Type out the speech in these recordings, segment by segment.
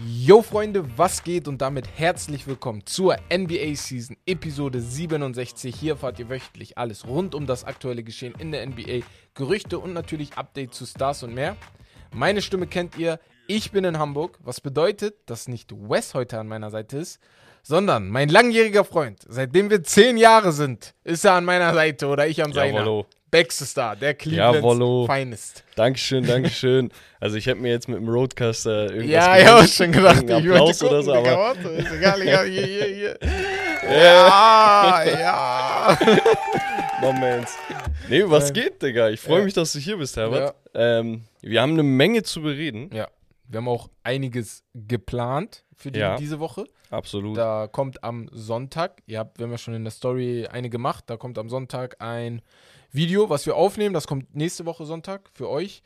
Yo Freunde, was geht und damit herzlich willkommen zur NBA Season Episode 67. Hier erfahrt ihr wöchentlich alles rund um das aktuelle Geschehen in der NBA, Gerüchte und natürlich Updates zu Stars und mehr. Meine Stimme kennt ihr, ich bin in Hamburg, was bedeutet, dass nicht Wes heute an meiner Seite ist, sondern mein langjähriger Freund, seitdem wir zehn Jahre sind, ist er an meiner Seite oder ich an seiner. Jawollo. Baxter, der Cleveland's Jawollo. Finest. Dankeschön, Dankeschön. Also ich hätte mir jetzt mit dem Roadcaster irgendwas Ja, ich habe schon gedacht, ich Applaus gucken, oder so, aber warte, ist egal, egal, hier, hier, hier. Ja, ja. Moments. Nee, was geht, Digga? Ich freue Ja. mich, dass du hier bist, Herbert. Ähm, wir haben eine Menge zu bereden. Ja, wir haben auch einiges geplant für die, Ja. diese Woche. Absolut. Da kommt am Sonntag, ihr habt, wir haben ja schon in der Story eine gemacht, da kommt am Sonntag ein Video, was wir aufnehmen, das kommt nächste Woche Sonntag für euch.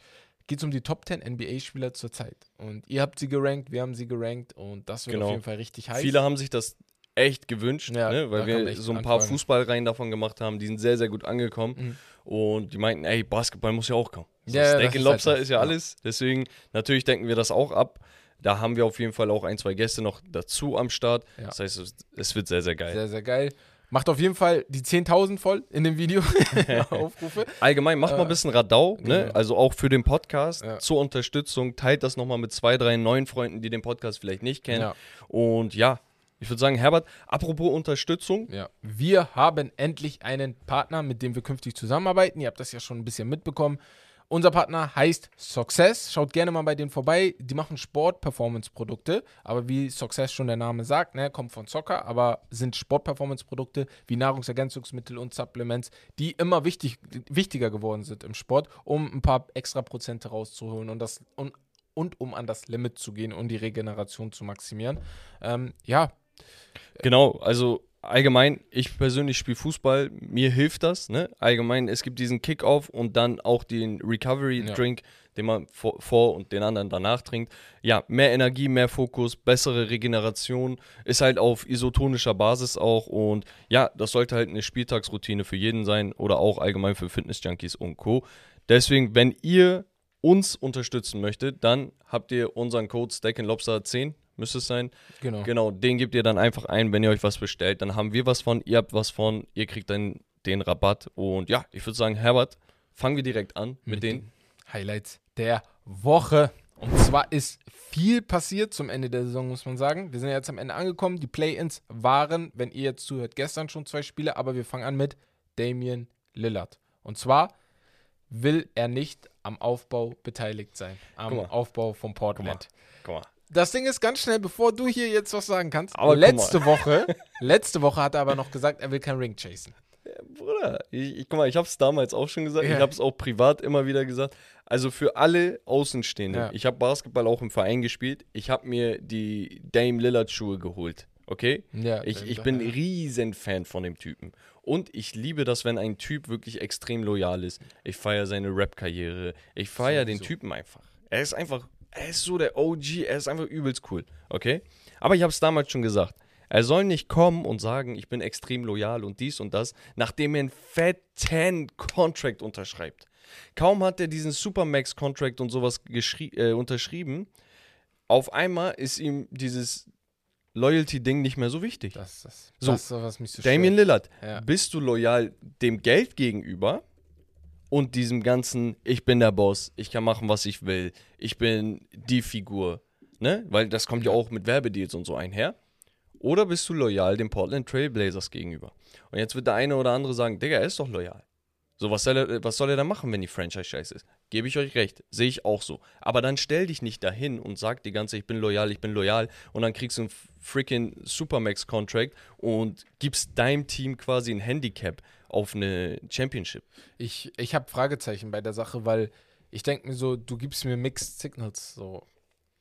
Geht es um die Top 10 NBA-Spieler zur Zeit. Und ihr habt sie gerankt, wir haben sie gerankt und das wird Genau. auf jeden Fall richtig heiß. Viele haben sich das echt gewünscht, Ja, ne? weil wir so ein paar Anfragen. Fußballreihen davon gemacht haben. Die sind sehr, sehr gut angekommen. Mhm. Und die meinten, ey, Basketball muss ja auch kommen. So, Ja, Steak and ist halt Lobster das, ist ja ja. alles. Deswegen, natürlich denken wir das auch ab. Da haben wir auf jeden Fall auch ein, zwei Gäste noch dazu am Start. Ja. Das heißt, es, es wird sehr, sehr geil. Sehr, sehr geil. Macht auf jeden Fall die 10.000 voll in dem Video. Aufrufe. Allgemein, macht mal Äh, ein bisschen Radau, ne? genau. also auch für den Podcast, Ja. zur Unterstützung. Teilt das nochmal mit zwei, drei neuen Freunden, die den Podcast vielleicht nicht kennen. Ja. Und ja, ich würde sagen, Herbert, apropos Unterstützung, Ja. Wir haben endlich einen Partner, mit dem wir künftig zusammenarbeiten. Ihr habt das ja schon ein bisschen mitbekommen. Unser Partner heißt Success. Schaut gerne mal bei denen vorbei. Die machen Sport-Performance-Produkte. Aber wie Success schon der Name sagt, ne, kommt von Soccer, aber sind Sport-Performance-Produkte wie Nahrungsergänzungsmittel und Supplements, die immer wichtig, wichtiger geworden sind im Sport, um ein paar extra Prozente rauszuholen und das und, und um an das Limit zu gehen und die Regeneration zu maximieren. Ähm, ja, Genau, also allgemein, ich persönlich spiele Fußball, mir hilft das, ne? Allgemein, es gibt diesen Kick-Off und dann auch den Recovery-Drink, den man vor, vor und den anderen danach trinkt. Ja, mehr Energie, mehr Fokus, bessere Regeneration, ist halt auf isotonischer Basis auch und ja, das sollte halt eine Spieltagsroutine für jeden sein oder auch allgemein für Fitness-Junkies und Co. Deswegen, wenn ihr uns unterstützen möchtet, dann habt ihr unseren Code Steak Lobster 10, müsste es sein. genau. Genau, den gebt ihr dann einfach ein, wenn ihr euch was bestellt. Dann haben wir was von, ihr habt was von, ihr kriegt dann den Rabatt. Und ja, ich würde sagen, Herbert, fangen wir direkt an mit, den. Highlights der Woche. Und zwar ist viel passiert zum Ende der Saison, muss man sagen. Wir sind ja jetzt am Ende angekommen. Die Play-Ins waren, wenn ihr jetzt zuhört, gestern schon zwei Spiele, aber wir fangen an mit Damian Lillard. Und zwar will er nicht am Aufbau beteiligt sein. Am Guck mal. Aufbau von Portland. Guck mal. Das Ding ist ganz schnell, bevor du hier jetzt was sagen kannst. Aber guck letzte Woche, letzte Woche hat er aber noch gesagt, er will keinen Ring chasen. Bruder, ich, ich, guck mal, ich habe es damals auch schon gesagt, Ja. ich habe es auch privat immer wieder gesagt. Also für alle Außenstehenden, Ja. ich habe Basketball auch im Verein gespielt, ich habe mir die Dame Lillard Schuhe geholt. Okay? Ja, Ich, ich bin ein riesen Fan von dem Typen. Und ich liebe das, wenn ein Typ wirklich extrem loyal ist. Ich feiere seine Rap-Karriere. Ich feiere den. Typen einfach. Er ist einfach, er ist so der OG, er ist einfach übelst cool. Okay? Aber ich habe es damals schon gesagt. Er soll nicht kommen und sagen, ich bin extrem loyal und dies und das, nachdem er einen fetten Contract unterschreibt. Kaum hat er diesen Supermax-Contract und sowas äh, unterschrieben, auf einmal ist ihm dieses Loyalty-Ding nicht mehr so wichtig. Das, das, So, das, was mich so Damian Lillard, Ja. bist du loyal dem Geld gegenüber und diesem ganzen, ich bin der Boss, ich kann machen, was ich will, ich bin die Figur, ne? Weil das kommt ja auch mit Werbedeals und so einher. Oder bist du loyal dem Portland Trail Blazers gegenüber? Und jetzt wird der eine oder andere sagen, Digga, er ist doch loyal. So, was soll er, was soll er da machen, wenn die Franchise scheiße ist? Gebe ich euch recht, sehe ich auch so. Aber dann stell dich nicht dahin und sag die ganze, ich bin loyal, ich bin loyal und dann kriegst du einen freaking Supermax-Contract und gibst deinem Team quasi ein Handicap auf eine Championship. Ich, ich habe Fragezeichen bei der Sache, weil ich denke mir so, du gibst mir Mixed Signals. So.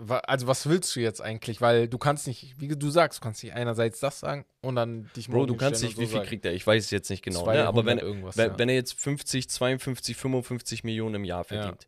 Also was willst du jetzt eigentlich? Weil du kannst nicht, wie du sagst, du kannst nicht einerseits das sagen und dann dich Bro, du kannst nicht, und wie so viel sagen. kriegt er? Ich weiß es jetzt nicht genau. Ne? 200 Aber wenn, wenn, ja. wenn er jetzt 50, 52, 55 Millionen im Jahr verdient,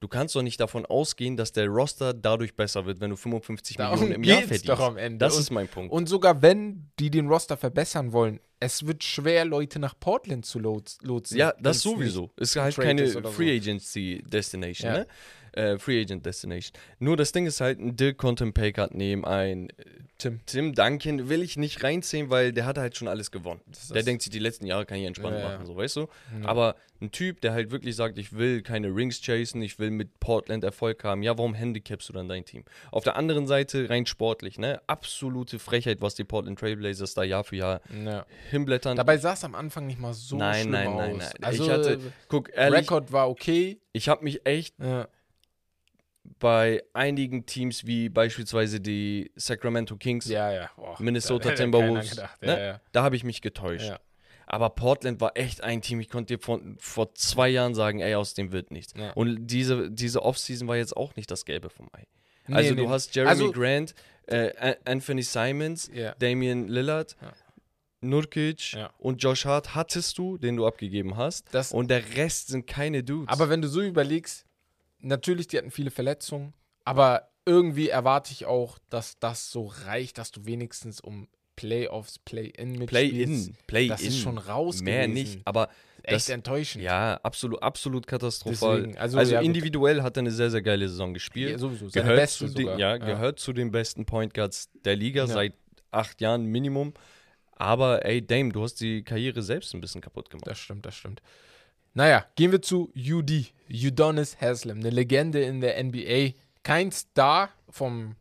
du kannst doch nicht davon ausgehen, dass der Roster dadurch besser wird, wenn du 55 Darum Millionen im Jahr verdienst. doch am Ende. Das Und- ist mein Punkt. Und sogar wenn die den Roster verbessern wollen, es wird schwer, Leute nach Portland zu lots- lotsen. Ja, das sowieso. Ist halt keine so. Free Agency Destination, Ja. ne? Äh, Free Agent Destination. Nur das Ding ist halt, ein Dirk konnte einen Paycard nehmen, ein äh, Tim. Tim Duncan will ich nicht reinziehen, weil der hat halt schon alles gewonnen. Der denkt sich, die letzten Jahre kann ich entspannt Ja, ja. machen, so weißt du? Ja. Aber ein Typ, der halt wirklich sagt, ich will keine Rings chasen, ich will mit Portland Erfolg haben, ja, warum handicapst du dann dein Team? Auf der anderen Seite, rein sportlich, ne? Absolute Frechheit, was die Portland Trailblazers da Jahr für Jahr Ja. hinblättern. Dabei sah es am Anfang nicht mal so nein, schlimm nein, aus. nein, nein. Also, ich hatte, guck, ehrlich, Rekord war okay. ich habe mich echt Ja. Bei einigen Teams wie beispielsweise die Sacramento Kings, Ja, ja. Boah, Minnesota Timberwolves, gedacht. ne? Ja, da habe ich mich getäuscht. Aber Portland war echt ein Team, ich konnte dir von, vor zwei Jahren sagen, ey, aus dem wird nichts. Und diese, diese Offseason war jetzt auch nicht das Gelbe vom Ei. Nee, Also nee. du hast Jeremy Also- Grant, äh, An- Anthony Simons. Damian Lillard. Nurkic Ja. und Josh Hart hattest du, den du abgegeben hast. Das, Und der Rest sind keine Dudes. aber wenn du so überlegst, natürlich, die hatten viele Verletzungen, aber irgendwie erwarte ich auch, dass das so reicht, dass du wenigstens um Playoffs, Play-In mitspielst. Play-in, Play-in. Das ist schon raus Mehr gewesen. nicht, aber Echt das- enttäuschend. ja, absolut, absolut katastrophal. Deswegen, also, also ja, gut. individuell hat er eine sehr, sehr geile Saison gespielt. Ja, sowieso. Seine gehört, beste zu den, sogar. ja, gehört zu den besten Point Guards der Liga Ja. seit acht Jahren Minimum. Aber ey, Dame, du hast die Karriere selbst ein bisschen kaputt gemacht. Das stimmt, das stimmt. Naja, gehen wir zu UD, Udonis Haslem, eine Legende in der NBA. Kein Star vom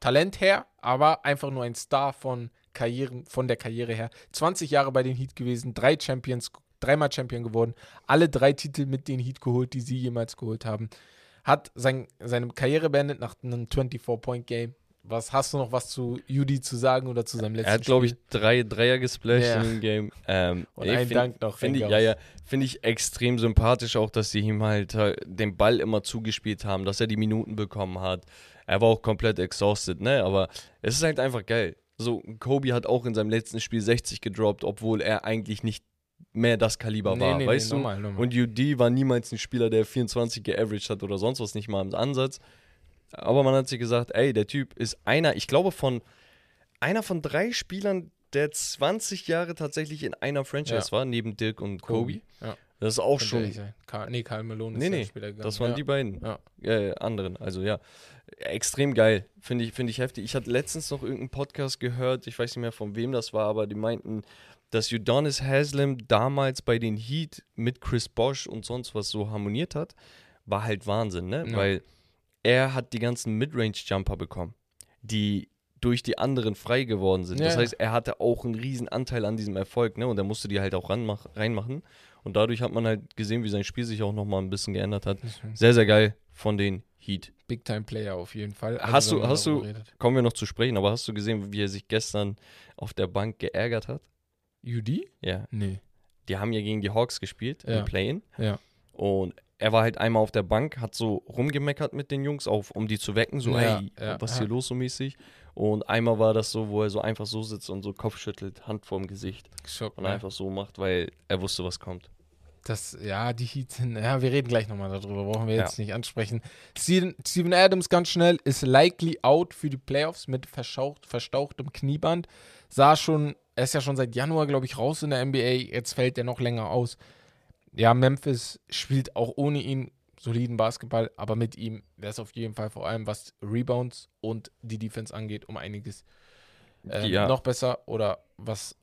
Talent her, aber einfach nur ein Star von Karrieren, von der Karriere her. 20 Jahre bei den Heat gewesen, drei Champions, dreimal Champion geworden, alle drei Titel mit den Heat geholt, die sie jemals geholt haben. Hat sein, seine Karriere beendet nach einem 24-Point-Game. Was hast du noch was zu UD zu sagen oder zu seinem letzten Er hat, glaube ich, Spiel? drei Dreier gesplasht Ja. in dem Game. Ähm, Und ey, einen find- Dank noch. Finde ich, ja, ja, finde ich extrem sympathisch auch, dass sie ihm halt äh, den Ball immer zugespielt haben, dass er die Minuten bekommen hat. Er war auch komplett exhausted, ne? Aber es ist halt einfach geil. So, Kobe hat auch in seinem letzten Spiel 60 gedroppt, obwohl er eigentlich nicht mehr das Kaliber war, weißt du? normal, normal. Und UD war niemals ein Spieler, der 24 geaveraged hat oder sonst was, nicht mal im Ansatz. Aber man hat sich gesagt, ey, der Typ ist einer, ich glaube von einer von drei Spielern, der 20 Jahre tatsächlich in einer Franchise Ja. war, neben Dirk und Kobe. Ja. Das ist auch Könnte schon. Karl, nee, Karl Malone ist Nee, ja nee, später gegangen. das waren ja. die beiden äh, anderen. Also ja, extrem geil. Finde ich, finde ich heftig. Ich hatte letztens noch irgendeinen Podcast gehört, ich weiß nicht mehr von wem das war, aber die meinten, dass Udonis Haslem damals bei den Heat mit Chris Bosch und sonst was so harmoniert hat, war halt Wahnsinn, ne? Ja. Weil er hat die ganzen Midrange-Jumper bekommen, die durch die anderen frei geworden sind. Ja, das heißt, er hatte auch einen riesen Anteil an diesem Erfolg, ne? Und er musste die halt auch reinmachen. Und dadurch hat man halt gesehen, wie sein Spiel sich auch nochmal ein bisschen geändert hat. Sehr, sehr geil von den Heat. Big Time Player auf jeden Fall. Also, Hast du- hast du- redet. Kommen wir noch zu sprechen, aber hast du gesehen, wie er sich gestern auf der Bank geärgert hat? UD? Ja. Nee. Die haben ja gegen die Hawks gespielt Ja. im Play-In. Ja. Und er war halt einmal auf der Bank, hat so rumgemeckert mit den Jungs, auf, um die zu wecken, so, Ja, ey, ja, was ist ja. hier los so mäßig? Und einmal war das so, wo er so einfach so sitzt und so Kopf schüttelt, Hand vorm Gesicht Schock, und ne? einfach so macht, weil er wusste, was kommt. Das, ja, die Heat ja, wir reden gleich nochmal darüber, brauchen wir jetzt nicht ansprechen. Steven, Steven Adams ganz schnell ist likely out für die Playoffs mit verschaucht, verstauchtem Knieband. Sah schon, er ist ja schon seit Januar, glaube ich, raus in der NBA, jetzt fällt er noch länger aus. Ja, Memphis spielt auch ohne ihn soliden Basketball, aber mit ihm wäre es auf jeden Fall vor allem, was Rebounds und die Defense angeht, um einiges ähm, Ja. noch besser. Oder was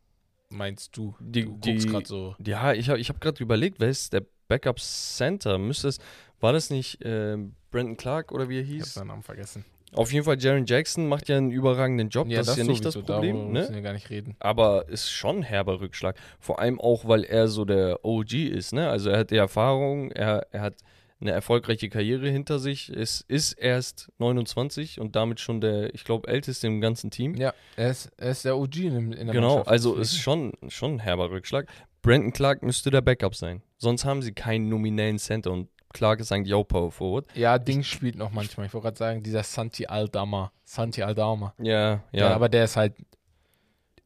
meinst du? Die- du guckst gerade so. Ja, ich habe ich hab gerade überlegt, wer ist der Backup Center? Müsste es, war das nicht ähm, Brandon Clark oder wie er Ich habe hieß? seinen Namen vergessen. Auf jeden Fall, Jaron Jackson macht ja einen überragenden Job, das, ist ja nicht das darüber Problem, müssen ne? wir gar nicht reden. Aber ist schon ein herber Rückschlag. Vor allem auch, weil er so der OG ist, ne? Also er hat die Erfahrung, er, er hat eine erfolgreiche Karriere hinter sich, es ist erst 29 und damit schon der, ich glaube, älteste im ganzen Team. Ja, er ist, er ist der OG in, in der Genau, Mannschaft. also ist schon, schon ein herber Rückschlag. Brandon Clark müsste der Backup sein. Sonst haben sie keinen nominellen Center und Clark ist eigentlich auch Power Forward. Ja, Ding spielt noch manchmal. Ich wollte gerade sagen, dieser Santi Aldama. Santi Aldama. Ja, ja. Ja. aber der ist halt.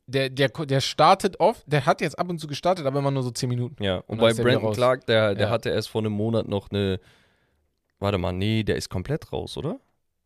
Der, der, der startet oft, der hat jetzt ab und zu gestartet, aber immer nur so 10 Minuten. Ja, und Und bei der Brandon. Clark, der, der Ja. hatte erst vor einem Monat noch eine. Warte mal, nee, der ist komplett raus, oder?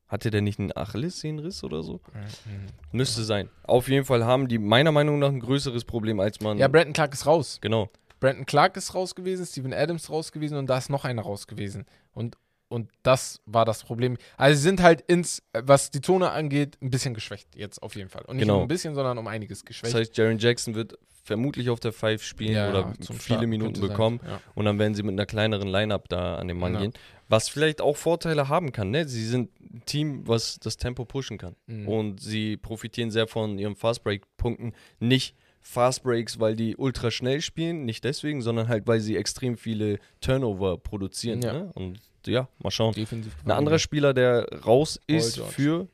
Hatte der nicht einen Achillessehnenriss oder so? Mhm. Müsste sein. Auf jeden Fall haben die meiner Meinung nach ein größeres Problem, als man. Ja, Brandon Clark ist raus. genau. Brandon Clark ist raus gewesen, Steven Adams raus gewesen und da ist noch einer raus gewesen. Und, und das war das Problem. Also sie sind halt ins, was die Zone angeht, ein bisschen geschwächt jetzt auf jeden Fall. Und nicht Genau. nur ein bisschen, sondern um einiges geschwächt. Das heißt, Jaron Jackson wird vermutlich auf der Five spielen Ja, oder viele Starten Minuten bekommen. Ja. Und dann werden sie mit einer kleineren Line-Up da an den Mann Ja. gehen. Was vielleicht auch Vorteile haben kann. Ne? Sie sind ein Team, was das Tempo pushen kann. Mhm. Und sie profitieren sehr von ihren Fastbreak-Punkten. Nicht Fastbreaks, weil die ultra schnell spielen, nicht deswegen, sondern halt, weil sie extrem viele Turnover produzieren. Ja. Ne? Und ja, mal schauen. Defensiv. Ein anderer Spieler, der raus ist für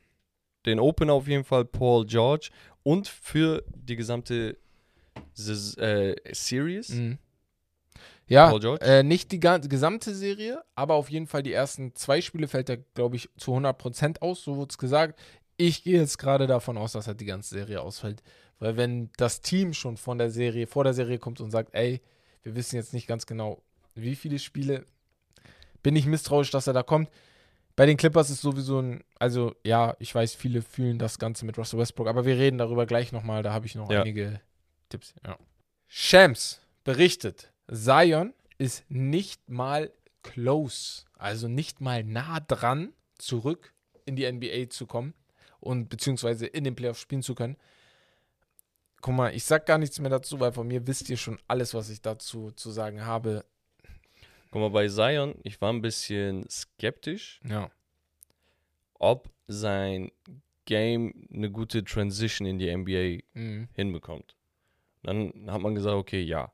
den Opener auf jeden Fall, Paul George. Und für die gesamte Ses- äh, Series. Mhm. Ja, Paul George? äh, nicht die gesamte Serie, aber auf jeden Fall die ersten zwei Spiele fällt er, glaube ich, zu 100% aus, so wurde es gesagt. Ich gehe jetzt gerade davon aus, dass halt die ganze Serie ausfällt. Weil wenn das Team schon von der Serie, vor der Serie kommt und sagt, ey, wir wissen jetzt nicht ganz genau, wie viele Spiele, bin ich misstrauisch, dass er da kommt. Bei den Clippers ist sowieso ein, also ja, ich weiß, viele fühlen das Ganze mit Russell Westbrook, aber wir reden darüber gleich nochmal, da habe ich noch Ja. einige Tipps. Ja. Shams berichtet, Zion ist nicht mal close, also nicht mal nah dran, zurück in die NBA zu kommen und beziehungsweise in den Playoffs spielen zu können. Guck mal, ich sag gar nichts mehr dazu, weil von mir wisst ihr schon alles, was ich dazu zu sagen habe. Guck mal, bei Zion, ich war ein bisschen skeptisch, Ja. ob sein Game eine gute Transition in die NBA Mhm. hinbekommt. Dann hat man gesagt, okay, ja.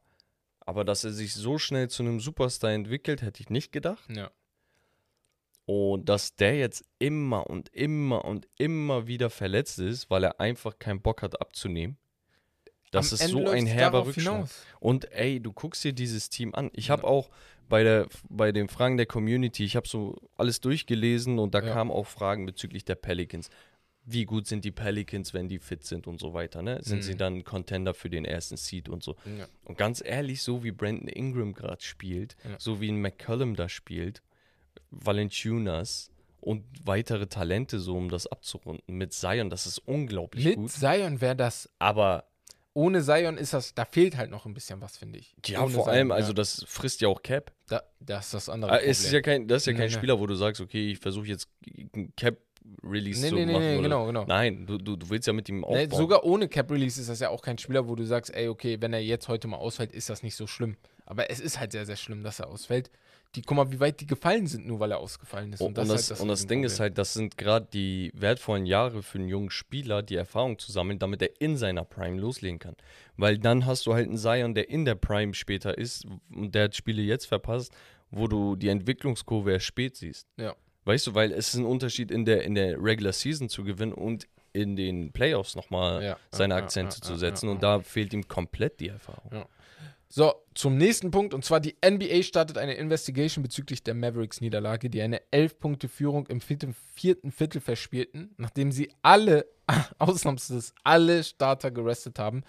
Aber dass er sich so schnell zu einem Superstar entwickelt, hätte ich nicht gedacht. Ja. Und dass der jetzt immer und immer und immer wieder verletzt ist, weil er einfach keinen Bock hat abzunehmen. Das Am ist Ende so ein herber Rückschlag. hinaus. Und ey, du guckst dir dieses Team an. Ich habe auch bei, der, bei den Fragen der Community, ich habe so alles durchgelesen und da Ja. kamen auch Fragen bezüglich der Pelicans. Wie gut sind die Pelicans, wenn die fit sind und so weiter, ne? Sind Mhm. sie dann Contender für den ersten Seed und so. Ja. Und ganz ehrlich, so wie Brandon Ingram gerade spielt, Ja. so wie ein McCollum da spielt, Valenciunas und weitere Talente so, um das abzurunden mit Zion, das ist unglaublich Mit gut. Zion wäre das, Aber ohne Zion ist das, da fehlt halt noch ein bisschen was, finde ich. ja, Ohne vor Zion, allem, ja. also das frisst ja auch Cap. Da, das ist das andere Ah, es ist ja kein, das ist ja Nee, kein nee. Spieler, wo du sagst, okay, ich versuche jetzt einen Cap-Release Nee, zu nee, nee, machen. nee, oder- genau, genau. Nein, du, du, du willst ja mit ihm aufbauen. Nee, sogar ohne Cap Release ist das ja auch kein Spieler, wo du sagst, ey, okay, wenn er jetzt heute mal ausfällt, ist das nicht so schlimm. Aber es ist halt sehr, sehr schlimm, dass er ausfällt. Die, guck mal, wie weit die gefallen sind, nur weil er ausgefallen ist. und, und das, ist halt und das Ding ist halt, das sind gerade die wertvollen Jahre für einen jungen Spieler, die Erfahrung zu sammeln, damit er in seiner Prime loslegen kann. Weil dann hast du halt einen Zion, der in der Prime später ist und der hat Spiele jetzt verpasst, wo du die Entwicklungskurve erst spät siehst. Ja. Weißt du, weil es ist ein Unterschied in der, in der Regular Season zu gewinnen und in den Playoffs nochmal Ja, seine ja, ja, Akzente ja, zu ja, setzen ja, und da fehlt ihm komplett die Erfahrung. So, zum nächsten Punkt. Und zwar die NBA startet eine Investigation bezüglich der Mavericks-Niederlage, die eine 11-Punkte-Führung im vierten, vierten Viertel verspielten, nachdem sie alle, ausnahmslos alle Starter gerestet haben.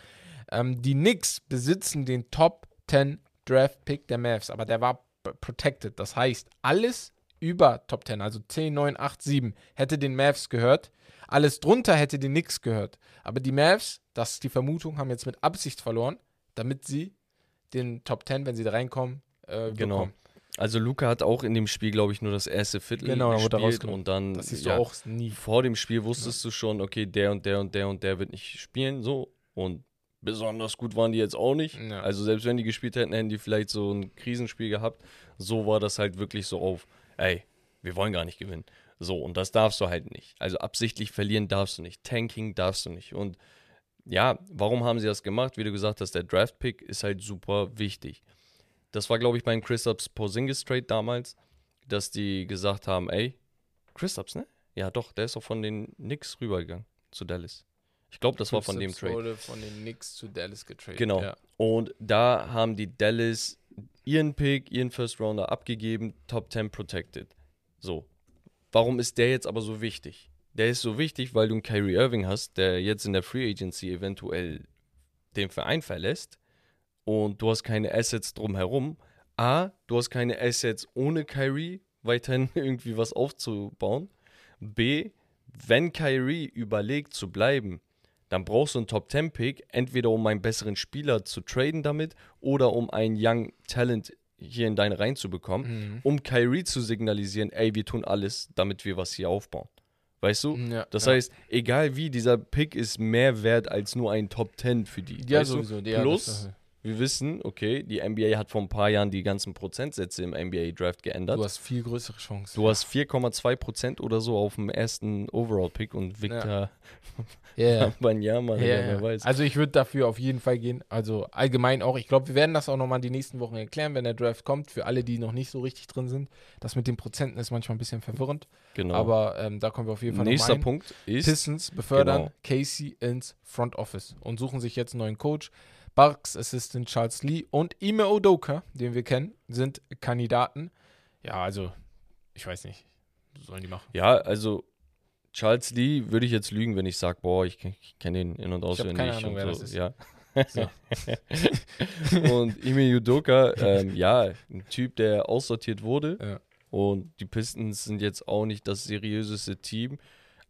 Ähm, die Knicks besitzen den Top 10 Draft-Pick der Mavs, aber der war protected. Das heißt, alles über Top 10, also 10, 9, 8, 7, hätte den Mavs gehört. Alles drunter hätte den Knicks gehört. Aber die Mavs, das ist die Vermutung, haben jetzt mit Absicht verloren, damit sie den Top 10, wenn sie da reinkommen, äh, Genau. bekommen. Also Luca hat auch in dem Spiel, glaube ich, nur das erste Viertel Genau, gespielt und dann Das siehst ja, du auch nie. vor dem Spiel wusstest du schon, okay, der und der und der und der wird nicht spielen, so und besonders gut waren die jetzt auch nicht. Ja. Also selbst wenn die gespielt hätten, hätten die vielleicht so ein Krisenspiel gehabt. So war das halt wirklich so auf, ey, wir wollen gar nicht gewinnen. So, und das darfst du halt nicht. Also absichtlich verlieren darfst du nicht. Tanking darfst du nicht. Und ja, warum haben sie das gemacht? Wie du gesagt hast, der Draft-Pick ist halt super wichtig. Das war, glaube ich, beim Christops Porzingis Trade damals, dass die gesagt haben, ey, Christops, ne? Ja, doch, der ist auch von den Knicks rübergegangen zu Dallas. Ich glaube, das war von dem Trade. wurde von den Knicks zu Dallas getradet. Genau. Ja. Und da haben die Dallas ihren Pick, ihren First Rounder abgegeben, Top 10 protected. So. Warum ist der jetzt aber so wichtig? Der ist so wichtig, weil du einen Kyrie Irving hast, der jetzt in der Free Agency eventuell den Verein verlässt und du hast keine Assets drumherum. A, du hast keine Assets ohne Kyrie weiterhin irgendwie was aufzubauen. B, wenn Kyrie überlegt zu bleiben, dann brauchst du einen Top 10 Pick, entweder um einen besseren Spieler zu traden damit oder um einen Young Talent hier in deine reinzubekommen, Mhm. um Kyrie zu signalisieren, ey, wir tun alles, damit wir was hier aufbauen. Weißt du? Ja, Das ja. heißt, egal wie, dieser Pick ist mehr wert als nur ein Top 10 für die. ja, weißt du? sowieso. Ja, Plus, wir wissen, okay, die NBA hat vor ein paar Jahren die ganzen Prozentsätze im NBA-Draft geändert. du hast viel größere Chancen. Du hast 4,2% oder so auf dem ersten Overall-Pick und Victor ja, ja. Banyama, Ja, ja. wer weiß. Also ich würde dafür auf jeden Fall gehen. Also allgemein auch. Ich glaube, wir werden das auch nochmal die nächsten Wochen erklären, wenn der Draft kommt. Für alle, die noch nicht so richtig drin sind. Das mit den Prozenten ist manchmal ein bisschen verwirrend. genau. Aber ähm, da kommen wir auf jeden Fall Nächster. Punkt ist, Pistons befördern Genau. Casey ins Front Office und suchen sich jetzt einen neuen Coach. Bucks Assistant Charles Lee und Ime Odoka, den wir kennen, sind Kandidaten. Ja, also, ich weiß nicht. Sollen die machen. ja, also Charles Lee würde ich jetzt lügen, wenn ich sage, boah, ich, ich kenne den in- und auswendig. keine Ahnung, und wer so. das ist. Ja. So. und Ime Yudoka, ähm, ja, ein Typ, der aussortiert wurde. Ja. Und die Pistons sind jetzt auch nicht das seriöseste Team,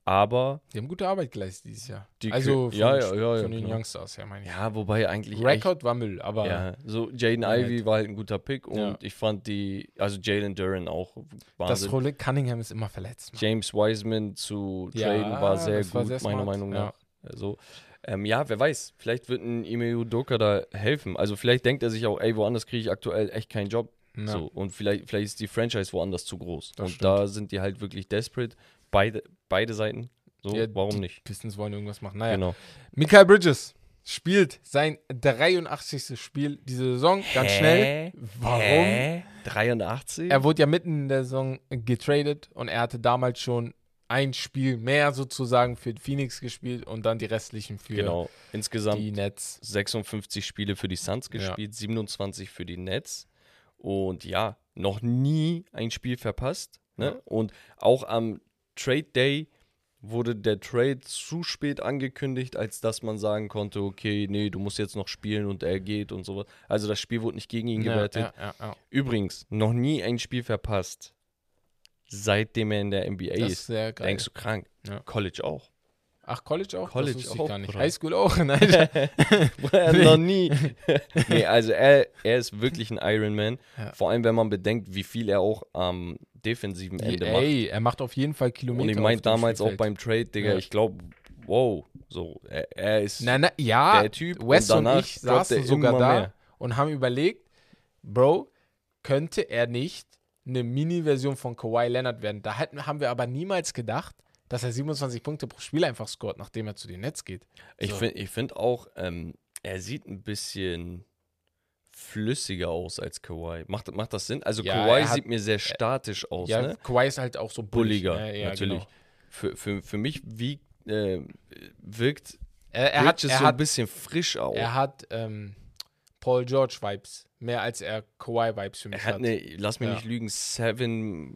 aber Die haben gute Arbeit geleistet dieses Jahr. Die also von, ja, ja, ja, von den klar. Youngsters, ja, meine ich. ja, wobei eigentlich Record war Müll, aber ja, so Jaden Halt. Ivey war halt ein guter Pick und ich fand die, also Jalen Duran auch das Wahnsinn. Rolle Cunningham ist immer verletzt. Mann. James Wiseman zu traden war sehr das war gut, sehr meiner Meinung nach. Also, ähm, ja, wer weiß, vielleicht wird ein Ime Udoka da helfen. Also vielleicht denkt er sich auch, ey, woanders kriege ich aktuell echt keinen Job. Ja. So, und vielleicht, vielleicht ist die Franchise woanders zu groß. Das und stimmt. da sind die halt wirklich desperate. Beide, beide Seiten. So, Ja, warum die nicht? Pistons wollen irgendwas machen. Naja, Genau. Mikael Bridges spielt sein 83. Spiel diese Saison. Ganz schnell. Warum? Hä? 83? Er wurde ja mitten in der Saison getradet und er hatte damals schon ein Spiel mehr sozusagen für Phoenix gespielt und dann die restlichen für genau. Insgesamt die Nets. 56 Spiele für die Suns Ja. gespielt, 27 für die Nets. Und ja, noch nie ein Spiel verpasst. Ne? Ja. Und auch am Trade Day wurde der Trade zu spät angekündigt, als dass man sagen konnte, okay, nee, du musst jetzt noch spielen und er geht und sowas. Also das Spiel wurde nicht gegen ihn gewertet. ja, ja, ja. Übrigens, noch nie ein Spiel verpasst, seitdem er in der NBA Das ist ist. sehr geil. Denkst du krank? College auch. Ach, College auch? College das auch, gar nicht. Bruder. Highschool auch? Nein. noch nie. nee, also er, er ist wirklich ein Ironman. Ja. Vor allem, wenn man bedenkt, wie viel er auch am defensiven Ende macht. Ey, er macht auf jeden Fall Kilometer. Und ich meinte damals auch beim Trade, Digga, Ja. ich glaube, wow, so, er, er ist Na, na, ja, der Typ. Wes und, danach ich saßen sogar da mehr. und haben überlegt, Bro, könnte er nicht eine Mini-Version von Kawhi Leonard werden? Da hätten, haben wir aber niemals gedacht, dass er 27 Punkte pro Spiel einfach scoret, nachdem er zu den Nets geht. Ich So. finde ich find auch, ähm, er sieht ein bisschen flüssiger aus als Kawhi. Macht, macht das Sinn? Also Ja, Kawhi hat- sieht mir sehr statisch aus, ja, ne? Kawhi ist halt auch so bullig. Bulliger, Ja, ja, natürlich. genau. Für, für, für mich wie, äh, wirkt Er, er hat, er so ein hat, bisschen frisch auch. er hat ähm, Paul George Vibes, mehr als er Kawhi Vibes für mich Er hat eine, lass mich Ja. nicht lügen, seven.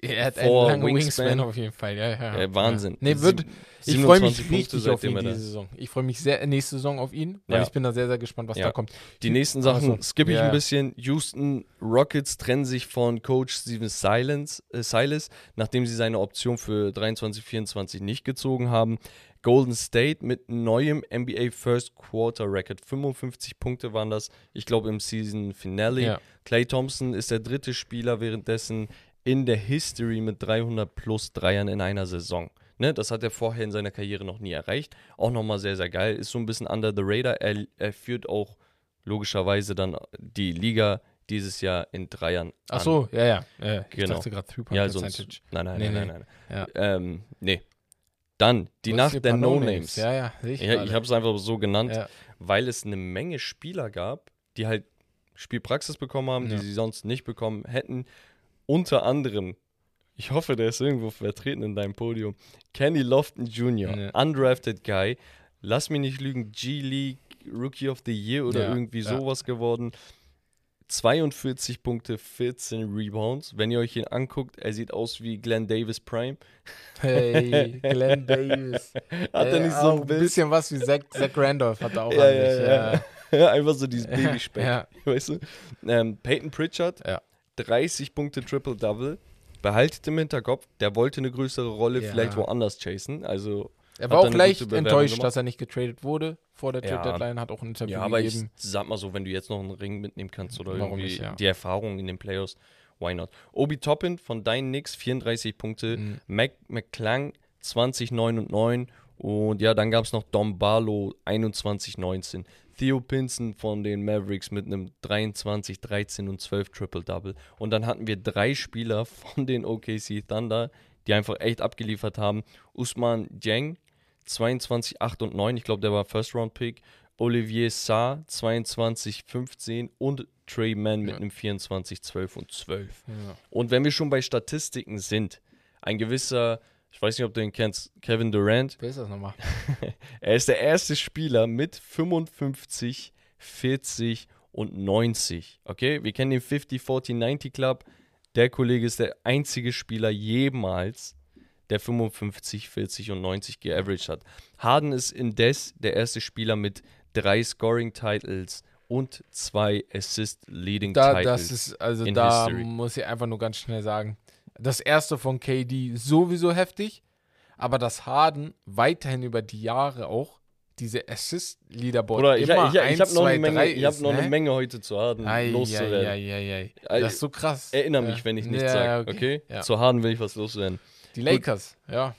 er hat einen vor langen Wingspan. Wingspan. auf jeden Fall. Ja, ja. Äh, Wahnsinn. Ja. Nee, wird, ich freue 27 mich Punkte, richtig auf ihn diese. Saison. Ich freue mich sehr nächste Saison auf ihn, weil Ja. ich bin da sehr, sehr gespannt, was Ja. da kommt. Die nächsten Ach Sachen so. skippe ich Ja. ein bisschen. Houston Rockets trennen sich von Coach Steven Silence, äh, Silas, nachdem sie seine Option für 23-24 nicht gezogen haben. Golden State mit neuem NBA First Quarter Record. 55 Punkte waren das, ich glaube, im Season Finale. Ja. Clay Thompson ist der dritte Spieler währenddessen in der History mit 300 plus Dreiern in einer Saison. Ne, das hat er vorher in seiner Karriere noch nie erreicht. Auch nochmal sehr, sehr geil. Ist so ein bisschen under the radar. Er, er führt auch logischerweise dann die Liga dieses Jahr in Dreiern Ach so, ja, ja. ja ich Genau. dachte gerade Three-Point Ja, Percentage. sonst. Nein, nein, Nee, nein, nee. nein, nein. Ja. Ähm, nee. Dann die hast Nacht der No-Names. Ja, ja, ich Ja, ich habe es einfach so genannt, Ja. weil es eine Menge Spieler gab, die halt Spielpraxis bekommen haben, Ja. die sie sonst nicht bekommen hätten. Unter anderem, ich hoffe, der ist irgendwo vertreten in deinem Podium, Kenny Lofton Jr., undrafted Guy. Lass mich nicht lügen, G-League Rookie of the Year oder irgendwie sowas geworden. 42 Punkte, 14 Rebounds. Wenn ihr euch ihn anguckt, er sieht aus wie Glenn Davis Prime. Hey, Glenn Davis. Hat er Äh, nicht so ein Bild? bisschen was wie Zach, Zach Randolph hat er auch Ja, ja, sich. ja. Einfach so dieses Babyspeck. Ja. Weißt du? Ähm, Peyton Pritchard, Ja. 30 Punkte Triple-Double. behaltet im Hinterkopf, der wollte eine größere Rolle Ja. vielleicht woanders chasen. Also, Er war auch leicht enttäuscht, gemacht? dass er nicht getradet wurde vor der Ja. Trade Deadline, hat auch ein Interview ja, aber ich gegeben. sag mal so, wenn du jetzt noch einen Ring mitnehmen kannst oder Warum irgendwie nicht, ja. die Erfahrung in den Playoffs, why not? Obi Toppin von deinen Knicks, 34 Punkte. Mhm. Mac McClung, 20, 9 und 9. Und ja, dann gab es noch Dom Barlow, 21, 19. Theo Pinson von den Mavericks mit einem 23, 13 und 12 Triple-Double. Und dann hatten wir drei Spieler von den OKC Thunder, die einfach echt abgeliefert haben. Usman Dieng, 22, 8 und 9. Ich glaube, der war First-Round-Pick. Olivier Sarr, 22, 15. Und Trey Mann mit Ja. einem 24, 12 und 12. Ja. Und wenn wir schon bei Statistiken sind, ein gewisser, ich weiß nicht, ob du ihn kennst, Kevin Durant, Wer ist das nochmal? er ist der erste Spieler mit 55, 40 und 90. Okay, wir kennen den 50, 40, 90 Club. Der Kollege ist der einzige Spieler jemals, der 55, 40 und 90 geaveraged hat. Harden ist indes der erste Spieler mit drei Scoring-Titles und zwei Da, Assist-Leading-Titles. das ist, also da history. muss ich einfach nur ganz schnell sagen. Das erste von KD sowieso heftig, aber das Harden weiterhin über die Jahre auch diese Assist-Leaderboard Oder ich, immer ich, ich, eins, habe noch, eine Menge, ich hab noch eine ne? Menge heute zu Harden Ei, loszuwerden. ei, ei, ei, Das ist so krass. Erinnere Ja. mich, wenn ich nichts Ja, sage, okay. okay? Ja. Zu Harden will ich was loswerden. Die Lakers, ja,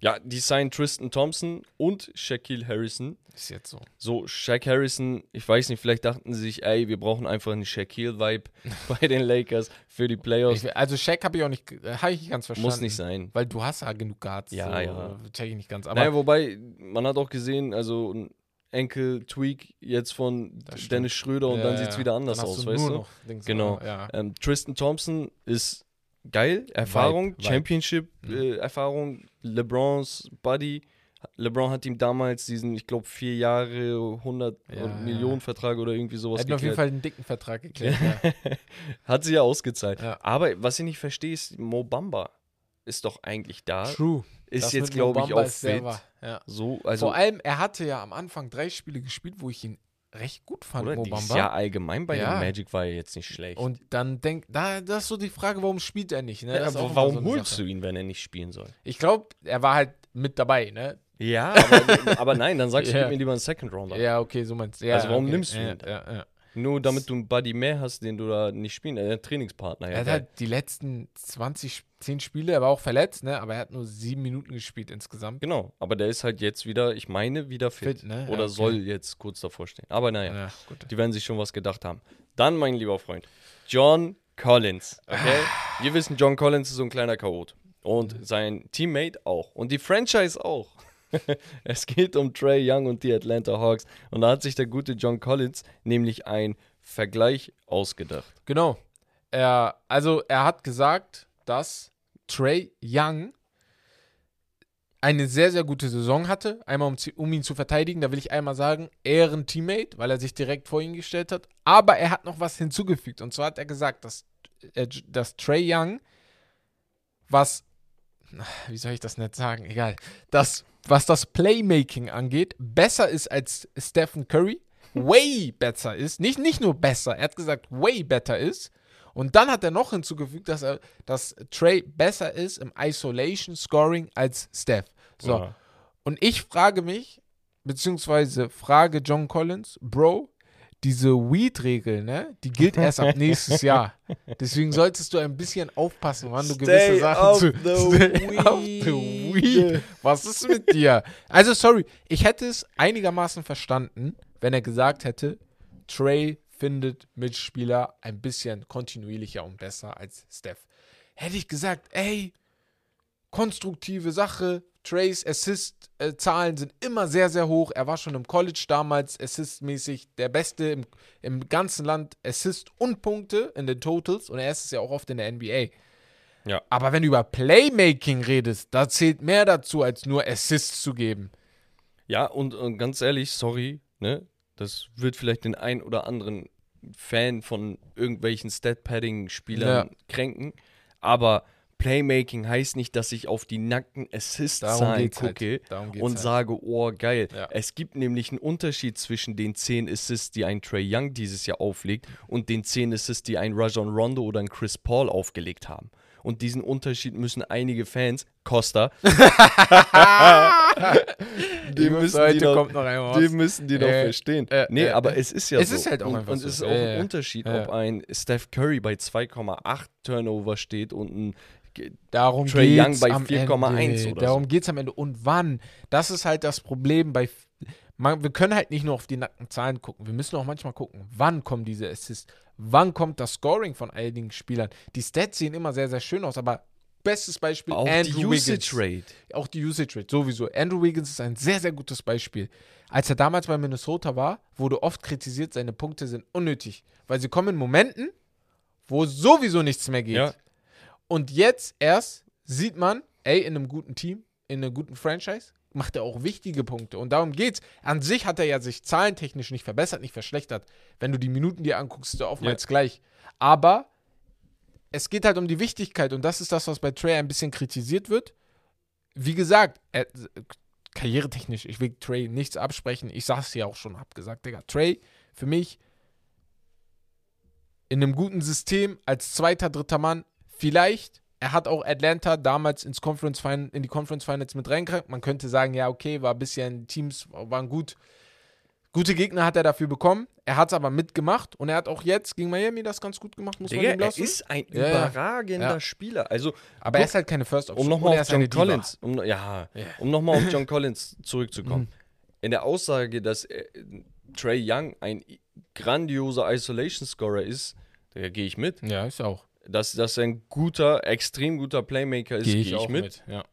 Ja, die signen Tristan Thompson und Shaquille Harrison. ist jetzt so. So, Shaq Harrison, ich weiß nicht, vielleicht dachten sie sich, ey, wir brauchen einfach einen Shaquille-Vibe bei den Lakers für die Playoffs. Ich, also Shaq habe ich auch nicht, habe ich nicht ganz verstanden. Muss nicht sein. Weil du hast ja genug Guards. Ja, so, ja. Check ich nicht ganz. Aber naja, wobei, man hat auch gesehen, also ein Enkel-Tweak jetzt von. Dennis Schröder und Ja, dann ja. sieht es wieder anders aus, weißt du? Genau. Ja. Ähm, Tristan Thompson ist geil, Erfahrung. Championship-Erfahrung, LeBrons Buddy. LeBron hat ihm damals diesen, ich glaube, vier Jahre, 100 Ja. Millionen Vertrag oder irgendwie sowas Hätten auf jeden geklärt. Fall einen dicken Vertrag geklärt. ja. Hat sie ja ausgezahlt. Ja. Aber was ich nicht verstehe, ist, Mo Bamba ist doch eigentlich da. True. Ist Das jetzt, glaube ich, auch fit. Ja. So, also, Vor allem, er hatte ja am Anfang drei Spiele gespielt, wo ich ihn recht gut fand, oder? Mobamba. Jahr allgemein bei Ja. Magic war er jetzt nicht schlecht. Und dann denkt, da, das ist so die Frage, warum spielt er nicht? Ne? ja, warum so holst Sache. du ihn, wenn er nicht spielen soll? Ich glaube, er war halt mit dabei, ne? Ja, aber, aber nein, dann sagst du, Ja. gib mir lieber einen Second Rounder. Ja, okay, so meinst du. Ja, Also warum okay. nimmst du ja, ihn dann? Ja, ja. Nur damit du einen Buddy mehr hast, den du da nicht spielen, äh, Trainingspartner. Er Ja, hat geil. halt die letzten 20, 10 Spiele, er war auch verletzt, ne? Aber er hat nur sieben Minuten gespielt insgesamt. genau, aber der ist halt jetzt wieder, ich meine, wieder fit. Fit, ne? Ja, Oder okay. soll jetzt kurz davor stehen. Aber naja, Ja, gut. die werden sich schon was gedacht haben. Dann, mein lieber Freund, John Collins. Okay? Wir wissen, John Collins ist so ein kleiner Chaot. Und sein Teammate auch. Und die Franchise auch. es geht um Trey Young und die Atlanta Hawks. Und da hat sich der gute John Collins nämlich ein Vergleich ausgedacht. Genau. Er, also er hat gesagt, dass Trey Young eine sehr, sehr gute Saison hatte. Einmal, um, um ihn zu verteidigen, da will ich einmal sagen, Ehren-Teammate, weil er sich direkt vor ihn gestellt hat. Aber er hat noch was hinzugefügt. Und zwar hat er gesagt, dass, äh, dass Trey Young, was, wie soll ich das nicht sagen, egal, dass, was das Playmaking angeht, besser ist als Stephen Curry, way besser ist, nicht, nicht nur besser, er hat gesagt, way better ist. Und dann hat er noch hinzugefügt, dass er, dass Trey besser ist im Isolation Scoring als Steph. So. Ja. Und ich frage mich, beziehungsweise frage John Collins, Bro, diese Weed-Regel, ne, die gilt erst ab nächstes Jahr. Deswegen solltest du ein bisschen aufpassen, wann du gewisse Stay Sachen off zu. the Stay weed. Weed. Was ist mit dir? Also, sorry, ich hätte es einigermaßen verstanden, wenn er gesagt hätte, Trey findet Mitspieler ein bisschen kontinuierlicher und besser als Steph. Hätte ich gesagt, ey, konstruktive Sache. Trays Assist-Zahlen sind immer sehr, sehr hoch. Er war schon im College damals Assist-mäßig der Beste im, im ganzen Land. Assist und Punkte in den Totals. Und er ist es ja auch oft in der NBA. Ja. Aber wenn du über Playmaking redest, da zählt mehr dazu, als nur Assists zu geben. Ja, und, und ganz ehrlich, sorry, ne? Das wird vielleicht den ein oder anderen Fan von irgendwelchen Stat-Padding-Spielern Ja. kränken. Aber Playmaking heißt nicht, dass ich auf die nackten Assist-Zahlen halt. gucke geht's und halt. sage, oh geil. Ja. Es gibt nämlich einen Unterschied zwischen den 10 Assists, die ein Trey Young dieses Jahr auflegt und den 10 Assists, die ein Rajon Rondo oder ein Chris Paul aufgelegt haben. Und diesen Unterschied müssen einige Fans, Costa, die müssen die noch, die müssen die noch Äh, verstehen. äh, nee, äh, aber es ist ja Es so. ist halt auch und, und so. es ist auch ein Unterschied, ob ein Steph Curry bei 2,8 Turnover steht und ein Darum geht's Young bei am 4,1 Ende. oder Darum geht's am Ende. Und wann? Das ist halt das Problem bei. Man, wir können halt nicht nur auf die nackten Zahlen gucken. Wir müssen auch manchmal gucken, wann kommen diese Assists, wann kommt das Scoring von einigen Spielern. Die Stats sehen immer sehr, sehr schön aus, aber bestes Beispiel auch Andrew die Usage Wiggins. Rate. Auch die Usage Rate, sowieso. Andrew Wiggins ist ein sehr, sehr gutes Beispiel. Als er damals bei Minnesota war, wurde oft kritisiert, seine Punkte sind unnötig, weil sie kommen in Momenten, wo sowieso nichts mehr geht. Ja. Und jetzt erst sieht man, ey, in einem guten Team, in einer guten Franchise, macht er auch wichtige Punkte. Und darum geht's. An sich hat er ja sich zahlentechnisch nicht verbessert, nicht verschlechtert. Wenn du die Minuten dir anguckst, ist er oftmals gleich. Aber es geht halt um die Wichtigkeit und das ist das, was bei Trey ein bisschen kritisiert wird. Wie gesagt, er, karrieretechnisch, ich will Trey nichts absprechen. Ich sag's ja auch schon, hab gesagt, Digga, Trey für mich in einem guten System als zweiter, dritter Mann vielleicht. Er hat auch Atlanta damals ins Conference Fin in die Conference Finals mit reingekriegt. Man könnte sagen, ja, okay, war ein bisschen, Teams waren gut. Gute Gegner hat er dafür bekommen. Er hat es aber mitgemacht und er hat auch jetzt gegen Miami das ganz gut gemacht, muss Digga, man ihm er lassen. ist ein Ja, überragender Ja. Spieler. Also, aber er ist halt keine First Option. um nochmal er auf eine John. Collins, um, ja, Ja. um nochmal auf John Collins zurückzukommen. Mhm. In der Aussage, dass äh, Trey Young ein grandioser Isolation-Scorer ist, da gehe ich mit. Ja, ist auch. Dass, dass er ein guter, extrem guter Playmaker ist, Gehe ich, ich, auch mit. mit. Ja.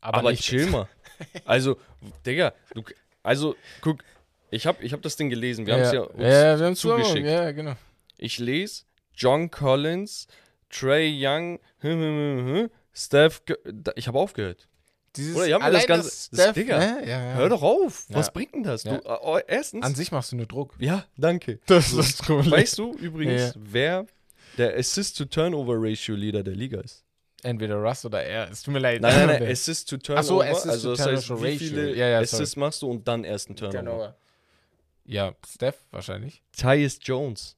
Aber, nicht chill mal. Also, Digga, du, also, guck, ich habe ich hab das Ding gelesen. Wir haben es ja, uns ja, wir zugeschickt. zugeschickt. Ja, genau. Ich lese John Collins, Trey Young, hm, hm, hm, hm, Steph. Ich habe aufgehört. Dieses, Oder, ja, aber das Ganze- das- Steph, Digga, ne? ja, ja. Hör doch auf. Was bringt denn das? Du, äh, oh, erstens. An sich machst du nur Druck. ja, danke. Das ist das Problem. Weißt du übrigens, wer der Assist-to-Turnover-Ratio-Leader der Liga ist? Entweder Russ oder er. Es tut mir leid. Nein, nein, nein, Assist-to-Turnover. Ach so, Assist also to das heißt, Turnover wie viele Ja, ja. Assists machst du und dann erst einen Turnover. Genau. Ja, Steph wahrscheinlich. Tyus Jones,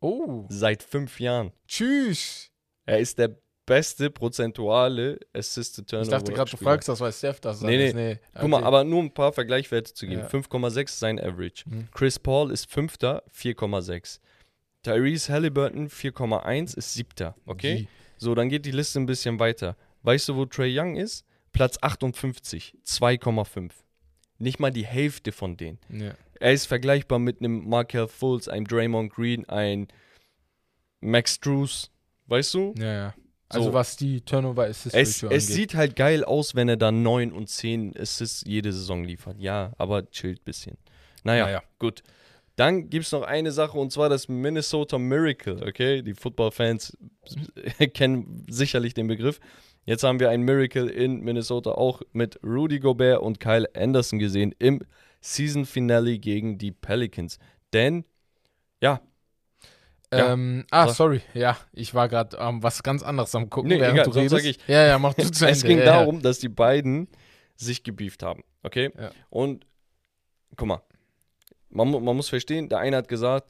Oh. seit fünf Jahren. Tschüss. Er ist der beste prozentuale Assist-to-Turnover. Ich dachte gerade, du fragst das, weil Steph das sagt. Nee, nee. Guck mal, aber nur ein paar Vergleichswerte zu geben. Ja. 5,6 ist sein Average. Mhm. Chris Paul ist Fünfter, 4,6. Tyrese Halliburton 4,1 ist Siebter. Okay? Wie? So, dann geht die Liste ein bisschen weiter. Weißt du, wo Trey Young ist? Platz 58, 2,5. Nicht mal die Hälfte von denen. Ja. Er ist vergleichbar mit einem Markel Fultz, einem Draymond Green, ein Max Drews. Weißt du? ja, ja. Also So. was die Turnover Assist Es, es angeht. sieht halt geil aus, wenn er da 9 und 10 Assists jede Saison liefert. Ja, aber chillt ein bisschen. Naja, Naja. gut. Dann gibt es noch eine Sache und zwar das Minnesota Miracle, okay? Die Football-Fans kennen sicherlich den Begriff. Jetzt haben wir ein Miracle in Minnesota auch mit Rudy Gobert und Kyle Anderson gesehen im Season Finale gegen die Pelicans. Denn, ja, Ja. Ähm, ah, Sag. sorry. Ja, ich war gerade ähm, was ganz anderes am gucken, Nee, während egal, du redest. ich. Ja, ja, mach du zu Ende. es ging ja, ja. darum, dass die beiden sich gebieft haben, okay? Ja. Und guck mal, man, man muss verstehen, der eine hat gesagt,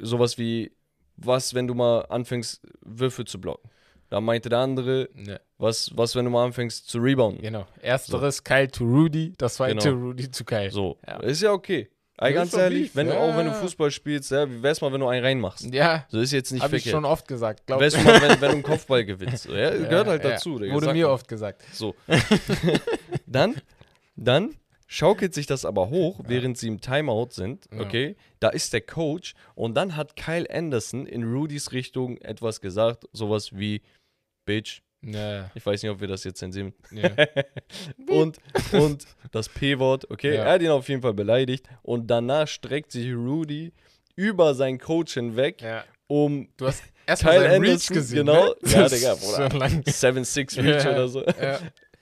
sowas wie, was, wenn du mal anfängst, Würfe zu blocken? Da meinte der andere, Ja, was, was wenn du mal anfängst zu rebounden? genau. Ersteres Kyle zu Rudy, das zweite Genau. Rudy zu Kyle. So, Ja. ist ja okay. Ja, ganz ehrlich, Beef, wenn du ja. auch wenn du Fußball spielst, ja, wie wär's mal, wenn du einen reinmachst? Ja, So ist jetzt nicht ich verkehrt. schon oft gesagt. Glaub Wär's mal, wenn, wenn du einen Kopfball gewinnst. So, Ja, gehört halt dazu. Wurde mir mal. oft gesagt. So. dann, dann schaukelt sich das aber hoch, während sie im Timeout sind. Ja. Okay. Da ist der Coach und dann hat Kyle Anderson in Rudys Richtung etwas gesagt, sowas wie Bitch. Ja, Ich weiß nicht, ob wir das jetzt zensieren. ja. Und, und das P-Wort, okay. Ja. Er hat ihn auf jeden Fall beleidigt. Und danach streckt sich Rudy über seinen Coach hinweg, ja. um Du hast erstmal Kyle seinen Reach Anderson, gesehen. genau. Ne? Ja, Digga, Bruder. schon lang. 7-6 Reach Ja, oder so.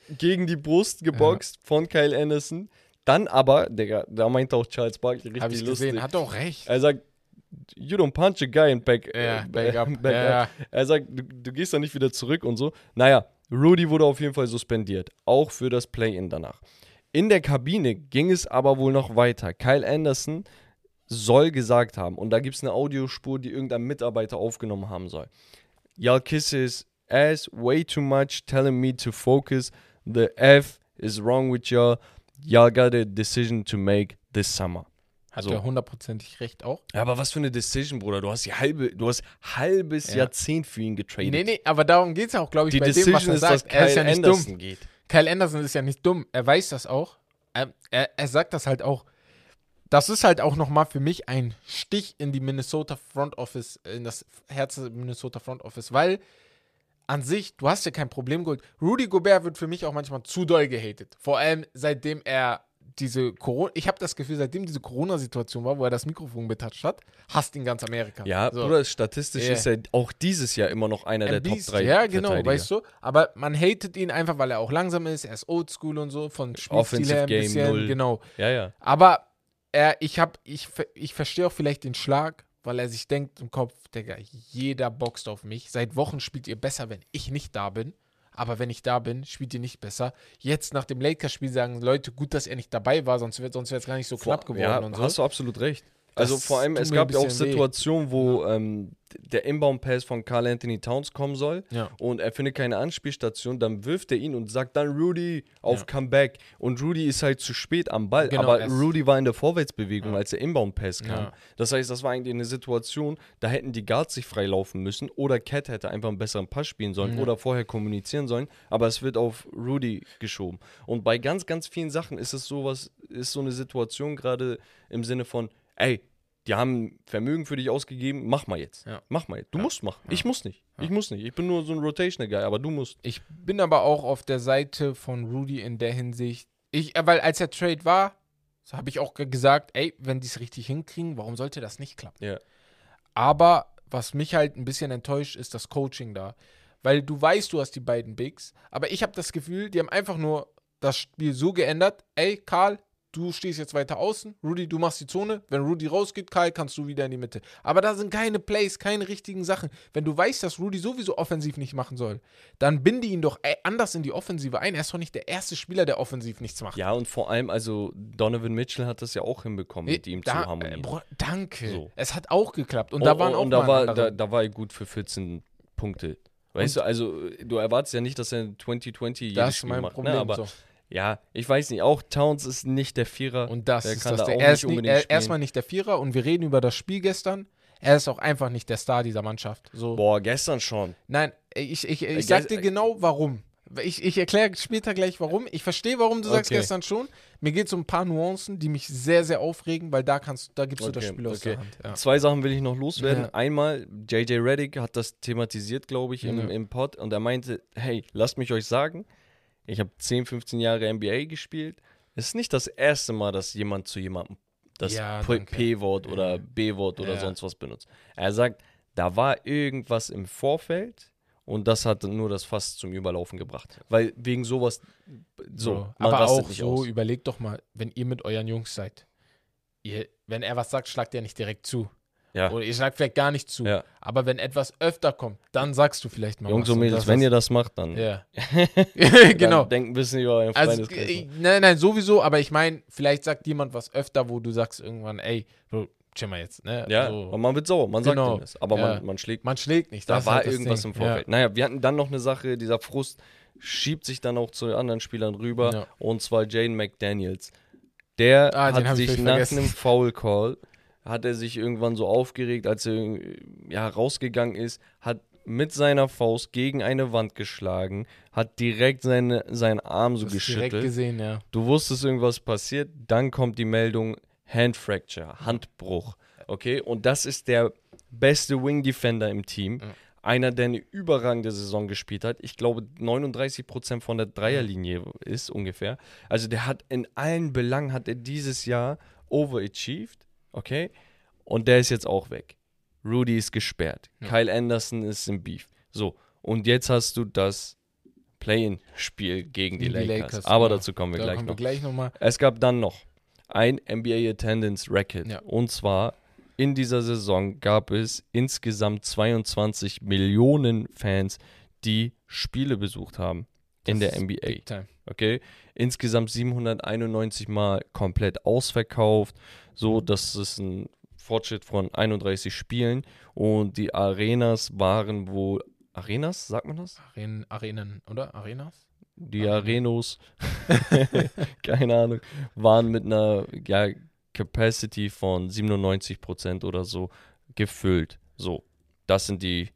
Ja. gegen die Brust geboxt von Kyle Anderson. Dann aber, Digga, da meinte auch Charles Barkley richtig Hab ich lustig. gesehen. Hat doch recht. Er sagt, you don't punch a guy in back, Ja, äh, back up. back Ja, up. Er sagt, du, du gehst da nicht wieder zurück und so. Naja, Rudy wurde auf jeden Fall suspendiert. Auch für das Play-In danach. In der Kabine ging es aber wohl noch weiter. Kyle Anderson soll gesagt haben, und da gibt es eine Audiospur, die irgendein Mitarbeiter aufgenommen haben soll. Y'all kisses ass way too much, telling me to focus. The F is wrong with y'all. Y'all got a decision to make this summer. Hat So. er hundertprozentig recht auch. Ja, aber was für eine Decision, Bruder. Du hast die halbe, du hast halbes Ja. Jahrzehnt für ihn getradet. Nee, nee, aber darum geht es ja auch, glaube ich, Die bei Decision dem, was er ist, sagt. er ist Kyle ja nicht Anderson dumm. geht. Kyle Anderson ist ja nicht dumm. Er weiß das auch. Er, er, er sagt das halt auch. Das ist halt auch nochmal für mich ein Stich in die Minnesota Front Office, in das Herz des Minnesota Front Office, weil an sich, du hast ja kein Problem geholt. Rudy Gobert wird für mich auch manchmal zu doll gehatet. Vor allem seitdem er diese Corona, ich habe das Gefühl, seitdem diese Corona-Situation war, wo er das Mikrofon betatscht hat, hasst ihn ganz Amerika. Ja, So. Bruder, statistisch Ja. ist er auch dieses Jahr immer noch einer der Top Biest, 3 Ja, genau, weißt du. Aber man hatet ihn einfach, weil er auch langsam ist. Er ist oldschool und so, von Spielstil her ein Game bisschen. null. Genau. Ja, ja. Aber er, ich, hab, ich, ich verstehe auch vielleicht den Schlag, weil er sich denkt im Kopf, Digga, jeder boxt auf mich. Seit Wochen spielt ihr besser, wenn ich nicht da bin. Aber wenn ich da bin, spielt ihr nicht besser. Jetzt nach dem Lakers-Spiel sagen Leute, gut, dass er nicht dabei war, sonst wäre sonst es gar nicht so knapp geworden ja, und so. hast du absolut recht. Also Das vor allem, es gab ja auch. Situationen, wo ähm, der Inbound-Pass von Carl Anthony Towns kommen soll Ja. und er findet keine Anspielstation, dann wirft er ihn und sagt dann Rudy auf Ja. Comeback und Rudy ist halt zu spät am Ball, Genau, aber Rudy war in der Vorwärtsbewegung, Ja. als der Inbound-Pass kam. Ja. Das heißt, das war eigentlich eine Situation, da hätten die Guards sich freilaufen müssen oder Cat hätte einfach einen besseren Pass spielen sollen Ja. oder vorher kommunizieren sollen, aber es wird auf Rudy geschoben. Und bei ganz, ganz vielen Sachen ist es sowas, ist so eine Situation gerade im Sinne von, ey, die haben Vermögen für dich ausgegeben, mach mal jetzt. Ja. Mach mal jetzt. Du Ja. musst machen. Ich Ja. muss nicht. Ich muss nicht. Ich bin nur so ein Rotational Guy, aber du musst. Ich bin aber auch auf der Seite von Rudy in der Hinsicht. Ich, äh, weil als der Trade war, so habe ich auch ge- gesagt, ey, wenn die es richtig hinkriegen, warum sollte das nicht klappen? Ja. Aber was mich halt ein bisschen enttäuscht, ist das Coaching da. Weil du weißt, du hast die beiden Bigs, aber ich habe das Gefühl, die haben einfach nur das Spiel so geändert, ey, Karl, du stehst jetzt weiter außen, Rudy, du machst die Zone, wenn Rudy rausgeht, Karl, kannst du wieder in die Mitte. Aber da sind keine Plays, keine richtigen Sachen. Wenn du weißt, dass Rudy sowieso offensiv nicht machen soll, dann binde ihn doch ey, anders in die Offensive ein. Er ist doch nicht der erste Spieler, der offensiv nichts macht. Ja, und vor allem, also Donovan Mitchell hat das ja auch hinbekommen, mit ihm da, zu äh, harmonieren. Bro, danke. So. Es hat auch geklappt. Und Oh, da waren oh, auch und da war, da, da war er gut für 14 Punkte. Weißt du, also du erwartest ja nicht, dass er 2020 jedes das ist Spiel mein macht. Problem. Ne? Aber so. Ja, ich weiß nicht, auch Towns ist nicht der Vierer. Und das Der ist kann das. da Der, er nicht ist nicht, er, erstmal nicht der Vierer und wir reden über das Spiel gestern. Er ist auch einfach nicht der Star dieser Mannschaft. So. Boah, gestern schon. Nein, ich, ich, ich Äh, sag dir genau warum. Ich, ich erkläre später gleich warum. Ich verstehe, warum du sagst Okay. gestern schon. Mir geht es um ein paar Nuancen, die mich sehr, sehr aufregen, weil da kannst da gibst du das Okay, Spiel aus okay. der Hand. Ja. Zwei Sachen will ich noch loswerden. Ja. Einmal, JJ Reddick hat das thematisiert, glaube ich, im, Ja. im Pod und er meinte, hey, lasst mich euch sagen, ich habe 10, 15 Jahre NBA gespielt. Es ist nicht das erste Mal, dass jemand zu jemandem das Ja. P-Wort oder B-Wort oder Ja. sonst was benutzt. Er sagt, da war irgendwas im Vorfeld und das hat nur das Fass zum Überlaufen gebracht. Weil wegen sowas, so, So. Aber auch so, aus. überlegt doch mal, wenn ihr mit euren Jungs seid. Ihr, wenn er was sagt, schlagt er nicht direkt zu. Ja. Oder ihr schlagt vielleicht gar nicht zu. Ja. Aber wenn etwas öfter kommt, dann sagst du vielleicht mal Jungs was. und Mädels, wenn ihr das macht, dann, Ja. dann genau. denkt ein bisschen über euren Also, Freundeskreis. nach. nein, nein, sowieso, aber ich meine, vielleicht sagt jemand was öfter, wo du sagst irgendwann, ey, Bro, chill mal jetzt, ne? Ja, so. und man wird sauer, man sagt Genau. ihm das. Aber Ja. man, man schlägt. Man schlägt nicht. Da war halt irgendwas Ding. im Vorfeld. Naja, wir hatten dann noch eine Sache, dieser Frust schiebt sich dann auch zu den anderen Spielern rüber. Ja. Und zwar Jaden McDaniels. Der Ah, hat sich nach vergessen. einem Foul Call, hat er sich irgendwann so aufgeregt, als er ja, rausgegangen ist, hat mit seiner Faust gegen eine Wand geschlagen, hat direkt seine, seinen Arm so das ist direkt geschüttelt. gesehen, ja. Du wusstest, irgendwas passiert, dann kommt die Meldung Hand Fracture, Handbruch. Okay, und das ist der beste Wing Defender im Team. Ja. Einer, der eine überragende Saison gespielt hat. Ich glaube, 39% von der Dreierlinie ist ungefähr. Also der hat in allen Belangen hat er dieses Jahr overachieved. Okay, und der ist jetzt auch weg. Rudy ist gesperrt. Ja. Kyle Anderson ist im Beef. So, und jetzt hast du das Play-in-Spiel gegen die, Gegen die Lakers. Lakers, Aber genau. dazu kommen wir Da gleich kommen noch. wir gleich nochmal. Es gab dann noch ein NBA Attendance Record. Ja. Und zwar in dieser Saison gab es insgesamt 22 Millionen Fans, die Spiele besucht haben in Das der NBA. Okay, insgesamt 791 Mal komplett ausverkauft. So, das ist ein Fortschritt von 31 Spielen und die Arenas waren wohl Arenas, sagt man das? Arenen, Arenen, oder? Arenas? Die Arenos, keine Ahnung, waren mit einer ja, Capacity von 97% oder so gefüllt. So, das sind die,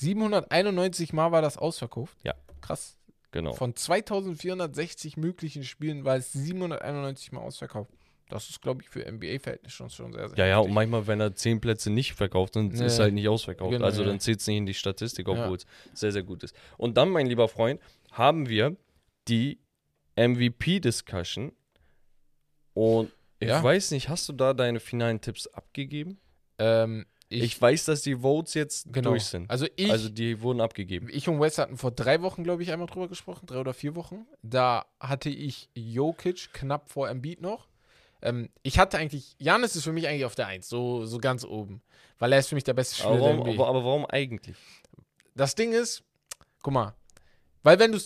791 Mal war das ausverkauft. Ja. Krass. genau. Von 2460 möglichen Spielen war es 791 Mal ausverkauft. Das ist, glaube ich, für NBA-Verhältnis schon, schon sehr, sehr Ja, ja, und manchmal, wenn er zehn Plätze nicht verkauft sind, Nee. ist er halt nicht ausverkauft. Genau, also ja. dann zählt es nicht in die Statistik, Ja. obwohl es sehr, sehr gut ist. Und dann, mein lieber Freund, haben wir die MVP-Discussion. Und ich Ja. weiß nicht, hast du da deine finalen Tipps abgegeben? Ähm, Ich, ich, weiß, dass die Votes jetzt genau. durch sind. Also ich, also die wurden abgegeben. ich und Wes hatten vor drei Wochen, glaube ich, einmal drüber gesprochen, drei oder vier Wochen. Da hatte ich Jokic knapp vor Embiid noch. Ähm, ich hatte eigentlich, Janis ist für mich eigentlich auf der Eins, so, so ganz oben. Weil er ist für mich der beste Spieler Aber der warum, NBA. aber, aber warum eigentlich? Das Ding ist, guck mal, weil wenn du,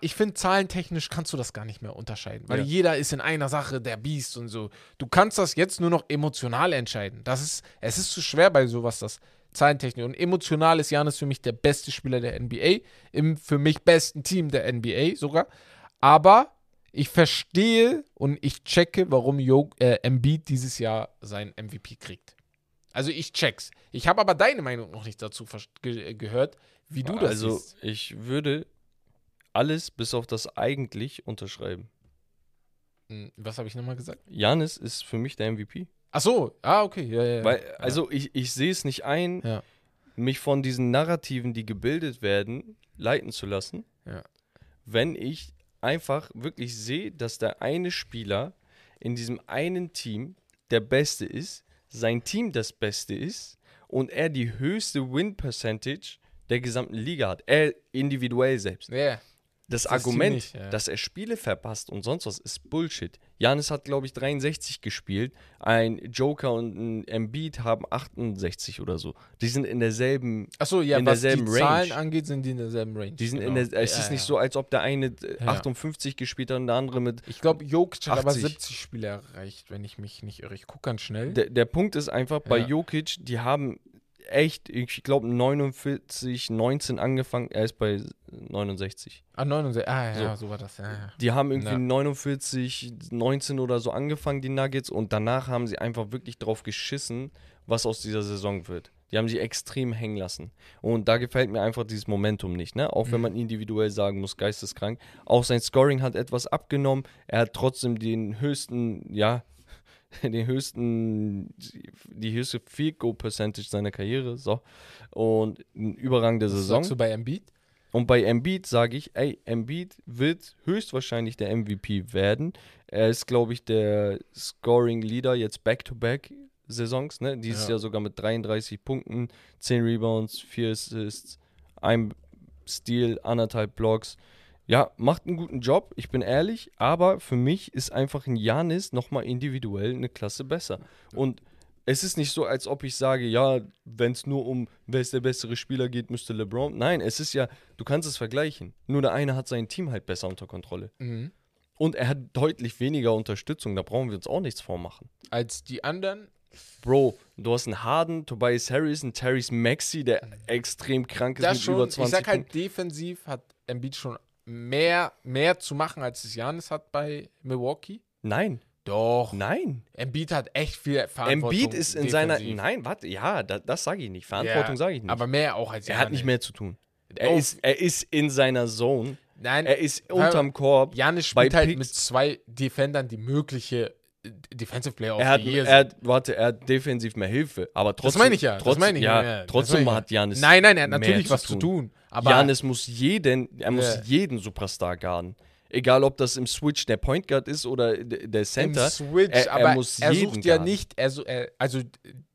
ich finde, zahlentechnisch kannst du das gar nicht mehr unterscheiden. Weil Ja. jeder ist in einer Sache der Biest und so. Du kannst das jetzt nur noch emotional entscheiden. Das ist, es ist zu schwer bei sowas, das zahlentechnisch. Und emotional ist Janis für mich der beste Spieler der NBA. Im für mich besten Team der NBA sogar. Aber ich verstehe und ich checke, warum Jo äh, Embiid dieses Jahr sein MVP kriegt. Also ich check's. Ich habe aber deine Meinung noch nicht dazu ge gehört, wie du das also siehst. ich würde alles bis auf das eigentlich unterschreiben. Hm, Was habe ich nochmal gesagt? Janis ist für mich der MVP. Ach so, ah, okay. Ja, ja, ja. Weil, ja. also ich, ich sehe es nicht ein, Ja. mich von diesen Narrativen, die gebildet werden, leiten zu lassen, Ja. wenn ich einfach wirklich sehe, dass der eine Spieler in diesem einen Team der Beste ist, sein Team das Beste ist und er die höchste Win-Percentage der gesamten Liga hat. Er individuell selbst. Ja, Das, Das Argument, nicht, ja. dass er Spiele verpasst und sonst was, ist Bullshit. Janis hat, glaube ich, 63 gespielt. Ein Joker und ein Embiid haben 68 oder so. Die sind in derselben. Ach so, ja, In was die derselben Range. Zahlen angeht, sind die in derselben Range. Die sind genau. in der, es Ja, ist nicht ja. so, als ob der eine äh, Ja. 58 gespielt hat und der andere mit. Ich glaube, Jokic hat aber 80. 70 Spiele erreicht, wenn ich mich nicht irre. Ich gucke ganz schnell. Der, der Punkt ist einfach, bei. Jokic, die haben echt, ich glaube, 49, 19 angefangen. Er ist bei 69. ah, 69. Ah, ja, so, war das. Ja, ja. Die haben irgendwie Ja. 49, 19 oder so angefangen, die Nuggets, und danach haben sie einfach wirklich drauf geschissen, was aus dieser Saison wird. Die haben sie extrem hängen lassen. Und da gefällt mir einfach dieses Momentum nicht, ne? Auch wenn Mhm. man individuell sagen muss, geisteskrank. Auch sein Scoring hat etwas abgenommen. Er hat trotzdem den höchsten, ja, den höchsten, die höchste Field Goal Percentage seiner Karriere. So. Und ein überragende Was Saison. sagst du bei Embiid? Und bei Embiid sage ich, ey, Embiid wird höchstwahrscheinlich der MVP werden. Er ist, glaube ich, der Scoring Leader jetzt Back-to-Back Saisons, ne? Dieses Ja. Jahr sogar mit 33 Punkten, 10 Rebounds, 4 Assists, ein Steal, anderthalb Blocks. Ja, macht einen guten Job, ich bin ehrlich, aber für mich ist einfach ein Janis nochmal individuell eine Klasse besser. Und es ist nicht so, als ob ich sage, ja, wenn es nur um, wer ist der bessere Spieler geht, müsste LeBron. Nein, es ist ja, du kannst es vergleichen. Nur der eine hat sein Team halt besser unter Kontrolle. Mhm. Und er hat deutlich weniger Unterstützung, da brauchen wir uns auch nichts vormachen. Als die anderen. Bro, du hast einen Harden, Tobias Harris, einen Terrence Maxi, der extrem krank ist Das mit schon, über ich 20 sag halt, defensiv hat Embiid schon mehr, mehr zu machen, als es Janis hat bei Milwaukee. Nein, Doch. nein. Embiid hat echt viel Verantwortung. Embiid ist in seiner, defensiv. nein, warte, ja, da, das sage ich nicht. Verantwortung Ja, sage ich nicht. Aber mehr auch als er hat nicht mehr zu tun. Er, Oh. ist, er ist in seiner Zone. Nein, Er ist unterm Korb. Janis spielt halt Picks- mit zwei Defendern die mögliche äh, Defensive Player Er hat, er hat, warte, er hat defensiv mehr Hilfe, aber trotzdem. das meine ich ja. Trotzdem, das meine ich ja, ja, das trotzdem ich ja. hat Janis. Nein, nein, er hat natürlich zu was zu tun. Aber Janis muss jeden, er muss Ja. jeden Superstar garden. Egal, ob das im Switch der Point Guard ist oder der im Center. Switch, er- er aber muss er sucht ja garden. nicht, er, so- also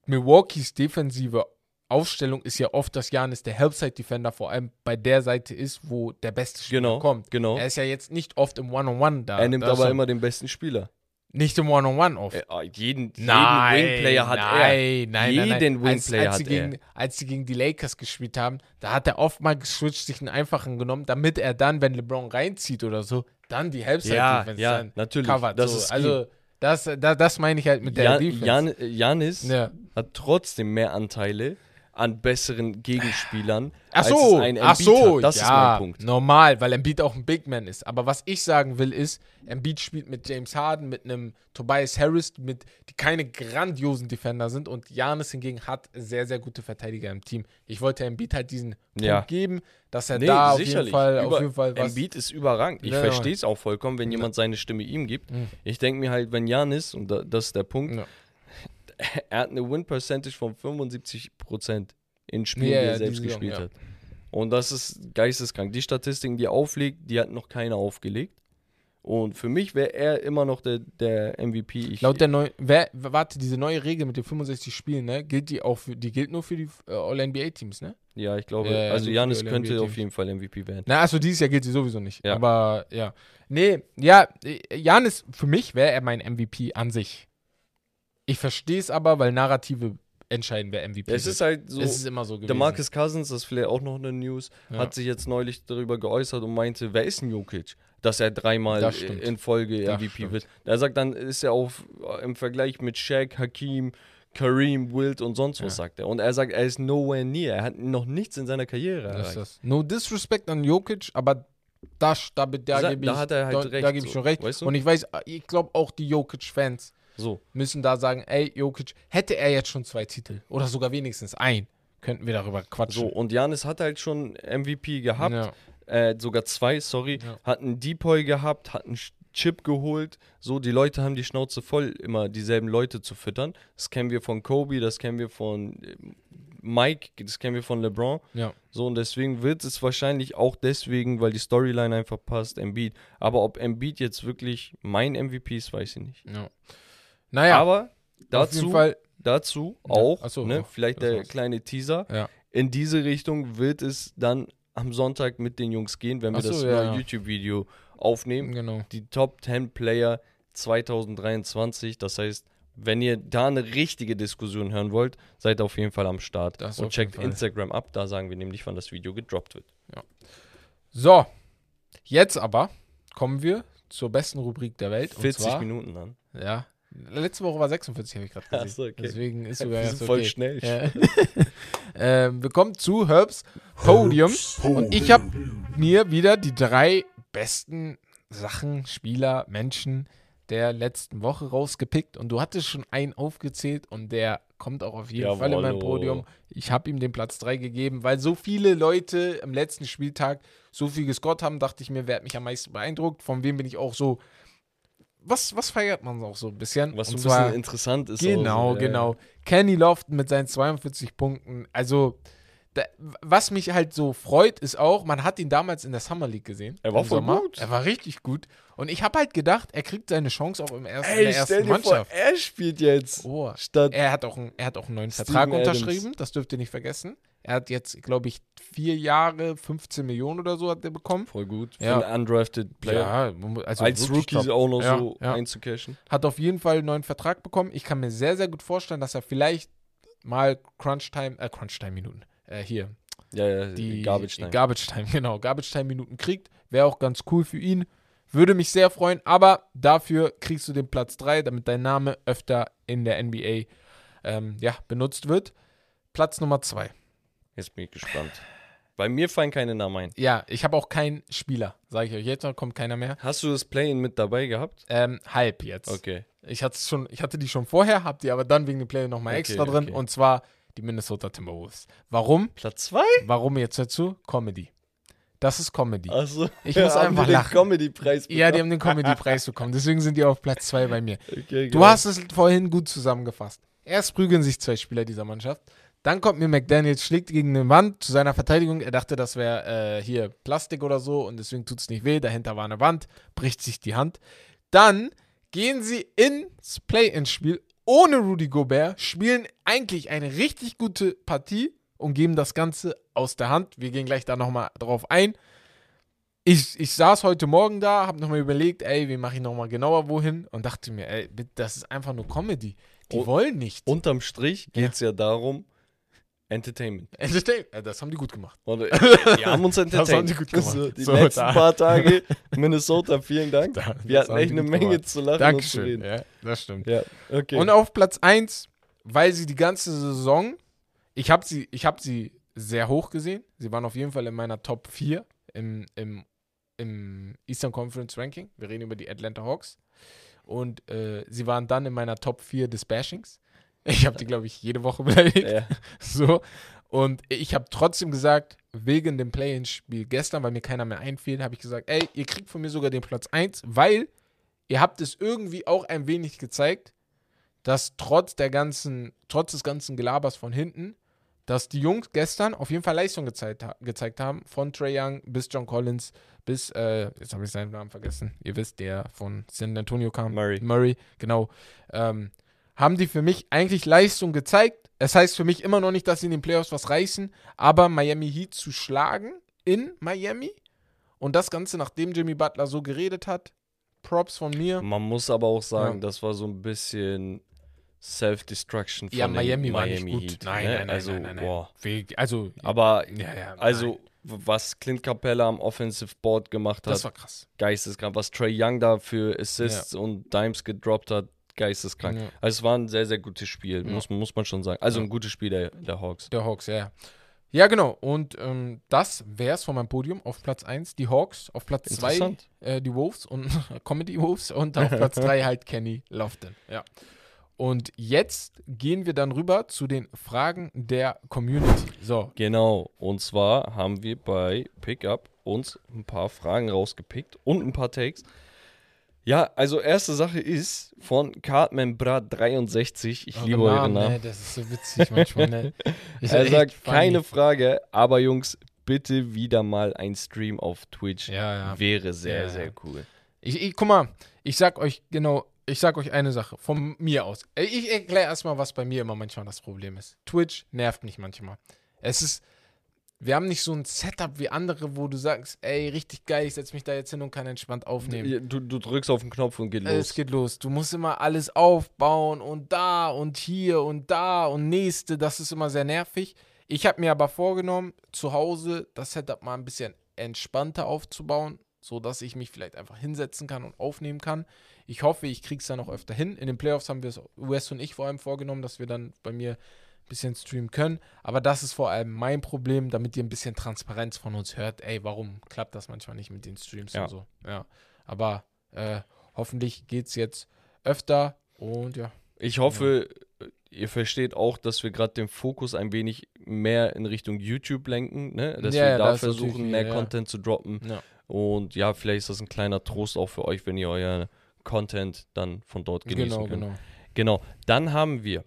Milwaukees defensive Aufstellung ist ja oft, dass Janis der Helpside-Defender vor allem bei der Seite ist, wo der beste Spieler Genau, kommt. genau. Er ist ja jetzt nicht oft im One-on-One da. Er nimmt da aber er immer den besten Spieler. Nicht im One-on-One oft. Äh, ah, jeden jeden Nein, Wingplayer hat nein, er. Nein, nein, jeden nein. Als, Wingplayer als, sie hat gegen, er. als sie gegen die Lakers gespielt haben, da hat er oft mal geswitcht, sich einen einfachen genommen, damit er dann, wenn LeBron reinzieht oder so, dann die Halbzeit Ja, Defense ja, dann natürlich. covert. Das so. ist also das, da, das meine ich halt mit der Jan, Defense. Jan, Janis Ja. hat trotzdem mehr Anteile an besseren Gegenspielern. Ach als so, ein ach so, hat. Das ja, ist mein Punkt. normal, weil Embiid auch ein Big Man ist. Aber was ich sagen will ist, Embiid spielt mit James Harden, mit einem Tobias Harris, mit, die keine grandiosen Defender sind und Janis hingegen hat sehr, sehr gute Verteidiger im Team. Ich wollte Embiid halt diesen Ja. Punkt geben, dass er Nee, da auf jeden Fall, auf Über- jeden Fall was... Embiid ist überragend. Ich Ja, verstehe es auch vollkommen, wenn jemand seine Stimme ihm gibt. Ich denke mir halt, wenn Janis, und da, das ist der Punkt. er hat eine Win-Percentage von 75% in Spielen, Ja, die er selbst Saison, gespielt ja. hat. Und das ist geisteskrank. Die Statistiken, die er auflegt, die hat noch keiner aufgelegt. Und für mich wäre er immer noch der, der MVP. Ich, Laut der neuen, wer, warte, diese neue Regel mit den 65 Spielen, ne, gilt die auch für, die gilt nur für die äh, All-NBA-Teams, ne? ja, ich glaube, ja, also Janis könnte auf jeden Fall MVP werden. Na, also dieses Jahr gilt sie sowieso nicht. Ja. Aber ja. Nee, ja, äh, Janis, für mich wäre er mein MVP an sich. Ich verstehe es aber, weil Narrative entscheiden, wer MVP Es wird. ist halt so, es ist immer so gewesen. der Marcus Cousins, das ist vielleicht auch noch eine News, Ja. hat sich jetzt neulich darüber geäußert und meinte, wer ist ein Jokic? Dass er dreimal Das in Folge Das MVP stimmt. wird. Er sagt, dann ist er auf, im Vergleich mit Shaq, Hakim, Kareem, Wild und sonst was, Ja. sagt er. Und er sagt, er ist nowhere near. Er hat noch nichts in seiner Karriere Das ist erreicht. No disrespect an Jokic, aber das, da, da, Da- gebe ich, halt da, recht, da gebe ich so, schon recht. weißt du? Und ich weiß, ich glaube auch die Jokic-Fans So. müssen da sagen, ey, Jokic, hätte er jetzt schon zwei Titel oder sogar wenigstens ein, könnten wir darüber So, quatschen. und Janis hat halt schon MVP gehabt, Ja. äh, sogar zwei, sorry, Ja. hat einen Depoy gehabt, hat einen Chip geholt. So, die Leute haben die Schnauze voll, immer dieselben Leute zu füttern. Das kennen wir von Kobe, das kennen wir von äh, Mike, das kennen wir von LeBron. Ja. So, und deswegen wird es wahrscheinlich auch deswegen, weil die Storyline einfach passt, Embiid. Aber ob Embiid jetzt wirklich mein MVP ist, weiß ich nicht. ja. Naja, Aber auf jeden dazu, Fall. dazu Ja, auch, ach so, ne, vielleicht der war's. kleine Teaser. Ja. In diese Richtung wird es dann am Sonntag mit den Jungs gehen, wenn wir so, das ja, neue ja. YouTube-Video aufnehmen. Genau. Die Top 10 Player 2023. Das heißt, wenn ihr da eine richtige Diskussion hören wollt, seid auf jeden Fall am Start. Das Und checkt. Instagram ab, da sagen wir nämlich, wann das Video gedroppt wird. So, jetzt aber kommen wir zur besten Rubrik der Welt. 40 und zwar, Minuten an. Ja. Letzte Woche war 46, habe ich gerade gesehen. Ach so, okay. Deswegen ist Wir sogar sind ganz voll okay. schnell. Ja. ähm, wir kommen zu Herbs Podium. Und ich habe mir wieder die drei besten Sachen, Spieler, Menschen der letzten Woche rausgepickt. Und du hattest schon einen aufgezählt und der kommt auch auf jeden Fall in mein. Podium. Ich habe ihm den Platz 3 gegeben, weil so viele Leute am letzten Spieltag so viel gescored haben, dachte ich mir, wer hat mich am meisten beeindruckt. Von wem bin ich auch so. Was, was feiert man auch so ein bisschen? Was so Und ein zwar- bisschen interessant ist. Genau, so, ja, genau. Kenny Lofton mit seinen 42 Punkten. Also, da, was mich halt so freut, ist auch, man hat ihn damals in der Summer League gesehen. Er war voll Sommer. gut. Er war richtig gut. Und ich habe halt gedacht, er kriegt seine Chance auch im ersten, in Ey, der stell ersten dir vor, Mannschaft. er spielt jetzt Oh. statt Er hat, auch einen, er hat auch einen neuen Steven Vertrag Adams. unterschrieben, das dürft ihr nicht vergessen. Er hat jetzt, glaube ich, vier Jahre, 15 Millionen oder so hat er bekommen. voll gut für Ja. einen undrafted Player. Ja, also Als Rookie top. auch noch Ja, so ja. einzucashen. Hat auf jeden Fall einen neuen Vertrag bekommen. Ich kann mir sehr, sehr gut vorstellen, dass er vielleicht mal Crunch-Time, äh, Crunch-Time-Minuten, äh, hier, Ja, ja, die Garbage Time. Garbage Time, genau, Garbage Time Minuten kriegt. Wäre auch ganz cool für ihn. Würde mich sehr freuen, aber dafür kriegst du den Platz 3, damit dein Name öfter in der NBA ähm, ja, benutzt wird. Platz Nummer 2. Jetzt bin ich gespannt. Bei mir fallen keine Namen ein. Ja, ich habe auch keinen Spieler, sage ich euch jetzt, kommt keiner mehr. Hast du das Play-In mit dabei gehabt? Ähm, halb jetzt. Okay. Ich, hatte schon, ich hatte die schon vorher, hab die aber dann wegen dem Play nochmal Okay, extra drin okay. und zwar die Minnesota Timberwolves. Warum? Platz 2? Warum jetzt dazu? Comedy. Das ist Comedy. Achso. Ich muss einfach lachen. Comedy-Preis Ja, die haben den Comedy-Preis bekommen. Deswegen sind die auf Platz 2 bei mir. okay, Du hast es vorhin gut zusammengefasst. Erst prügeln sich zwei Spieler dieser Mannschaft. Dann kommt mir McDaniels, schlägt gegen eine Wand zu seiner Verteidigung. Er dachte, das wäre äh, hier Plastik oder so und deswegen tut es nicht weh. Dahinter war eine Wand, bricht sich die Hand. Dann gehen sie ins Play-In-Spiel ohne Rudy Gobert, spielen eigentlich eine richtig gute Partie und geben das Ganze aus der Hand. Wir gehen gleich da nochmal drauf ein. Ich, ich saß heute Morgen da, habe nochmal überlegt, ey, wie mache ich nochmal genauer wohin und dachte mir, ey, das ist einfach nur Comedy. Die Und- wollen nicht. Unterm Strich geht es ja. darum, Entertainment. Entertain- äh, Das haben die gut gemacht. Äh, wir haben uns Das entertained. haben die gut gemacht. So, die So, letzten da- paar Tage, Minnesota, vielen Dank. Da- Wir das hatten echt die eine Menge gemacht. zu lachen und zu Dankeschön. reden. Ja, das stimmt. Ja, okay. Und auf Platz 1, weil sie die ganze Saison, Ich habe sie, ich hab sie sehr hoch gesehen. Sie waren auf jeden Fall in meiner Top 4 im, im, im Eastern Conference Ranking. Wir reden über die Atlanta Hawks. Und äh, sie waren dann in meiner Top 4 des Bashings. Ich habe die, glaube ich, jede Woche beleidigt. Ja. So. Und ich habe trotzdem gesagt, wegen dem Play-In-Spiel gestern, weil mir keiner mehr einfiel, habe ich gesagt, ey, ihr kriegt von mir sogar den Platz 1, weil ihr habt es irgendwie auch ein wenig gezeigt, dass trotz der ganzen, trotz des ganzen Gelabers von hinten, dass die Jungs gestern auf jeden Fall Leistung gezeigt, ha gezeigt haben, von Trey Young bis John Collins bis, äh, jetzt habe ich seinen Namen vergessen, ihr wisst, der von San Antonio kam. Murray. Murray, genau. Ähm, haben die für mich eigentlich Leistung gezeigt. Es heißt für mich immer noch nicht, dass sie in den Playoffs was reißen, aber Miami Heat zu schlagen in Miami und das Ganze, nachdem Jimmy Butler so geredet hat, Props von mir. Man muss aber auch sagen, Ja. das war so ein bisschen Self-Destruction von Ja, den Miami war nicht Miami gut. Heat. Nein, ne? nein, nein, also, nein, nein, nein. Wegen- Also, Aber ja, ja, also, nein. was Clint Capella am Offensive Board gemacht hat, das war krass. geisteskrank. Was Trey Young da für Assists und Dimes gedroppt hat, geisteskrank. Ja. Also es war ein sehr, sehr gutes Spiel, Ja. muss, muss man schon sagen. Also ein gutes Spiel der, der Hawks. Der Hawks, ja. ja. Genau. Und ähm, das wäre es von meinem Podium. Auf Platz 1 die Hawks, auf Platz 2 Interessant. äh, die Wolves und Comedy Wolves und auf Platz 3 halt Kenny Lofton. Ja. Und jetzt gehen wir dann rüber zu den Fragen der Community. So, Genau. Und zwar haben wir bei Pickup uns ein paar Fragen rausgepickt und ein paar Takes. Ja, also erste Sache ist von Cartman Brat 63. Ich liebe eure euren Namen. Ne, das ist so witzig manchmal. Ne? Er sagt, keine Frage, aber Jungs, bitte wieder mal ein Stream auf Twitch. Ja, ja. Wäre sehr, Ja, sehr cool. Ich, ich, guck mal, ich sag euch genau, ich sag euch eine Sache von mir aus. Ich erkläre erstmal, was bei mir immer manchmal das Problem ist. Twitch nervt mich manchmal. Es ist, wir haben nicht so ein Setup wie andere, wo du sagst, ey, richtig geil, ich setze mich da jetzt hin und kann entspannt aufnehmen. Du, du drückst auf den Knopf und geht Es los. geht los. Du musst immer alles aufbauen und da und hier und da und nächste. Das ist immer sehr nervig. Ich habe mir aber vorgenommen, zu Hause das Setup mal ein bisschen entspannter aufzubauen, sodass ich mich vielleicht einfach hinsetzen kann und aufnehmen kann. Ich hoffe, ich kriege es dann auch öfter hin. In den Playoffs haben wir es, Wes und ich vor allem vorgenommen, dass wir dann bei mir bisschen streamen können. Aber das ist vor allem mein Problem, damit ihr ein bisschen Transparenz von uns hört. Ey, warum klappt das manchmal nicht mit den Streams Ja. und so? Ja. Aber äh, hoffentlich geht es jetzt öfter und ja. Ich hoffe, ihr versteht auch, dass wir gerade den Fokus ein wenig mehr in Richtung YouTube lenken, ne? dass Ja, wir ja, da das versuchen, mehr ja. Content zu droppen. ja. Und ja, vielleicht ist das ein kleiner Trost auch für euch, wenn ihr euer Content dann von dort genießen Genau, könnt. genau. Genau. Dann haben wir,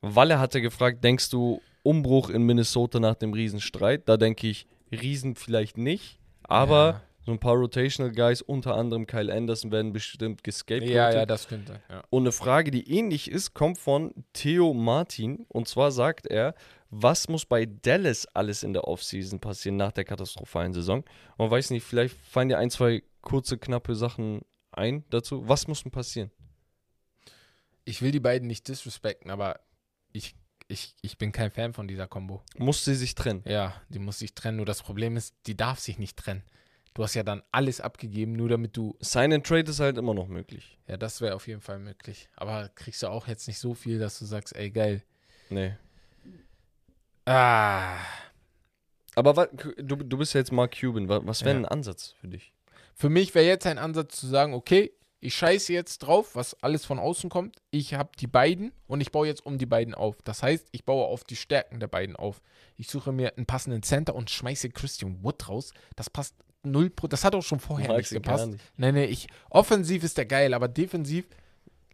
Walle hatte gefragt, denkst du Umbruch in Minnesota nach dem Riesenstreit? Da denke ich, Riesen vielleicht nicht, aber Ja. so ein paar Rotational Guys, unter anderem Kyle Anderson, werden bestimmt gescapegoatet. Ja, ja, das könnte. Ja. Und eine Frage, die ähnlich ist, kommt von Theo Martin. Und zwar sagt er, was muss bei Dallas alles in der Offseason passieren nach der katastrophalen Saison? Und weiß nicht, vielleicht fallen dir ein, zwei kurze, knappe Sachen ein dazu. Was muss denn passieren? Ich will die beiden nicht disrespekten, aber ich, ich bin kein Fan von dieser Combo. Muss sie sich trennen? Ja, die muss sich trennen. Nur das Problem ist, die darf sich nicht trennen. Du hast ja dann alles abgegeben, nur damit du. Sign and Trade ist halt immer noch möglich. Ja, das wäre auf jeden Fall möglich. Aber kriegst du auch jetzt nicht so viel, dass du sagst, ey, geil. Nee. Ah. Aber wa- du, du bist ja jetzt Mark Cuban. Wa- Was wäre Ja. ein Ansatz für dich? Für mich wäre jetzt ein Ansatz zu sagen, okay, ich scheiße jetzt drauf, was alles von außen kommt. Ich habe die beiden und ich baue jetzt um die beiden auf. Das heißt, ich baue auf die Stärken der beiden auf. Ich suche mir einen passenden Center und schmeiße Christian Wood raus. Das passt null Pro. Das hat auch schon vorher Magst nicht du gar gepasst. nicht. Nein, nein, ich. Offensiv ist der geil, aber defensiv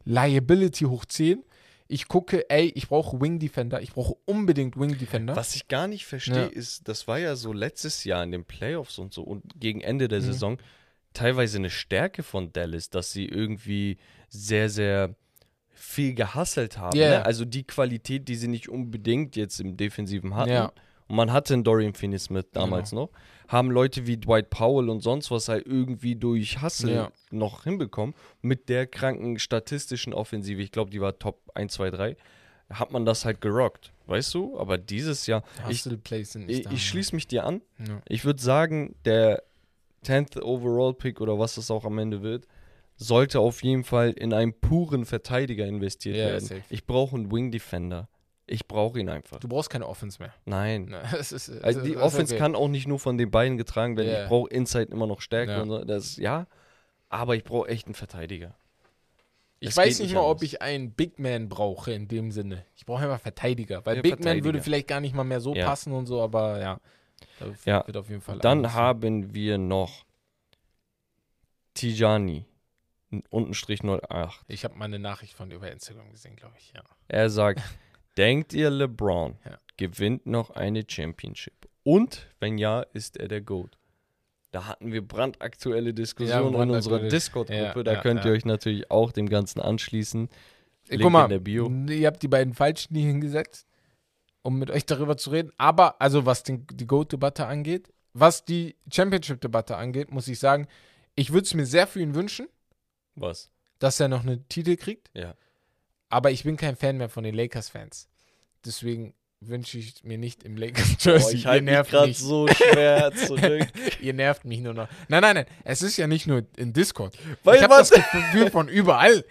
Liability hoch 10. Ich gucke, ey, ich brauche Wing Defender. Ich brauche unbedingt Wing Defender. Was ich gar nicht verstehe, Ja. ist, das war ja so letztes Jahr in den Playoffs und so und gegen Ende der Mhm. Saison teilweise eine Stärke von Dallas, dass sie irgendwie sehr, sehr viel gehasselt haben. Ja. Ne? Also die Qualität, die sie nicht unbedingt jetzt im Defensiven hatten. Ja. Und man hatte einen Dorian Finney-Smith damals noch. Haben Leute wie Dwight Powell und sonst was halt irgendwie durch Hustle Ja. noch hinbekommen. Mit der kranken statistischen Offensive, ich glaube, die war Top 1, 2, 3, hat man das halt gerockt. Weißt du? Aber dieses Jahr, ich, Hustle Plays sind nicht ich, da. ich schließe mich dir an. Ja. Ich würde sagen, der 10th Overall Pick oder was das auch am Ende wird, sollte auf jeden Fall in einen puren Verteidiger investiert Ja, werden. safe. Ich brauche einen Wing Defender. Ich brauche ihn einfach. Du brauchst keine Offense mehr. Nein. Ne, es ist, Also die Offense okay. kann auch nicht nur von den beiden getragen werden. Ja. Ich brauche Inside immer noch Stärke Ja. und so. Das ja, aber ich brauche echt einen Verteidiger. Ich Es weiß nicht mal, ob ich einen Big Man brauche in dem Sinne. Ich brauche einfach Verteidiger, weil Ja, Big Man Verteidiger. würde vielleicht gar nicht mal mehr so Ja. passen und so, aber ja. Da Ja. wird auf jeden Fall. Dann anders. haben wir noch Tijani. Untenstrich 08. Ich habe mal eine Nachricht von über Instagram gesehen, glaube ich, ja. Er sagt, denkt ihr LeBron Ja. gewinnt noch eine Championship? Und wenn ja, ist er der GOAT? Da hatten wir brandaktuelle Diskussionen in brandaktuelle- unserer Discord-Gruppe. Ja, da ja, könnt ja. ihr euch natürlich auch dem Ganzen anschließen. Link Guck mal, in ihr habt die beiden Falschen hier hingesetzt, um mit euch darüber zu reden. Aber, also was den, die GOAT-Debatte angeht, was die Championship-Debatte angeht, muss ich sagen, ich würde es mir sehr für ihn wünschen, Was? dass er noch einen Titel kriegt. Ja. Aber ich bin kein Fan mehr von den Lakers-Fans. Deswegen wünsche ich mir nicht im Boah, Lakers-Jersey. ich ihr halte mich nervt gerade so schwer zurück. Ihr nervt mich nur noch. Nein, nein, nein. Es ist ja nicht nur in Discord. Weil ich habe das Gefühl von überall.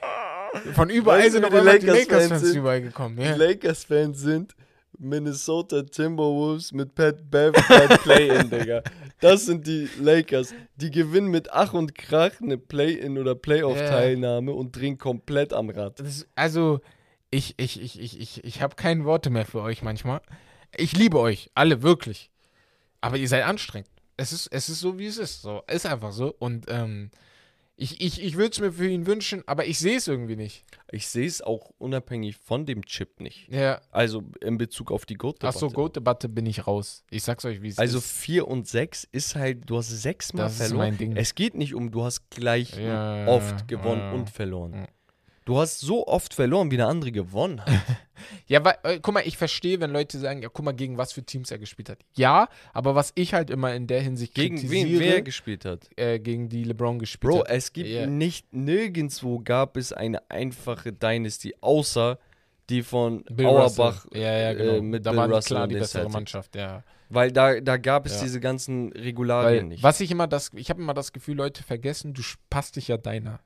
Von überall Weißt sind wie die die Lakers-Fans sind? überall gekommen. Die Ja. Lakers-Fans sind Minnesota Timberwolves mit Pat Bev Play-In, Digga. Das sind die Lakers. Die gewinnen mit Ach und Krach eine Play-In oder Playoff-Teilnahme und drehen komplett am Rad. Ist, also, ich, ich, ich, ich, ich, ich habe keine Worte mehr für euch manchmal. Ich liebe euch, alle, wirklich. Aber ihr seid anstrengend. Es ist, es ist so, wie es ist. So, ist einfach so. Und ähm, ich, ich, ich würde es mir für ihn wünschen, aber ich sehe es irgendwie nicht. Ich sehe es auch unabhängig von dem Chip nicht. Ja. Also in Bezug auf die goat Achso, Goat-Debatte bin ich raus. Ich sag's euch, wie es Also ist. 4 und 6 ist halt, du hast sechsmal Das ist verloren. mein Ding. Es geht nicht um, du hast gleich Ja, oft gewonnen ja. und verloren. Du hast so oft verloren, wie der andere gewonnen hat. Ja, weil, äh, guck mal, ich verstehe, wenn Leute sagen, ja, guck mal, gegen was für Teams er gespielt hat. Ja, aber was ich halt immer in der Hinsicht Gegen wen kritisiere, wer gespielt hat. äh, gegen die LeBron gespielt Bro, hat. es gibt Ja. nicht, nirgendwo gab es eine einfache Dynasty, außer die von Bill Auerbach Russell. Ja, ja, genau. äh, mit da Bill Russell klar die bessere. Mannschaft, ja. Weil da, da gab es Ja. diese ganzen Weil, Regularien nicht. was ich immer das, ich habe immer das Gefühl, Leute vergessen, du passt dich ja deiner,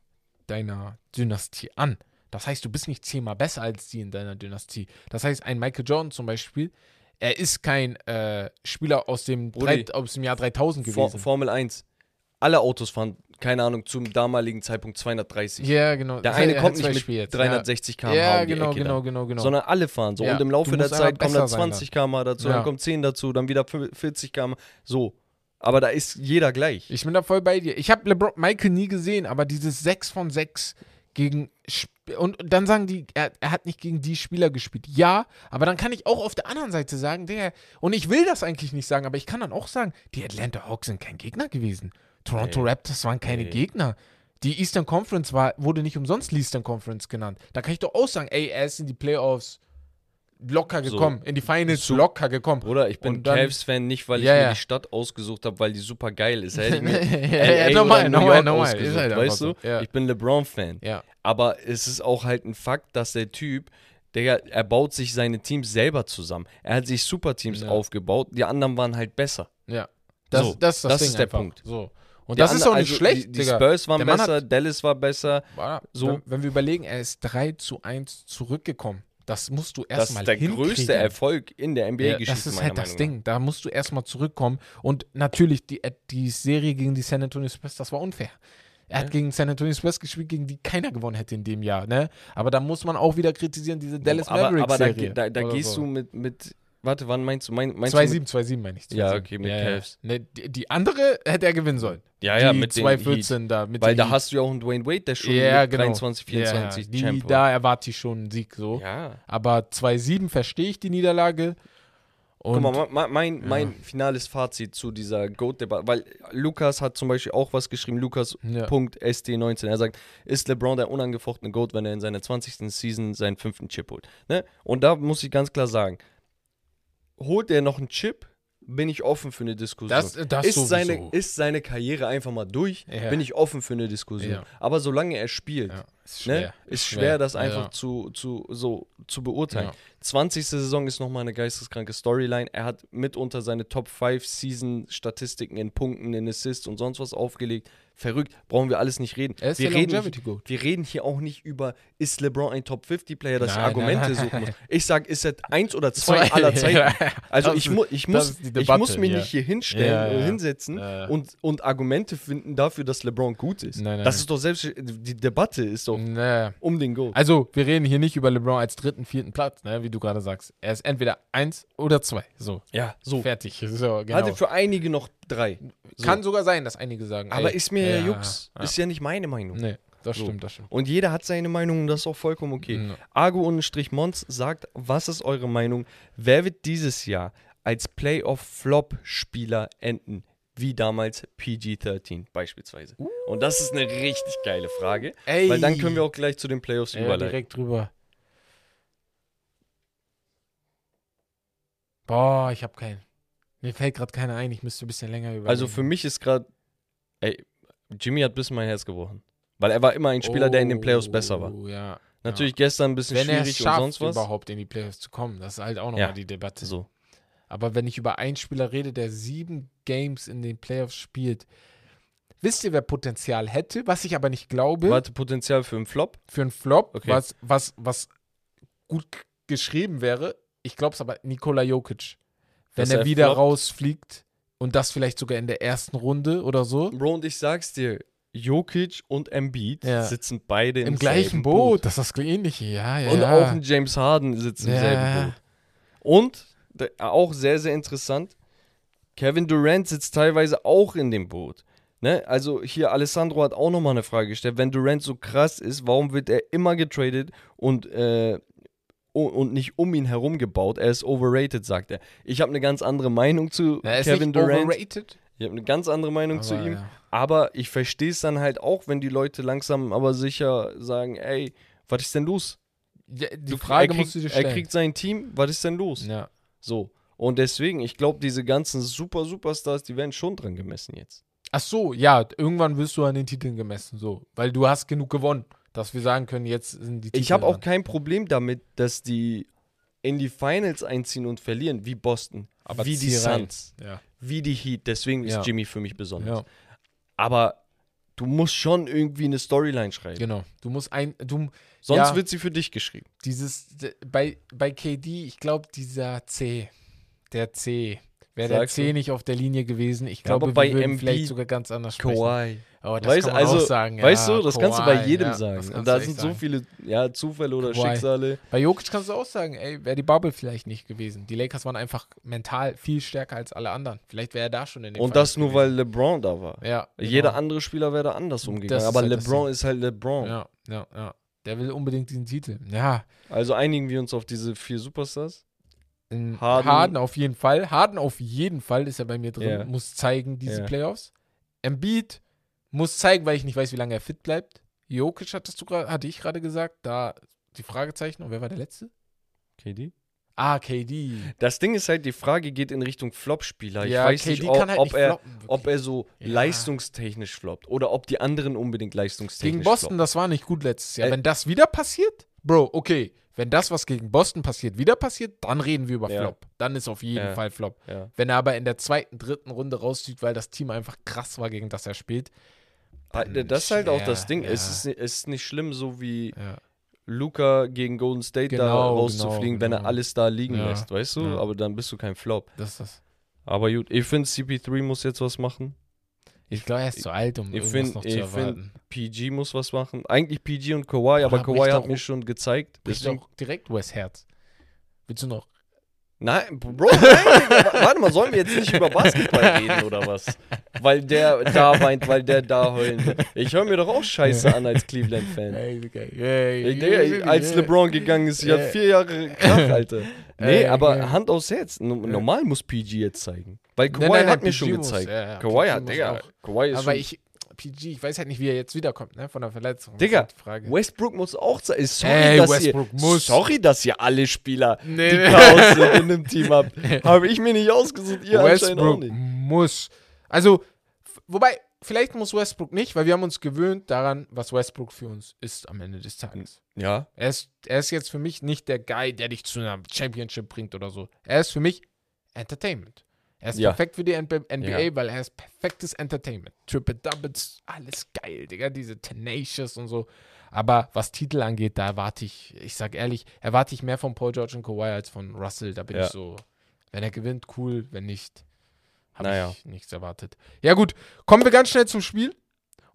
deiner Dynastie an. Das heißt, du bist nicht zehnmal besser als die in deiner Dynastie. Das heißt, ein Michael Jordan zum Beispiel, er ist kein äh, Spieler aus dem, Brudi, drei, aus dem Jahr 3000 For gewesen. Formel 1. Alle Autos fahren, keine Ahnung, zum damaligen Zeitpunkt 230. ja, genau. Der Das eine heißt, kommt nicht mit Spiele jetzt. 360 km/h Ja, um genau, genau, genau, genau. Sondern alle fahren so. Ja, Und im Laufe der Zeit kommen sein 20 km dazu, Ja. dann kommt 10 dazu, dann wieder 40 km. So. Aber da ist jeder gleich. Ich bin da voll bei dir. Ich habe LeBron Michael nie gesehen, aber dieses 6 von 6 gegen und dann sagen die, er, er hat nicht gegen die Spieler gespielt. Ja, aber dann kann ich auch auf der anderen Seite sagen, der und ich will das eigentlich nicht sagen, aber ich kann dann auch sagen, die Atlanta Hawks sind kein Gegner gewesen. Toronto Nee. Raptors waren keine Nee. Gegner. Die Eastern Conference war, wurde nicht umsonst Eastern Conference genannt. Da kann ich doch auch sagen, ey, er ist in die Playoffs locker So. gekommen, in die Finals So. locker gekommen. Bruder, ich bin Cavs-Fan nicht, weil ich Ja, mir die Stadt ausgesucht habe, weil die super geil ist. Hätte ich mir ja, ja, normal, oder normal, normal. Ist halt weißt du? so. Ja. Ich bin LeBron-Fan. ja. Aber es ist auch halt ein Fakt, dass der Typ, der, er baut sich seine Teams selber zusammen. Er hat sich Superteams Ja. aufgebaut, die anderen waren halt besser. Ja. Das, So, das ist das, das ist der einfach. Punkt. So. Und Die das ist andre- auch nicht also schlecht, Die, die Digga. Spurs waren besser, Dallas war besser. Warte, So. Wenn, wenn wir überlegen, er ist 3 zu 1 zurückgekommen. Das musst du Das erstmal ist der hinkriegen. größte Erfolg in der Ja, NBA-Geschichte. das ist halt das Meinung Ding. Da musst du erstmal zurückkommen. Und natürlich, die, äh, die Serie gegen die San Antonio Spurs, das war unfair. Er hat Ja. gegen San Antonio Spurs gespielt, gegen die keiner gewonnen hätte in dem Jahr. Ne? Aber da muss man auch wieder kritisieren, diese Dallas nach. Aber, aber da, da, da gehst so. du mit, mit. Warte, wann meinst du? Mein, meinst du mit, 2-7, 2-7 meine ich. Ja, 2-7. okay, mit ja, Cavs. Ne, die, die andere hätte er gewinnen sollen. Ja, ja, die mit den Heat. 2-14 da. Mit Weil da Heat. hast du ja auch einen Dwayne Wade, der schon ja, mit genau. 23, 24 ja, die, Champ war. Da erwarte ich schon einen Sieg so. Ja. Aber 2-7 verstehe ich die Niederlage. Und Guck mal, ma- mein, mein finales Fazit zu dieser Goat-Debatte, weil Lukas hat zum Beispiel auch was geschrieben, Lukas Ja. Punkt ST19. Er sagt, ist LeBron der unangefochtene Goat, wenn er in seiner 20. Season seinen fünften Chip holt? Ne? Und da muss ich ganz klar sagen, holt er noch einen Chip, bin ich offen für eine Diskussion. Das- das ist, sowieso. seine, ist seine Karriere einfach mal durch, Ja. bin ich offen für eine Diskussion. Ja. Aber solange er spielt, Ja. Ist Ne? schwer. Ist schwer, das Ja, einfach ja. zu, zu, so zu beurteilen. Ja. 20. Saison ist nochmal eine geisteskranke Storyline. Er hat mitunter seine Top 5 Season-Statistiken in Punkten, in Assists und sonst was aufgelegt. Verrückt, brauchen wir alles nicht reden. Er ist wir, der reden Goat. wir reden hier auch nicht über, ist LeBron ein Top 50-Player, dass ich Nein, Argumente nein, suchen nein. muss. Ich sage, ist er eins oder zwei aller Zeiten. Also Das ich, ist- mu ich, das muss, ist die ich Debatte, muss mich ja. nicht hier hinstellen, Ja, äh, ja. hinsetzen Ja. Und, und Argumente finden dafür, dass LeBron gut ist. Das ist doch selbst, die Debatte ist doch Naja. um den Goat. Also, wir reden hier nicht über LeBron als dritten, vierten Platz, ne, wie du gerade sagst. Er ist entweder eins oder zwei. So, Ja, so. fertig. So, genau. Hatte für einige noch drei. So. Kann sogar sein, dass einige sagen. Aber ey, ist mir ja, Jux. Ja. Ist ja nicht meine Meinung. Nee, das So. stimmt, das stimmt. Und jeder hat seine Meinung und das ist auch vollkommen okay. Mhm. Argo-Mons sagt, was ist eure Meinung? Wer wird dieses Jahr als Playoff-Flop-Spieler enden? Wie damals PG-13 beispielsweise. Und das ist eine richtig geile Frage, Ey. weil dann können wir auch gleich zu den Playoffs ja, überleiten. direkt drüber. Boah, ich habe keinen. Mir fällt gerade keiner ein, ich müsste ein bisschen länger überlegen. Also für mich ist gerade, ey, Jimmy hat ein bisschen mein Herz gebrochen. Weil er war immer ein Spieler, der in den Playoffs besser war. Oh, ja. Natürlich gestern ein bisschen Wenn er schwierig und schafft, sonst was. überhaupt in die Playoffs zu kommen, das ist halt auch nochmal Ja. die Debatte. So. Aber wenn ich über einen Spieler rede, der sieben Games in den Playoffs spielt, wisst ihr, wer Potenzial hätte, was ich aber nicht glaube, Warte, Potenzial für einen Flop? für einen Flop, Okay. was, was, was gut geschrieben wäre. Ich glaube es aber Nikola Jokic. Wenn er, er wieder floppt? rausfliegt und das vielleicht sogar in der ersten Runde oder so. Bro, und ich sag's dir, Jokic und Embiid Ja. sitzen beide im, Im gleichen selben Boot. Das ist das ähnliche, ja, ja. Und ja. auch ein James Harden sitzt im Ja. selben Boot. Und, auch sehr, sehr interessant, Kevin Durant sitzt teilweise auch in dem Boot. Ne? Also hier, Alessandro hat auch nochmal eine Frage gestellt. Wenn Durant so krass ist, warum wird er immer getradet und, äh, und nicht um ihn herum gebaut? Er ist overrated, sagt er. Ich habe eine ganz andere Meinung zu Na, er Kevin Durant. overrated. Ich habe eine ganz andere Meinung zu aber ihm. ja. Aber ich verstehe es dann halt auch, wenn die Leute langsam aber sicher sagen, ey, was ist denn los? Ja, die Du- Frage er kriegt, musst du dir Er stellen. kriegt sein Team, was ist denn los? ja. So. Und deswegen, ich glaube, diese ganzen super Superstars, die werden schon dran gemessen jetzt. Ach so, ja, irgendwann wirst du an den Titeln gemessen, so. Weil du hast genug gewonnen, dass wir sagen können, jetzt sind die Titel Ich habe auch kein Problem damit, dass die in die Finals einziehen und verlieren, wie Boston, Aber wie die. Suns, Ja. wie die Heat. Deswegen ist Ja. Jimmy für mich besonders. ja, Aber du musst schon irgendwie eine Storyline schreiben. genau. Du musst ein, du, Sonst ja. wird sie für dich geschrieben. dieses, bei, bei KD, ich glaube, dieser C, der C, wäre der C nicht auf der Linie gewesen, ich aber glaube, bei wir würden vielleicht sogar ganz anders sprechen. Kawhi. Oh, das Weißt, kann man also, auch sagen, weißt ja, du, das kannst du bei Kawhi, jedem ja, sagen. Und da sind so viele ja, Zufälle oder Kawhi. Schicksale. Bei Jokic kannst du auch sagen, ey, wäre die Bubble vielleicht nicht gewesen. Die Lakers waren einfach mental viel stärker als alle anderen. Vielleicht wäre er da schon in den Und Finals das nur, gewesen. weil LeBron da war. Ja, Jeder genau. andere Spieler wäre da anders umgegangen. Aber halt LeBron ist halt LeBron. Ja, ja, ja. Der will unbedingt diesen Titel. Ja. Also einigen wir uns auf diese vier Superstars. Ähm, Harden- Harden, auf jeden Fall. Harden auf jeden Fall ist er bei mir drin. Ja. Muss zeigen, diese Ja. Playoffs. Embiid muss zeigen, weil ich nicht weiß, wie lange er fit bleibt. Jokic hattest du grad, hatte ich gerade gesagt. Da die Fragezeichen. Und wer war der Letzte? KD? Ah, KD. Das Ding ist halt, die Frage geht in Richtung Flop-Spieler. Ich ja, weiß KD nicht, ob, kann halt ob, nicht er, floppen, ob er so Ja. leistungstechnisch floppt oder ob die anderen unbedingt leistungstechnisch Gegen Boston, floppen. das war nicht gut letztes Jahr. Äh, Wenn das wieder passiert, Bro, okay. Wenn das, was gegen Boston passiert, wieder passiert, dann reden wir über Ja. Flop. Dann ist auf jeden Ja. Fall Flop. Ja. Wenn er aber in der zweiten, dritten Runde rauszieht, weil das Team einfach krass war, gegen das er spielt. Ah, Das ist halt auch das Ding. Es, ist, es ist nicht schlimm, so wie. Luca gegen Golden State da Genau, rauszufliegen, genau, wenn er genau. alles da liegen lässt, weißt du? Aber dann bist du kein Flop. Das ist das. Aber gut, ich finde, CP3 muss jetzt was machen. Ich glaube, er ist zu alt, um ich irgendwas find- noch zu ich erwarten. PG muss was machen. Eigentlich PG und Kawhi, aber Kawhi hat mir schon gezeigt. Deswegen, auch direkt Wes Herz. Willst du noch? Nein, Bro, nein, warte mal, sollen wir jetzt nicht über Basketball reden oder was? Weil der da weint, weil der da heulen will. Ich höre mir doch auch Scheiße an als Cleveland-Fan. Als LeBron gegangen ist, ich Ja. vier Jahre Kraft, Alter. Nee, aber. Hand aufs Herz. No- Normal muss PG jetzt zeigen. Weil Kawhi Nein, nein, hat nein, mir PG schon muss, gezeigt. ja, ja, Kawhi hat, Digga, auch. Kawhi ist Aber schon... ich, PG, ich weiß halt nicht, wie er jetzt wiederkommt, ne? Von der Verletzung. Digga, halt. Westbrook muss auch zeigen. Sorry, Ey, dass Westbrook ihr, muss. Sorry, dass ihr alle Spieler, Nee, die. Chaos sind in dem Team habt. Habe ich mir nicht ausgesucht, ihr anscheinend auch Westbrook nicht. muss. Also, wobei, vielleicht muss Westbrook nicht, weil wir haben uns gewöhnt daran, was Westbrook für uns ist am Ende des Tages. Ja, Er ist, er ist jetzt für mich nicht der Guy, der dich zu einer Championship bringt oder so. Er ist für mich Entertainment. Er ist Ja. perfekt für die NBA, Ja. weil er ist perfektes Entertainment. Triple Doubles, alles geil, Digga, diese Tenacious und so. Aber was Titel angeht, da erwarte ich, ich sag ehrlich, erwarte ich mehr von Paul George und Kawhi als von Russell. Da bin Ja. ich so, wenn er gewinnt, cool, wenn nicht, habe Naja. ich nichts erwartet. Ja gut, kommen wir ganz schnell zum Spiel.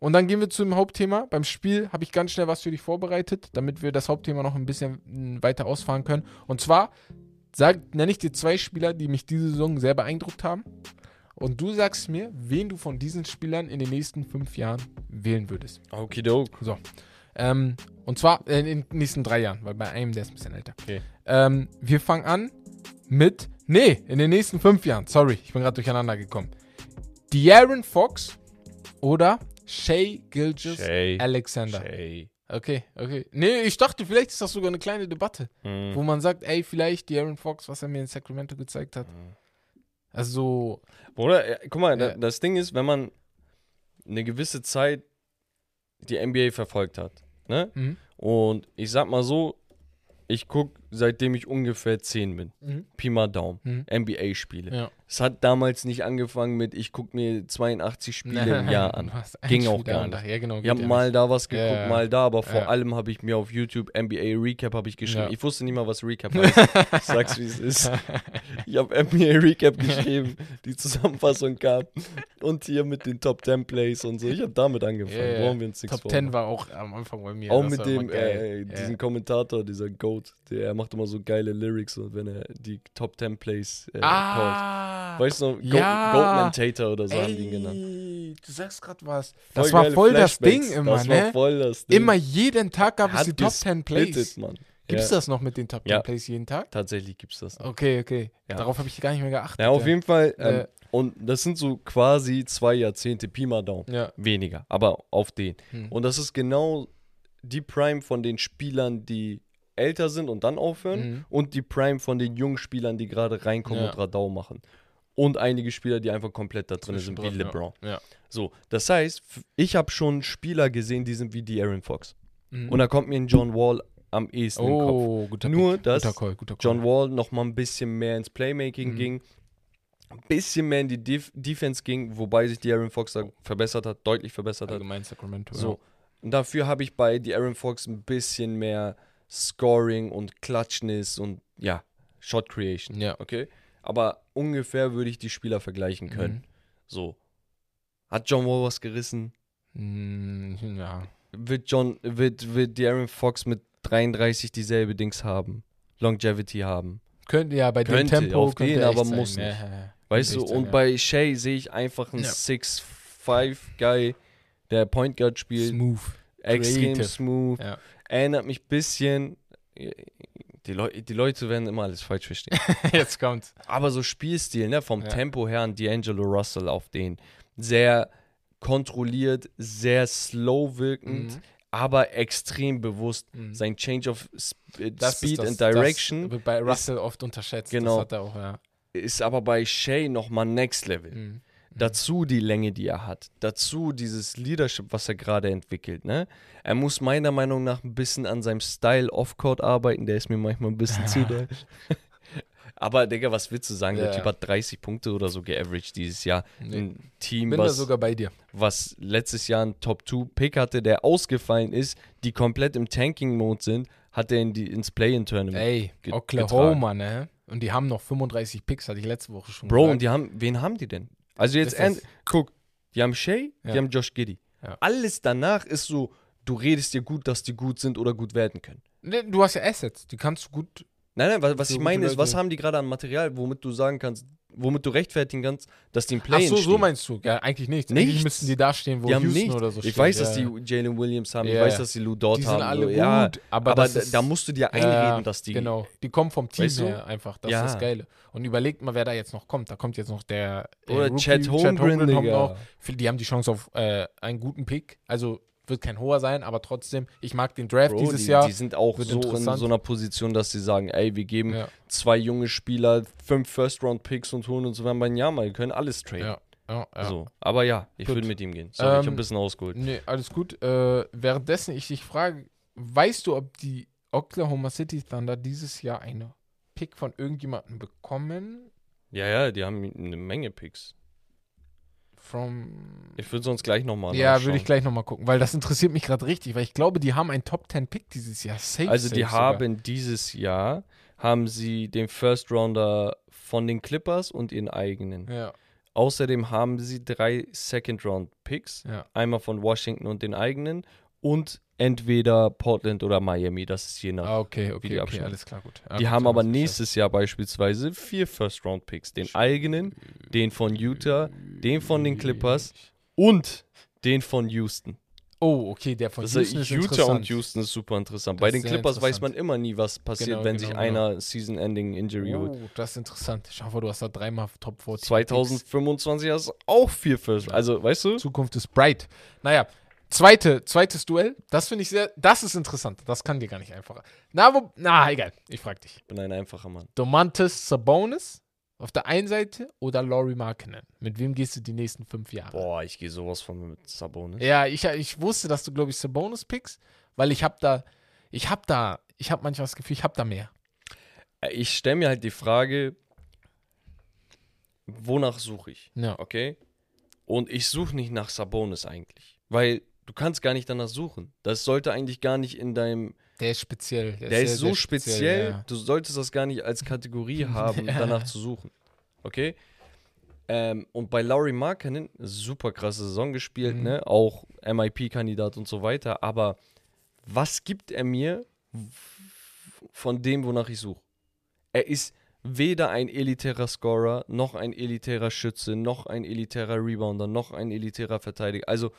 Und dann gehen wir zum Hauptthema. Beim Spiel habe ich ganz schnell was für dich vorbereitet, damit wir das Hauptthema noch ein bisschen weiter ausfahren können. Und zwar sag, nenne ich dir zwei Spieler, die mich diese Saison sehr beeindruckt haben. Und du sagst mir, wen du von diesen Spielern in den nächsten fünf Jahren wählen würdest. okidok. So. Ähm, und zwar äh, in den nächsten drei Jahren, weil bei einem, der ist ein bisschen älter. Okay. Ähm, wir fangen an mit. Nee, in den nächsten fünf Jahren. Sorry, ich bin gerade durcheinander gekommen. De'Aaron Fox oder Shay Gilgis Shay. Alexander. Shay. Okay, okay. Nee, ich dachte, vielleicht ist das sogar eine kleine Debatte, Hm. wo man sagt, ey, vielleicht De'Aaron Fox, was er mir in Sacramento gezeigt hat. Also, Bruder, äh, guck mal, Ja. da, das Ding ist, wenn man eine gewisse Zeit die NBA verfolgt hat, ne? mhm. Und ich sag mal so, ich guck seitdem ich ungefähr 10 bin. Mhm. Pi mal Daumen. Mhm. NBA-Spiele. Ja. Es hat damals nicht angefangen mit, ich guck mir 82 Spiele im Jahr an. Ging auch Spiel gar nicht. Ja, genau. Ich habe mal nicht. da was geguckt, Ja, mal da, aber vor allem habe ich mir auf YouTube NBA Recap habe ich geschrieben. Ich wusste nicht mal, was Recap heißt. ich sag's, wie es ist. Ich habe NBA Recap geschrieben, die Zusammenfassung gab und hier mit den Top 10 Plays und so. Ich habe damit angefangen. Brauchen wir uns nichts Top vormachen. 10 war auch am Anfang bei mir. Auch mit dem, äh, Ja. diesen Kommentator, dieser Goat, der er macht immer so geile Lyrics und wenn er die Top 10 Plays äh. Ah! Weißt du, noch, Goat, ja. Goatmentator oder so haben die ihn genannt. Ey, du sagst gerade was. Voll Das war geile voll das Flashbacks. Ding immer, das war ne? voll das Ding. Immer jeden Tag gab es die Top 10 Plays. Mann. Gibt's ja, das noch mit den Top 10 Ja. Plays jeden Tag? Tatsächlich gibt's das. noch. Okay, okay. Ja. Darauf habe ich gar nicht mehr geachtet. Ja, auf jeden Fall. Ähm, Äh. und das sind so quasi zwei Jahrzehnte Pi mal Daumen. Ja. Weniger, aber auf den. Hm. Und das ist genau die Prime von den Spielern, die älter sind und dann aufhören. Mhm. Und die Prime von den jungen Spielern, die gerade reinkommen Ja. und Radau machen. Und einige Spieler, die einfach komplett da drin sind, wie LeBron. Ja. Ja. So, das heißt, ich habe schon Spieler gesehen, die sind wie die Aaron Fox. Mhm. Und da kommt mir ein John Wall am ehesten in den Kopf. oh, guter Nur, Pick. dass guter Call, guter Call. John Wall noch mal ein bisschen mehr ins Playmaking Mhm. ging, ein bisschen mehr in die Def Defense ging, wobei sich die Aaron Fox da verbessert hat, deutlich verbessert hat. Allgemein Sacramento. So. Und dafür habe ich bei die Aaron Fox ein bisschen mehr Scoring und Klatschness und ja, Shot Creation. Ja. Okay? Aber ungefähr würde ich die Spieler vergleichen können. Mhm. So. Hat John Wall was gerissen? Mm, ja. Wird John, wird, wird die Aaron Fox mit 33 dieselbe Dings haben? Longevity haben? Könnte ja bei Könnte, dem Tempo auf könnte den, aber sein. muss Ja, nicht. ja, ja. Weißt du, echt und sein, bei Shay sehe ich einfach einen Ja. 6'5-Guy, der Point Guard ja. spielt. Smooth. Extrem creative. smooth. Erinnert mich ein bisschen. Die, Leu die Leute werden immer alles falsch verstehen. Jetzt kommt's. Aber so Spielstil, ne, vom Ja. Tempo her an D'Angelo Russell auf den. Sehr kontrolliert, sehr slow wirkend, Mhm. aber extrem bewusst. Mhm. Sein Change of äh, Das Speed ist das, and Direction Das wird bei Russell oft unterschätzt. Genau. Das hat er auch, ja. ist aber bei Shay nochmal Next Level. Mhm. Dazu die Länge, die er hat. Dazu dieses Leadership, was er gerade entwickelt. Ne? Er muss meiner Meinung nach ein bisschen an seinem Style Off-Court arbeiten. Der ist mir manchmal ein bisschen zu doll. Aber, Digga, was willst du sagen? Der Ja. Typ hat 30 Punkte oder so geaveraged dieses Jahr. Nee. Ein Team, Bin was, sogar bei dir. was letztes Jahr einen Top-2-Pick hatte, der ausgefallen ist, die komplett im Tanking-Mode sind, hat er in die, ins Play-In-Tournament. Ey, Oklahoma, ne? Und die haben noch 35 Picks, hatte ich letzte Woche schon Bro, gesagt. und die haben, wen haben die denn? Also jetzt, end, guck, die haben Shay, Ja. die haben Josh Giddy. Ja. Alles danach ist so, du redest dir gut, dass die gut sind oder gut werden können. Ne, Du hast ja Assets, die kannst du gut. Nein, nein, was, was ich meine ist, was haben die gerade an Material, womit du sagen kannst, womit du rechtfertigen kannst, dass die im Play Ach so, so stehen. meinst du. Ja, eigentlich nichts. Eigentlich müssten die da stehen, wo die haben Houston nichts. oder so ich steht. weiß, ja, dass die ja. Jalen Williams haben, ich Ja, weiß, ja. dass die Lou Dort Die haben. sind alle so, gut, ja, aber, aber da, da musst du dir ja, einreden, dass die. Genau, die kommen vom Team Weißt du? her einfach. Das Ja. ist das Geile. Und überlegt mal, wer da jetzt noch kommt. Da kommt jetzt noch der. äh, Oder Rookie, Chad Holmgren, kommt Digga. noch. Die haben die Chance auf äh, einen guten Pick. Also wird kein hoher sein, aber trotzdem, ich mag den Draft Bro, dieses die, Jahr. die sind auch so in so einer Position, dass sie sagen, ey, wir geben ja, zwei junge Spieler fünf First-Round-Picks und holen uns Wembanyama. Wir können alles traden. ja. Ja, ja. So. Aber ja, ich würde mit ihm gehen. Sorry, ich habe Ähm, ein bisschen ausgeholt. Nee, alles gut. Äh, währenddessen ich dich frage, weißt du, ob die Oklahoma City Thunder dieses Jahr eine Pick von irgendjemandem bekommen? Ja, ja, die haben eine Menge Picks. From. Ich würde sonst gleich nochmal Ja, würde ich gleich nochmal gucken, weil das interessiert mich gerade richtig, weil ich glaube, die haben einen Top 10 Pick dieses Jahr. Safe, Also die safe sogar. haben dieses Jahr, haben sie den First Rounder von den Clippers und ihren eigenen. Ja, Außerdem haben sie drei Second Round Picks. ja. Einmal von Washington und den eigenen und entweder Portland oder Miami. Das ist je nach. Ah, okay, okay, die okay, alles klar, gut. Ja, die gut, haben aber nächstes Jahr beispielsweise vier First Round Picks. Den eigenen, den von Utah, den von den Clippers und den von Houston. Oh, okay, der von Das Houston heißt, ist Utah und Houston ist super interessant. Das Bei den Clippers weiß man immer nie, was passiert, Genau, wenn genau, sich genau. einer Season-Ending Injury holt. Oh, das ist interessant. Ich hoffe, du hast da dreimal Top 40. 2025 hast du auch vier First. Also, weißt du? Zukunft ist bright. Naja, zweite, zweites Duell. Das finde ich sehr, das ist interessant. Das kann dir gar nicht einfacher. Na, wo, na, egal. Ich frage dich. Ich bin ein einfacher Mann. Domantas Sabonis auf der einen Seite oder Laurie Markkinen? Mit wem gehst du die nächsten fünf Jahre? Boah, ich gehe sowas von mit Sabonis. Ja, ich, ich wusste, dass du, glaube ich, Sabonis pickst, weil ich habe da, ich habe da, ich habe manchmal das Gefühl, ich habe da mehr. Äh, Ich stelle mir halt die Frage, wonach suche ich? Ja. Okay? Und ich suche nicht nach Sabonis eigentlich. Weil du kannst gar nicht danach suchen. Das sollte eigentlich gar nicht in deinem. Der ist speziell. Der, sehr, ist so sehr speziell, ja. du solltest das gar nicht als Kategorie haben, danach zu suchen. Okay? Ähm, und bei Laurie Markkanen, super krasse Saison gespielt, Mhm. ne? Auch MIP-Kandidat und so weiter. Aber was gibt er mir von dem, wonach ich suche? Er ist weder ein elitärer Scorer, noch ein elitärer Schütze, noch ein elitärer Rebounder, noch ein elitärer Verteidiger. Also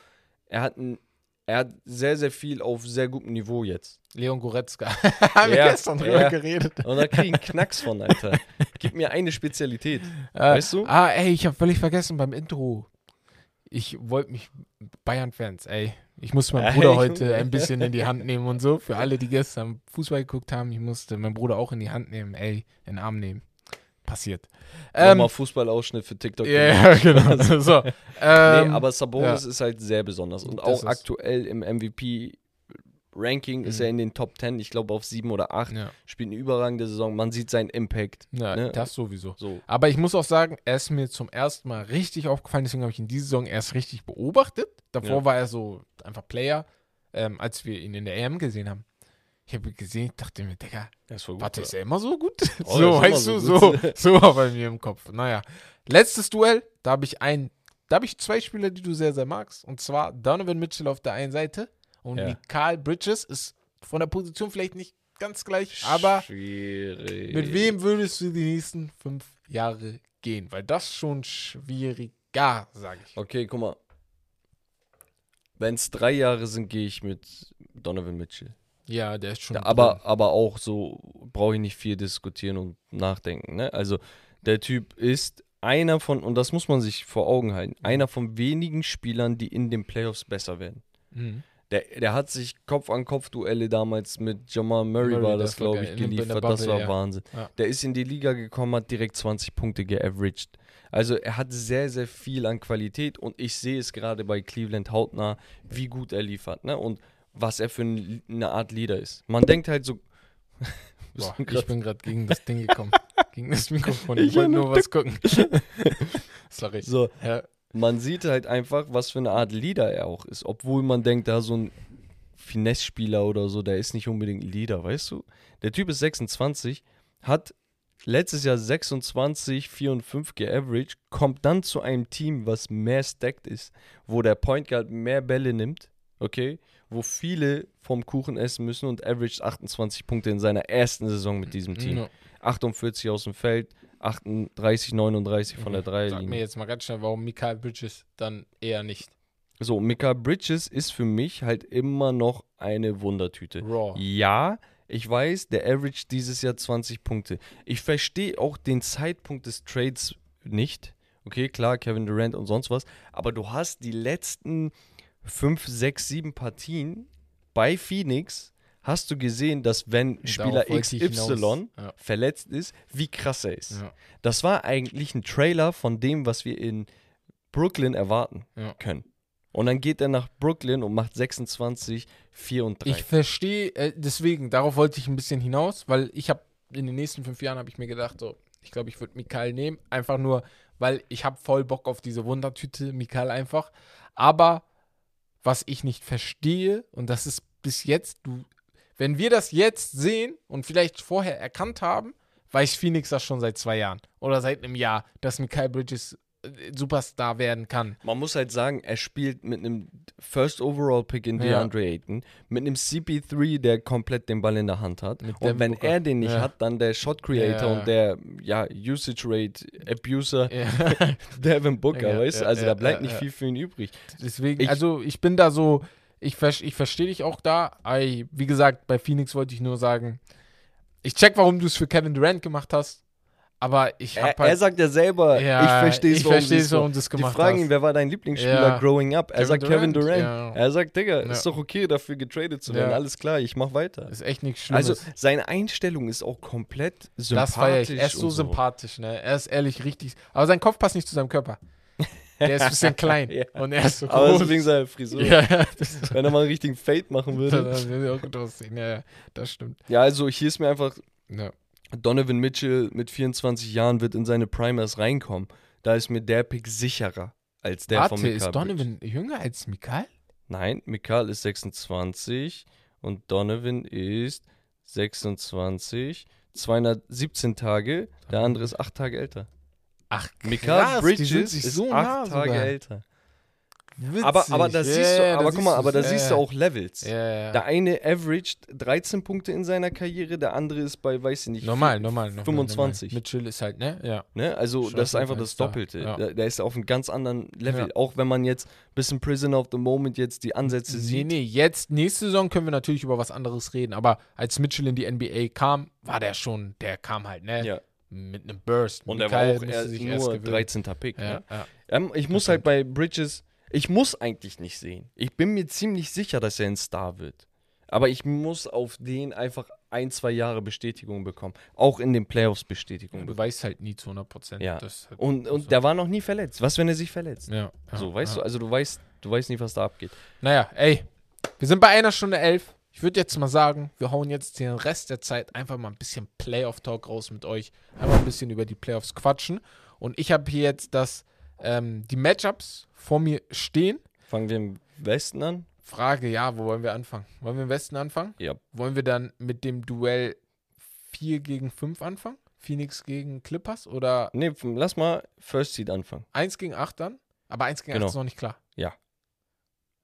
er hat ein, er hat sehr, sehr viel auf sehr gutem Niveau jetzt. Leon Goretzka. Haben wir Ja, gestern drüber ja. geredet. Und da krieg ich einen Knacks von, Alter. Gib mir eine Spezialität. Äh, Weißt du? Ah, ey, ich habe völlig vergessen beim Intro. Ich wollte mich Bayern-Fans, ey. Ich musste meinen Bruder heute ein bisschen in die Hand nehmen und so. Für alle, die gestern Fußball geguckt haben, ich musste meinen Bruder auch in die Hand nehmen, ey, in den Arm nehmen. Passiert. Ähm, Nochmal Fußballausschnitt für TikTok. ja, ja, genau. so. Nee, Ähm, aber Sabonis ist halt sehr besonders. Und Das auch ist- aktuell im MVP-Ranking ist Mhm. er in den Top 10, ich glaube auf 7 oder 8. ja, Spielt eine überragende Saison. Man sieht seinen Impact. ja Ne? das sowieso. So. Aber ich muss auch sagen, er ist mir zum ersten Mal richtig aufgefallen, deswegen habe ich ihn diese Saison erst richtig beobachtet. Davor Ja. war er so einfach Player, ähm, als wir ihn in der EM gesehen haben. Ich habe gesehen, dachte mir, Digga, ist voll gut. warte, ist er immer so gut? Oh, so, weißt du, so, so so war bei mir im Kopf. Naja, letztes Duell, da habe ich ein, da habe ich zwei Spieler, die du sehr, sehr magst. Und zwar Donovan Mitchell auf der einen Seite und Ja. Mikal Bridges ist von der Position vielleicht nicht ganz gleich, aber Schwierig. mit wem würdest du die nächsten fünf Jahre gehen? Weil das schon schwieriger, sage ich. Okay, guck mal. Wenn es drei Jahre sind, gehe ich mit Donovan Mitchell. Ja, der ist schon. Aber, aber auch so brauche ich nicht viel diskutieren und nachdenken. Ne? Also der Typ ist einer von, und das muss man sich vor Augen halten, einer von wenigen Spielern, die in den Playoffs besser werden. Mhm. Der, der hat sich Kopf-an-Kopf-Duelle damals mit Jamal Murray, Murray, war das das, glaube ich, geliefert. das Bubble, war ja. Wahnsinn. Ja. Der ist in die Liga gekommen, hat direkt 20 Punkte geaveraged. Also er hat sehr, sehr viel an Qualität und ich sehe es gerade bei Cleveland hautnah, wie gut er liefert ne? und was er für ein, eine Art Leader ist. Man denkt halt so... Boah, ich bin gerade gegen das Ding gekommen. gegen das Mikrofon. Ich Ich wollte nur was gucken. Sorry. so, Ja. man sieht halt einfach, was für eine Art Leader er auch ist. Obwohl man denkt, da so ein Finesse-Spieler oder so, der ist nicht unbedingt ein Leader, weißt du? Der Typ ist 26, hat letztes Jahr 26, 4 und 5 geaveraged, kommt dann zu einem Team, was mehr stacked ist, wo der Point Guard mehr Bälle nimmt, okay? Wo viele vom Kuchen essen müssen und averaged 28 Punkte in seiner ersten Saison mit diesem Team. Ja. 48 aus dem Feld, 38, 39 von der Sag mir Dreierlinie. jetzt mal ganz schnell, warum Mikael Bridges dann eher nicht. So, Mika Bridges ist für mich halt immer noch eine Wundertüte. Raw. Ja, ich weiß, der Average dieses Jahr 20 Punkte. Ich verstehe auch den Zeitpunkt des Trades nicht. Okay, klar, Kevin Durant und sonst was. Aber du hast die letzten 5, 6, 7 Partien bei Phoenix hast du gesehen, dass wenn Spieler XY. Ja. verletzt ist, wie krass er ist. Ja. Das war eigentlich ein Trailer von dem, was wir in Brooklyn erwarten Ja. können. Und dann geht er nach Brooklyn und macht 26, 4 und 3. Ich verstehe, äh, deswegen, darauf wollte ich ein bisschen hinaus, weil ich habe in den nächsten fünf Jahren habe ich mir gedacht, so, ich glaube, ich würde Mikal nehmen, einfach nur, weil ich habe voll Bock auf diese Wundertüte, Mikal einfach. Aber was ich nicht verstehe, und das ist bis jetzt, du, wenn wir das jetzt sehen und vielleicht vorher erkannt haben, weiß Phoenix das schon seit zwei Jahren oder seit einem Jahr, dass Mikal Bridges Superstar werden kann. Man muss halt sagen, er spielt mit einem First Overall Pick in Ja. DeAndre Ayton, mit einem CP3, der komplett den Ball in der Hand hat. Mit und wenn Booker. er den nicht Ja. hat, dann der Shot Creator Ja. und der ja, Usage Rate Abuser Ja. Devin Booker, Ja, weißt du? ja, Also ja, da bleibt ja, nicht ja. viel für ihn übrig. Deswegen, Ich- also ich bin da so, ich, ich verstehe dich auch da. Ey, wie gesagt, bei Phoenix wollte ich nur sagen, ich check, warum du es für Kevin Durant gemacht hast, aber ich Er, hab halt, er sagt ja selber, Ja, ich verstehe es, ich warum so. warum du es Die gemacht fragen ihn, wer war dein Lieblingsspieler Ja. growing up? Er Kevin sagt Kevin Durant, Durant. ja. Er sagt, Digga, ist doch okay, dafür getradet zu werden. Alles klar, ich mach weiter. ist echt nichts Schlimmes. Also seine Einstellung ist auch komplett sympathisch. das feiere ich. Er ist so und sympathisch, ne? Er ist ehrlich richtig, aber sein Kopf passt nicht zu seinem Körper. Der ist ein bisschen klein und er ist so Aber groß. so wegen seiner Frisur. das ist Wenn er mal einen richtigen Fade machen würde. das würde auch gut aussehen. Ja, ja, das stimmt. Ja, also hier ist mir einfach, Ja. Donovan Mitchell mit 24 Jahren wird in seine Primers reinkommen. Da ist mir der Pick sicherer als der von Warte, Mikal ist Bridges. Donovan jünger als Mikal? Nein, Mikal ist 26 und Donovan ist 26, 217 Tage. Der andere ist 8 Tage älter. Ach, Mikal krass, die sind Bridges sich ist so 8 nah Tage sogar. älter. Witzig. Aber, aber da siehst du, aber da guck mal, aber da du's. siehst du auch Levels. Ja. Der eine averaged 13 Punkte in seiner Karriere, der andere ist bei, weiß ich nicht, normal, normal, normal. 25. Normal. Mitchell ist halt, ne? Ja. Ne? Also Schon das ist einfach Fall das. Doppelte. Ja. Der, der ist auf einem ganz anderen Level. Ja. Auch wenn man jetzt ein bisschen Prisoner of the Moment jetzt die Ansätze Nee, sieht. nee, jetzt, nächste Saison können wir natürlich über was anderes reden, aber als Mitchell in die NBA kam, war der schon, der kam halt, ne? Ja. Mit einem Burst. Und er Mikal war auch erst nur gewöhnen. 13. Pick. Ja, Ne? ja. Ähm, ich muss halt bei Bridges, ich muss eigentlich nicht sehen. Ich bin mir ziemlich sicher, dass er ein Star wird. Aber ich muss auf den einfach ein, zwei Jahre Bestätigung bekommen. Auch in den Playoffs Bestätigung Du weißt halt nie zu 100 Prozent. Ja. Ist halt Und, so. und der war noch nie verletzt. Was, wenn er sich verletzt? ja, ja, so, weißt ja. du, also du weißt, du weißt nicht, was da abgeht. Naja, ey, wir sind bei einer Stunde elf. Ich würde jetzt mal sagen, wir hauen jetzt den Rest der Zeit einfach mal ein bisschen Playoff-Talk raus mit euch. Einfach ein bisschen über die Playoffs quatschen. Und ich habe hier jetzt das, ähm, die Matchups vor mir stehen. Fangen wir im Westen an? Frage, ja, wo wollen wir anfangen? Wollen wir im Westen anfangen? Ja. Wollen wir dann mit dem Duell 4 gegen 5 anfangen? Phoenix gegen Clippers oder Nee, lass mal First Seed anfangen. 1 gegen 8 dann? Aber 1 gegen Genau. 8 ist noch nicht klar. Ja.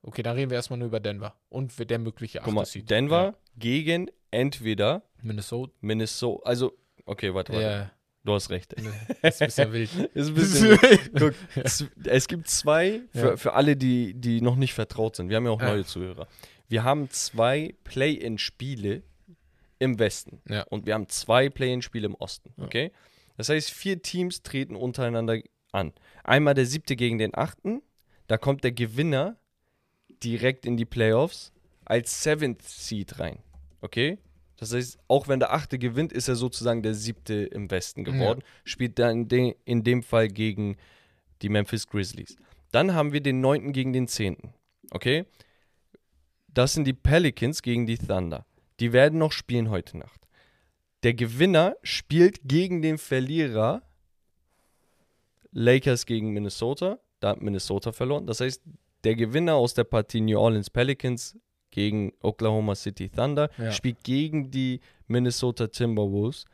Okay, dann reden wir erstmal nur über Denver und der mögliche Guck mal, 8 Seed. Denver Ja. gegen entweder Minnesota. Minnesota, also, okay, warte, warte. Ja, Du hast recht. nee, ist ein bisschen wild. Ist ein bisschen. Guck, z- es gibt zwei, für, Ja. für alle, die, die noch nicht vertraut sind. Wir haben ja auch Ja. neue Zuhörer. Wir haben zwei Play-in-Spiele im Westen. Ja. Und wir haben zwei Play-in-Spiele im Osten. Ja. Okay? Das heißt, vier Teams treten untereinander an. Einmal der siebte gegen den achten. Da kommt der Gewinner direkt in die Playoffs als Seventh Seed rein. Okay? Das heißt, auch wenn der achte gewinnt, ist er sozusagen der siebte im Westen geworden. Spielt dann in, de in dem Fall gegen die Memphis Grizzlies. Dann haben wir den neunten gegen den zehnten. Okay? Das sind die Pelicans gegen die Thunder. Die werden noch spielen heute Nacht. Der Gewinner spielt gegen den Verlierer Lakers gegen Minnesota. Da hat Minnesota verloren. Das heißt, der Gewinner aus der Partie New Orleans Pelicans gegen Oklahoma City Thunder Ja. spielt gegen die Minnesota Timberwolves.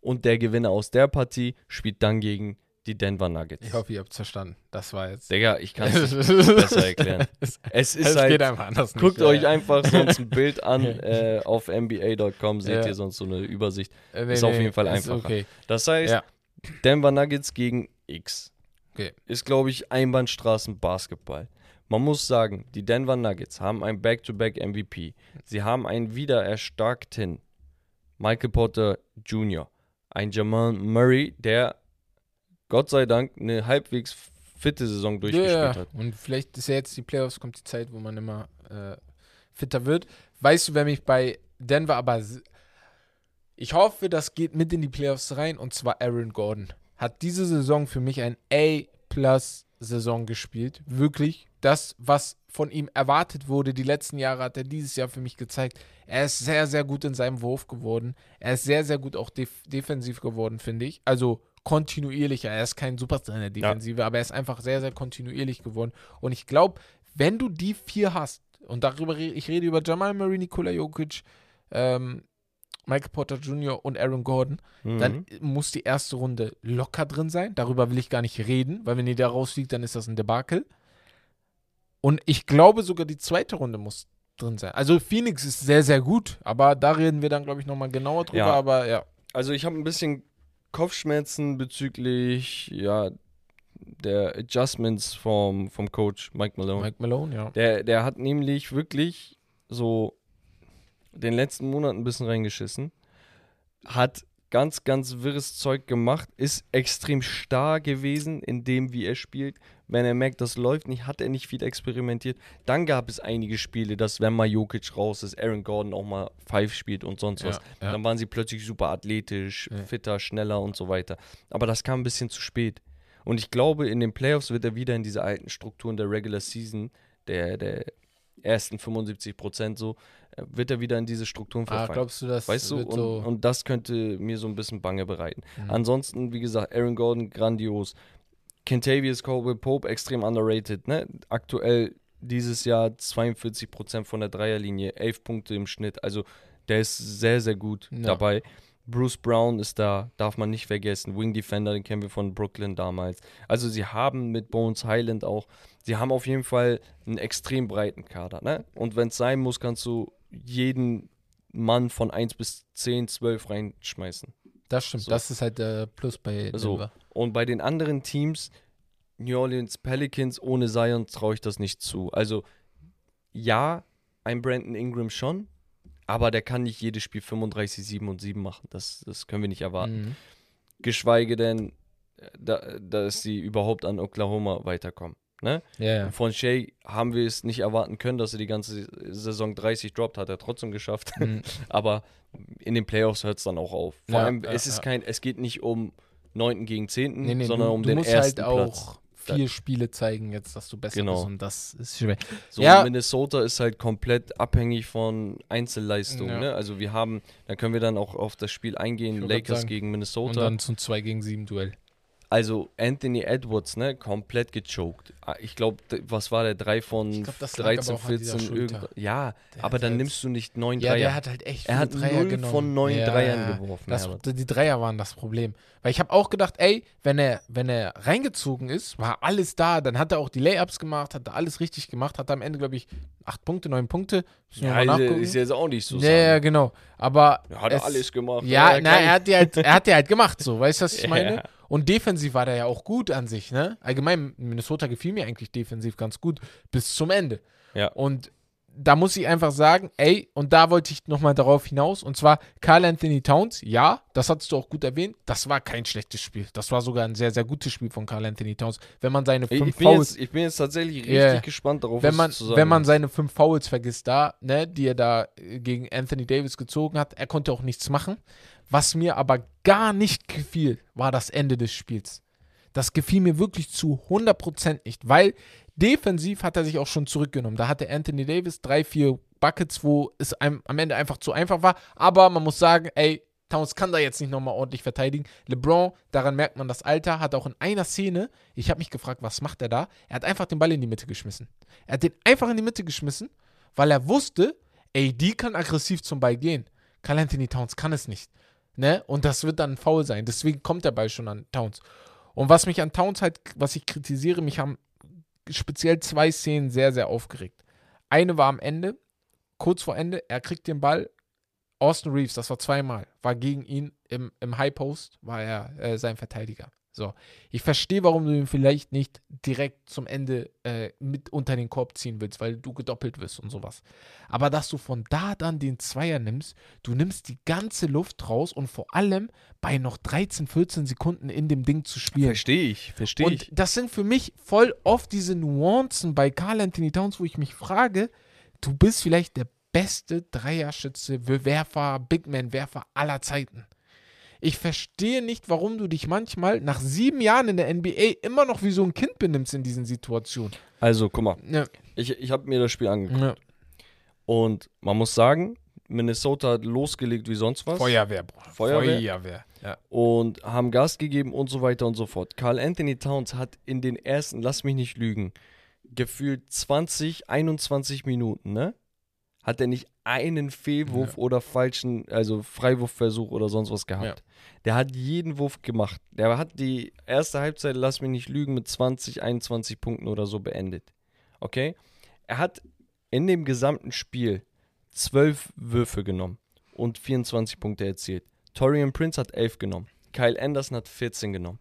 Und der Gewinner aus der Partie spielt dann gegen die Denver Nuggets. Ich hoffe, ihr habt es verstanden. Das war jetzt. Digga, ich kann es besser erklären. es ist es halt. geht einfach anders. Guckt nicht. euch Ja, einfach sonst ein Bild an äh, auf NBA.com, seht Ja. ihr sonst so eine Übersicht. ja. Nee, ist auf jeden Fall einfacher. Okay. Das heißt, Ja. Denver Nuggets gegen X. Okay. Ist, glaube ich, Einbahnstraßen-Basketball. Man muss sagen, die Denver Nuggets haben ein Back-to-Back-MVP. Sie haben einen wieder erstarkten Michael Porter Jr., ein Jamal Murray, der Gott sei Dank eine halbwegs fitte Saison durchgespielt Ja, hat. und vielleicht ist ja jetzt die Playoffs, kommt die Zeit, wo man immer äh, fitter wird. Weißt du, wer mich bei Denver aber. Ich hoffe, das geht mit in die Playoffs rein und zwar Aaron Gordon. Hat diese Saison für mich ein A Saison gespielt. Wirklich. Das, was von ihm erwartet wurde, die letzten Jahre hat er dieses Jahr für mich gezeigt. Er ist sehr, sehr gut in seinem Wurf geworden. Er ist sehr, sehr gut auch def defensiv geworden, finde ich. Also kontinuierlicher. Er ist kein Superstar in der Defensive, ja. aber er ist einfach sehr, sehr kontinuierlich geworden. Und ich glaube, wenn du die vier hast, und darüber rede ich rede über Jamal Murray, Nikola Jokic, ähm, Michael Porter Jr. und Aaron Gordon, mhm. dann muss die erste Runde locker drin sein. Darüber will ich gar nicht reden, weil wenn die da rausfliegt, dann ist das ein Debakel. Und ich glaube sogar die zweite Runde muss drin sein. Also Phoenix ist sehr, sehr gut, aber da reden wir dann, glaube ich, nochmal genauer drüber. Ja. Aber ja. Also ich habe ein bisschen Kopfschmerzen bezüglich, ja, der Adjustments vom, vom Coach Mike Malone. Mike Malone, ja. Der, der hat nämlich wirklich so den letzten Monat ein bisschen reingeschissen. Hat ganz, ganz wirres Zeug gemacht, ist extrem starr gewesen in dem, wie er spielt. Wenn er merkt, das läuft nicht, hat er nicht viel experimentiert. Dann gab es einige Spiele, dass wenn mal Jokic raus ist, Aaron Gordon auch mal Five spielt und sonst was. Ja, ja. Dann waren sie plötzlich super athletisch, ja. fitter, schneller und so weiter. Aber das kam ein bisschen zu spät. Und ich glaube, in den Playoffs wird er wieder in diese alten Strukturen der Regular Season, der, der ersten 75 Prozent so, wird er wieder in diese Strukturen ah, verfallen. Ah, glaubst du, das weißt du? Und, so und, das könnte mir so ein bisschen Bange bereiten. Mhm. Ansonsten, wie gesagt, Aaron Gordon grandios. Kentavious Caldwell Pope extrem underrated. Ne? Aktuell dieses Jahr 42% von der Dreierlinie, 11 Punkte im Schnitt. Also der ist sehr, sehr gut ja. dabei. Bruce Brown ist da, darf man nicht vergessen. Wing Defender, den kennen wir von Brooklyn damals. Also sie haben mit Bones Highland auch, sie haben auf jeden Fall einen extrem breiten Kader. Ne? Und wenn es sein muss, kannst du jeden Mann von 1 bis 10, 12 reinschmeißen. Das stimmt, so. das ist halt der Plus bei Denver. So. Und bei den anderen Teams, New Orleans Pelicans, ohne Zion traue ich das nicht zu. Also ja, ein Brandon Ingram schon, aber der kann nicht jedes Spiel 35, 7 und 7 machen. Das, das können wir nicht erwarten. Mhm. Geschweige denn, äh, da, dass sie überhaupt an Oklahoma weiterkommen. Ne? Yeah. Von Shea haben wir es nicht erwarten können, dass er die ganze Saison 30 droppt, hat er trotzdem geschafft. Mhm. Aber in den Playoffs hört es dann auch auf. Vor ja, allem, ja, es ist ja. kein, es geht nicht um 9. gegen 10., nee, nee, sondern du, um den ersten halt Platz. auch vier Spiele zeigen jetzt, dass du besser genau. bist und das ist schwer. So, ja. Minnesota ist halt komplett abhängig von Einzelleistungen. Ne? Also wir haben, da können wir dann auch auf das Spiel eingehen, Lakers sagen, gegen Minnesota. Und dann zum 2 gegen 7 Duell. Also Anthony Edwards, ne, komplett gechoked. Ah, ich glaube, was war der? 3 von glaub, 13, 14, Ja, der aber dann halt nimmst du nicht 9 ja, Dreier. Ja, der hat halt echt Er hat Dreier 0 von 9 ja, Dreiern geworfen. Das, die Dreier waren das Problem. Weil ich habe auch gedacht, ey, wenn er, wenn er reingezogen ist, war alles da. Dann hat er auch die Layups gemacht, hat er alles richtig gemacht, hat am Ende, glaube ich, 8 Punkte, 9 Punkte. Ja, ist jetzt auch nicht so. Ja, ja, genau. Aber. Er hat es, alles gemacht. Ja, na, er hat die halt, er hat die halt gemacht, so. Weißt du, was ich meine? Und defensiv war der ja auch gut an sich, ne? Allgemein, Minnesota gefiel mir eigentlich defensiv ganz gut bis zum Ende. Ja. Und da muss ich einfach sagen, ey, und da wollte ich nochmal darauf hinaus, und zwar Carl Anthony Towns, ja, das hattest du auch gut erwähnt, das war kein schlechtes Spiel. Das war sogar ein sehr, sehr gutes Spiel von Carl Anthony Towns. Wenn man seine fünf ich bin Fouls. Jetzt, ich bin jetzt tatsächlich richtig yeah, gespannt darauf, wenn man, zu sagen Wenn man seine fünf Fouls vergisst, da, ne, die er da gegen Anthony Davis gezogen hat, er konnte auch nichts machen. Was mir aber gar nicht gefiel, war das Ende des Spiels. Das gefiel mir wirklich zu 100% nicht, weil defensiv hat er sich auch schon zurückgenommen. Da hatte Anthony Davis drei, vier Buckets, wo es einem am Ende einfach zu einfach war. Aber man muss sagen, ey, Towns kann da jetzt nicht nochmal ordentlich verteidigen. LeBron, daran merkt man das Alter, hat auch in einer Szene, ich habe mich gefragt, was macht er da? Er hat einfach den Ball in die Mitte geschmissen. Er hat den einfach in die Mitte geschmissen, weil er wusste, ey, die kann aggressiv zum Ball gehen. Carl Anthony Towns kann es nicht. Ne? Und das wird dann faul sein. Deswegen kommt der Ball schon an Towns. Und was mich an Towns halt, was ich kritisiere, mich haben speziell zwei Szenen sehr, sehr aufgeregt. Eine war am Ende, kurz vor Ende, er kriegt den Ball. Austin Reeves, das war zweimal, war gegen ihn im, im High Post, war er äh, sein Verteidiger. So, ich verstehe, warum du ihn vielleicht nicht direkt zum Ende äh, mit unter den Korb ziehen willst, weil du gedoppelt wirst und sowas. Aber dass du von da dann den Zweier nimmst, du nimmst die ganze Luft raus und vor allem bei noch 13, 14 Sekunden in dem Ding zu spielen. Verstehe ich, verstehe ich. Und das sind für mich voll oft diese Nuancen bei Carl Anthony Towns, wo ich mich frage, du bist vielleicht der beste Dreierschütze, Werfer, Big Man-Werfer aller Zeiten. Ich verstehe nicht, warum du dich manchmal nach sieben Jahren in der NBA immer noch wie so ein Kind benimmst in diesen Situationen. Also, guck mal, Ja, ich, ich habe mir das Spiel angeguckt. ja. Und man muss sagen, Minnesota hat losgelegt wie sonst was. Feuerwehr, Bruder. Feuerwehr? Feuerwehr. Ja. und haben Gas gegeben und so weiter und so fort. Carl Anthony Towns hat in den ersten, lass mich nicht lügen, gefühlt 20, 21 Minuten, ne? Hat er nicht einen Fehlwurf oder falschen, also Freiwurfversuch oder sonst was gehabt. Der hat jeden Wurf gemacht. Der hat die erste Halbzeit, lass mich nicht lügen, mit 20, 21 Punkten oder so beendet. Okay? Er hat in dem gesamten Spiel 12 Würfe genommen und 24 Punkte erzielt. Torian Prince hat 11 genommen. Kyle Anderson hat 14 genommen.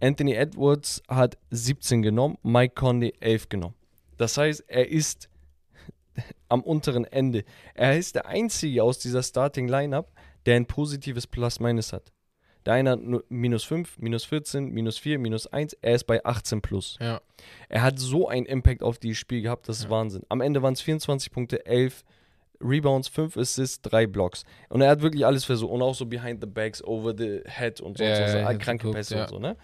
Anthony Edwards hat 17 genommen. Mike Conley 11 genommen. Das heißt, er ist am unteren Ende. Er ist der Einzige aus dieser Starting Lineup, der ein positives Plus-Minus hat. Der eine hat nur minus 5, minus 14, minus 4, minus 1. Er ist bei 18 plus. Ja. Er hat so einen Impact auf dieses Spiel gehabt, das ist Ja. Wahnsinn. Am Ende waren es 24 Punkte, 11 Rebounds, 5 Assists, 3 Blocks. Und er hat wirklich alles versucht. Und auch so behind the backs, over the head und so. Ja, und so, ja, hab's kranke Pässe und so, ne?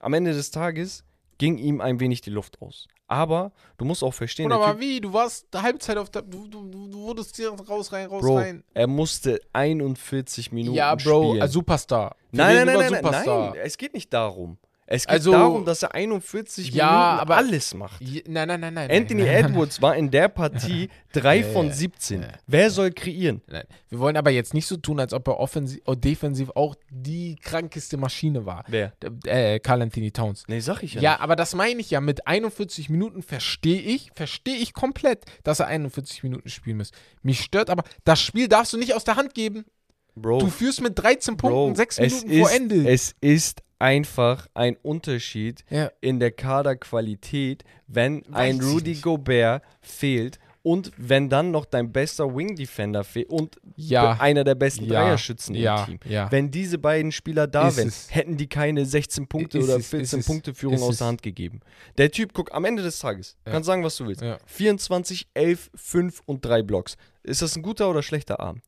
Am Ende des Tages ging ihm ein wenig die Luft aus. Aber du musst auch verstehen, Oder der aber wie? Du warst Halbzeit auf der. Du, du, du wurdest hier raus, rein, raus, Bro, rein. er musste 41 Minuten Ja, Bro, spielen. als Superstar. Nein, nein, nein, nein, Superstar. nein, es geht nicht darum. Es geht Also- darum, dass er 41 Ja, Minuten aber- alles macht. Je- Nein, nein, nein, nein. Anthony nein, nein, Edwards war in der Partie 3 Ja, von ja, 17. ja. Wer soll kreieren? Nein. Wir wollen aber jetzt nicht so tun, als ob er offensiv, oder defensiv auch die krankeste Maschine war. Wer? Äh, Carl Anthony Towns. Nee, sag ich ja. Ja, aber das meine ich ja. Mit 41 Minuten verstehe ich, verstehe ich komplett, dass er 41 Minuten spielen muss. Mich stört aber, das Spiel darfst du nicht aus der Hand geben. Bro, Du führst mit 13 Bro, Punkten 6 es Minuten ist, vor Ende. Es ist einfach ein Unterschied ja. in der Kaderqualität, wenn Weiß ein Rudy. Gobert fehlt und wenn dann noch dein bester Wing Defender fehlt und Ja. einer der besten Ja. Dreierschützen Ja. im Team. Ja. Wenn diese beiden Spieler da wären, hätten die keine 16 Punkte Ist oder es, 14 ist es, Punkte Führung aus der Hand gegeben. Der Typ, guck, am Ende des Tages, Ja. kannst sagen, was du willst. Ja. 24, 11, 5 und 3 Blocks. Ist das ein guter oder schlechter Abend?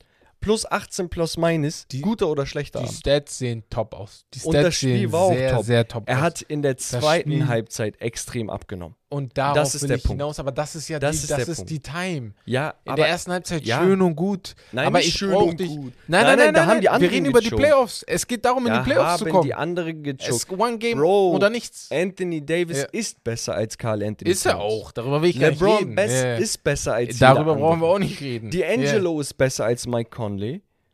Plus 18 plus minus, Die- guter oder schlechter Die Abend? Stats sehen top aus. Die Stats Und das Spiel sehen war auch sehr, top. sehr top Er aus. hat in der zweiten Halbzeit extrem abgenommen. Und darauf Das ist will der ich Punkt. hinaus, aber das ist ja Das die, ist das ist die Time. Ja, In aber der ersten Halbzeit ja. schön und gut. Nein, aber ich schön und dich. gut. Nein, nein, Nein, nein, nein, nein, da haben die nein. Wir anderen reden über die. Playoffs. Es geht darum, in da die Playoffs zu kommen. die anderen ist One Game Bro, oder nichts. Anthony Davis Ja. ist besser als Carl Anthony Ist er auch. Darüber will ich gar nicht LeBron reden. Best Ja. ist besser als Darüber brauchen wir auch nicht reden. D'Angelo ist besser als Mike Conley.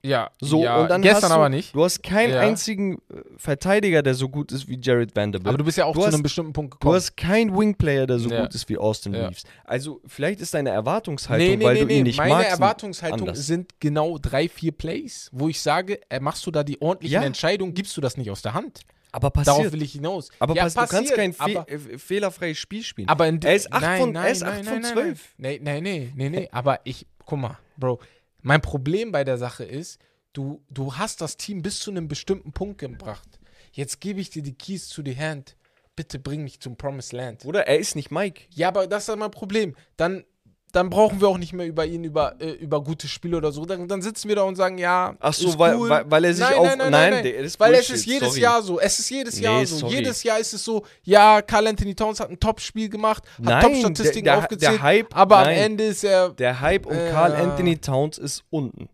Ja, So, ja, und dann gestern hast du, aber nicht. Du hast keinen Ja. einzigen äh, Verteidiger, der so gut ist wie Jared Vanderbilt. Aber du bist ja auch Du zu hast- einem bestimmten Punkt Du gekommen. hast keinen Wingplayer, der so Ja. gut ist wie Austin. Reeves. Also, vielleicht ist deine Erwartungshaltung, nee, nee, weil nee, du nee. ihn nicht Meine magst. Erwartungshaltung anders. sind genau drei, vier Plays, wo ich sage, äh, machst du da die ordentlichen. Entscheidungen, gibst du das nicht aus der Hand. aber Darauf passiert. will ich hinaus. Aber ja, pass, du kannst passiert, kein fe äh, fehlerfreies Spiel spielen. aber in er ist 8 nein, von, nein, er ist nein, 8 von nein, nein, 12. Nein, nein, nee, nee, nee. Aber ich, guck mal, Bro, mein Problem bei der Sache ist, du, du hast das Team bis zu einem bestimmten Punkt gebracht. Jetzt gebe ich dir die Keys to the hand. Bitte bring mich zum Promised Land. Oder er ist nicht Mike. Ja, aber das ist mein Problem. Dann, dann brauchen wir auch nicht mehr über ihn, über, äh, über gute Spiele oder so. Dann, dann sitzen wir da und sagen, ja. Ach so, weil- cool. weil- weil er sich nein, auf- Nein, nein, nein, nein, ist Weil es ist jedes sorry. Jahr so. Es ist jedes Nee, Jahr so. sorry. Jedes Jahr ist es so, ja, Carl Anthony Towns hat ein Top-Spiel gemacht, hat Nein, Top-Statistiken aufgezählt. der Hype- aber am nein. Ende ist er. Der Hype um Äh. Carl Anthony Towns ist unten.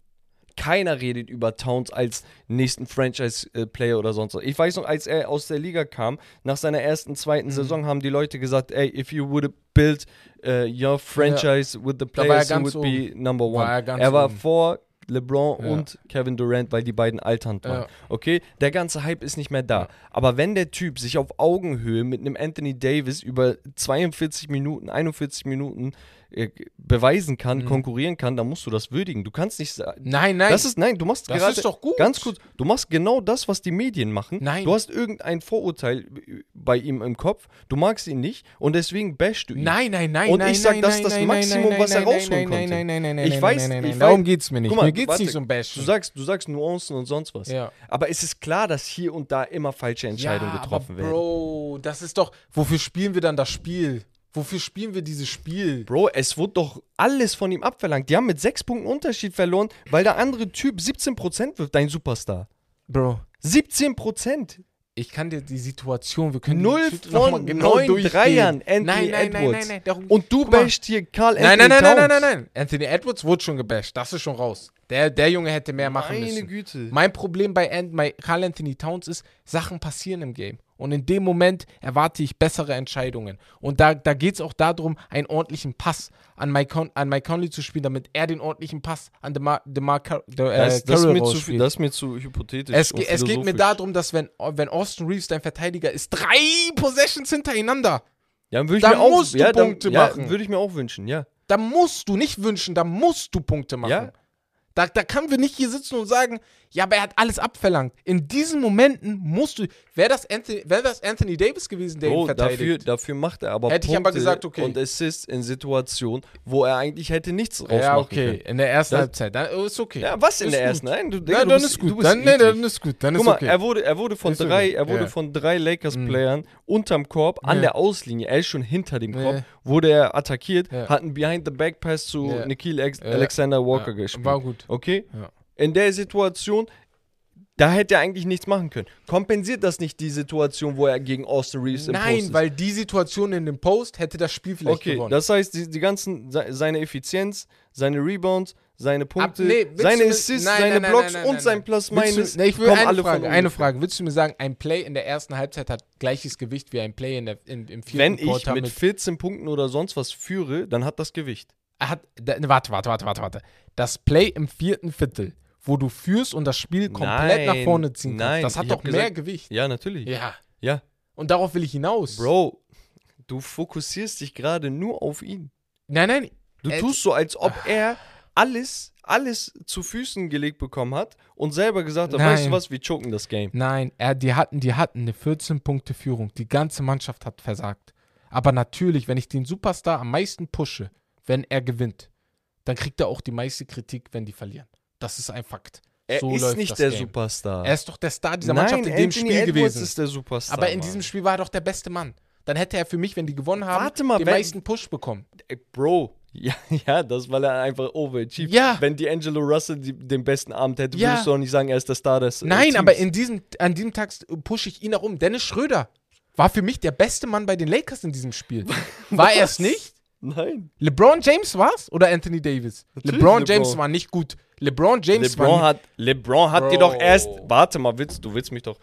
Keiner redet über Towns als nächsten Franchise-Player oder sonst was. Ich weiß noch, als er aus der Liga kam, nach seiner ersten, Mhm. zweiten Saison haben die Leute gesagt, ey, if you would build uh, your franchise with the er players, ganz would be number one. War er er war oben. vor LeBron Ja. und Kevin Durant, weil die beiden alternd waren. Ja. Okay, der ganze Hype ist nicht mehr da. Ja. Aber wenn der Typ sich auf Augenhöhe mit einem Anthony Davis über 42 Minuten, 41 Minuten äh, beweisen kann, Mhm. konkurrieren kann, dann musst du das würdigen. Du kannst nicht sagen. Nein, nein. Das ist, nein, du machst Das gerade. ist doch gut. Ganz kurz, du machst genau das, was die Medien machen. Nein. Du hast irgendein Vorurteil bei ihm im Kopf, du magst ihn nicht und deswegen bashst du ihn. Nein, nein, nein, Und nein, ich sag, nein, das ist das Maximum, nein, was er rausholen nein, nein, konnte. Nein, nein, nein, nein, Ich weiß- nein, nein, nein. Darum geht's mir nicht. Guck mal, mir geht's warte, nicht um Bashen. Du sagst, du sagst Nuancen und sonst was. ja. Aber es ist klar, dass hier und da immer falsche Entscheidungen ja, getroffen aber werden. Bro, das ist doch. Wofür spielen wir dann das Spiel? Wofür spielen wir dieses Spiel? Bro, es wurde doch alles von ihm abverlangt. Die haben mit sechs Punkten Unterschied verloren, weil der andere Typ 17% wirft, dein Superstar. Bro, 17 Prozent. ich kann dir die Situation, wir können Null von mal neun. Dreiern, Anthony nein, nein, nein, nein, Edwards. nein, darum- Und du bashst hier Carl Nein, Anthony nein, nein, nein, nein, Towns. nein, nein. Anthony Edwards wurde schon gebasht. Das ist schon raus. Der, der Junge hätte mehr machen Meine müssen. Güte. Mein Problem bei, Ant, bei Carl Anthony Towns ist, Sachen passieren im Game. Und in dem Moment erwarte ich bessere Entscheidungen. Und da, da geht es auch darum, einen ordentlichen Pass an Mike, Con an Mike Conley zu spielen, damit er den ordentlichen Pass an DeMar, DeMar Car De, äh, das, mir zu, das ist mir zu hypothetisch. Es, ge- es geht mir darum, dass wenn, wenn Austin Reeves dein Verteidiger ist, drei Possessions hintereinander, Ja, würde ich da mir auch, musst du ja, dann- Punkte ja, machen. Würde ich mir auch wünschen, ja. da musst du nicht wünschen, da musst du Punkte machen. Ja. Da, da können wir nicht hier sitzen und sagen, ja, aber er hat alles abverlangt. In diesen Momenten musst du, wäre das, Anthony- wär das Anthony Davis gewesen, der ihn Bro, verteidigt? dafür, dafür macht er aber Hätte ich aber gesagt, okay. und Assists in Situationen, wo er eigentlich hätte nichts rausmachen ja, okay, können. in der ersten Das- Halbzeit, dann oh, ist okay. Ja, was in Ist der gut. ersten? Nein, du, Digga, Ja, du dann bist, ist gut. Dann, nee, dann ist gut. Dann Guck ist mal, okay. er wurde, er wurde von Ist okay. drei, er wurde Ja. von drei Lakers-Playern Mhm. unterm Korb an Ja. der Auslinie, er ist schon hinter dem Korb, Ja. wurde er attackiert, Ja. hat einen Behind-the-Back-Pass zu Ja. Nikhil Ex Ja. Alexander Walker ja, gespielt. War gut. Okay? In der Situation, da hätte er eigentlich nichts machen können. Kompensiert das nicht die Situation, wo er gegen Austin Reeves im Post Nein, ist? weil die Situation in dem Post hätte das Spiel vielleicht Okay, gewonnen. das heißt, die, die ganzen, se- seine Effizienz, seine Rebounds, seine Punkte, nee, willst seine Assists, nein, seine nein, nein, Blocks nein, nein, und nein, sein nein. Plus Minus nee, ich will eine Frage, eine. Frage. Willst du mir sagen, ein Play in der ersten Halbzeit hat gleiches Gewicht wie ein Play in der, in, im vierten Wenn ich Quarter mit 14 Punkten oder sonst was führe, dann hat das Gewicht. Er hat, da, warte, warte, warte, warte, warte. Das Play im vierten Viertel, wo du führst und das Spiel komplett nach Nein, vorne ziehen kannst, nein, das hat doch mehr gesagt- Gewicht. Ja, natürlich. Ja. Ja. Und darauf will ich hinaus. Bro, du fokussierst dich gerade nur auf ihn. Nein, nein. Du Äh, tust so, als ob er alles, alles zu Füßen gelegt bekommen hat und selber gesagt hat, Nein. weißt du was, wir choken das Game. Nein, er, die, hatten, die hatten eine 14-Punkte-Führung. Die ganze Mannschaft hat versagt. Aber natürlich, wenn ich den Superstar am meisten pushe, wenn er gewinnt, dann kriegt er auch die meiste Kritik, wenn die verlieren. Das ist ein Fakt. Er so ist nicht der Game. Superstar. Er ist doch der Star dieser Nein, Mannschaft in dem Anthony Spiel Edwards gewesen. ist der Superstar. Aber in diesem Spiel war er doch der beste Mann. Dann hätte er für mich, wenn die gewonnen haben, Warte mal, den meisten Push bekommen. Ey, Bro, ja, ja, das, weil er einfach overachieved. Ja. Wenn D'Angelo Russell die, den besten Abend hätte, Ja. würdest du auch nicht sagen, er ist der Star des äh, Nein, Teams. aber in diesem, an diesem Tag pushe ich ihn auch um. Dennis Schröder war für mich der beste Mann bei den Lakers in diesem Spiel. War er es nicht? Nein. LeBron James war's oder Anthony Davis? Natürlich LeBron LeBron. James war nicht gut. LeBron James LeBron hat, LeBron hat die Bro. doch erst. Warte mal, willst, du willst mich doch.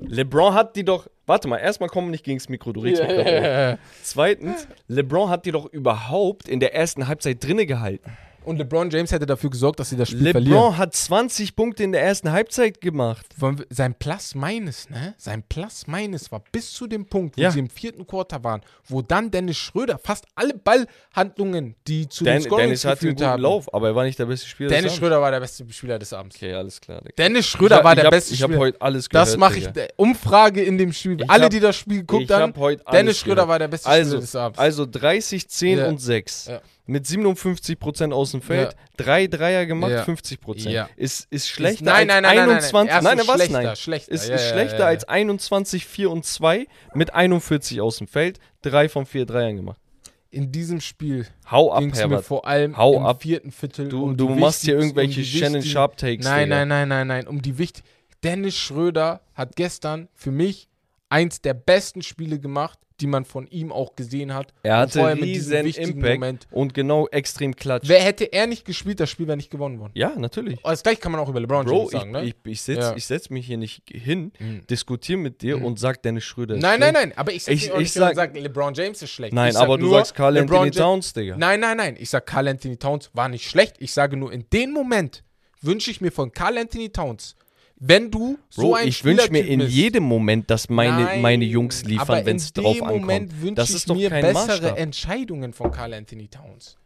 LeBron hat die doch. Warte mal, erstmal komm nicht gegens Mikro, du regst mich grad auf. Yeah. Zweitens, LeBron hat die doch überhaupt in der ersten Halbzeit drinne gehalten. Und LeBron James hätte dafür gesorgt, dass sie das Spiel verlieren. LeBron hat 20 Punkte in der ersten Halbzeit gemacht. Sein Plus Minus, ne? Sein Plus Minus war bis zu dem Punkt, wo Ja. sie im vierten Quarter waren, wo dann Dennis Schröder fast alle Ballhandlungen, die zu Den, den Scorings Dennis hatte einen guten haben. Lauf, aber er war nicht der beste Spieler Dennis des Abends. Schröder war der beste Spieler des Abends. Okay, alles klar. Digga. Dennis Schröder Ich- war ich der hab, beste Ich habe Spieler. heute alles gehört. Das mache ich. Umfrage in dem Spiel. Ich Alle, hab- die das Spiel geguckt ich haben, hab Dennis Schröder gehört. war der beste Also, Spieler des Abends. also 30, 10 Ja. und 6. Ja. Mit 57% aus dem Feld, Ja. drei Dreier gemacht, Ja. 50%. Ja. Ist, ist schlechter nein, nein, als nein, nein, nein. 21. Erstens Nein, nein, was? schlechter, Nein. schlechter. Ist, ist schlechter als 21, 4 und 2 mit 41 aus dem Feld, drei von vier Dreiern gemacht. in diesem Spiel Hau ab, mir vor allem Hau im ab. vierten Viertel Du, um du machst hier irgendwelche um Shannon Sharp Takes. Nein, nein, nein, nein, nein. Um die wichtig. Dennis Schröder hat gestern für mich eins der besten Spiele gemacht, die man von ihm auch gesehen hat. Er Und hatte diesem riesen wichtigen Impact Moment. und genau extrem klatsch. Wer hätte er nicht gespielt, das Spiel wäre nicht gewonnen worden. Ja, natürlich. Das gleiche kann man auch über LeBron Bro, James ich, sagen, ne? ich, ich setze Ja. ich setz mich hier nicht hin, Mhm. diskutiere mit dir und sag, Dennis Schröder ist Nein, schlecht. nein, nein. Aber ich Ich- ich nicht sag, sag- LeBron James ist schlecht. Nein, ich aber du nur, sagst Carl LeBron Anthony Towns, Digga. Nein, nein, nein. Ich sag, Carl Anthony Towns war nicht schlecht. Ich sage nur, in dem Moment wünsche ich mir von Carl Anthony Towns, wenn du so Bro, ein ich wünsche mir in bist, jedem Moment, dass meine, Nein, meine Jungs liefern, wenn es drauf ankommt. Moment wünsche Das ich ist doch mir bessere Maßstab. Entscheidungen von Carl Anthony Towns.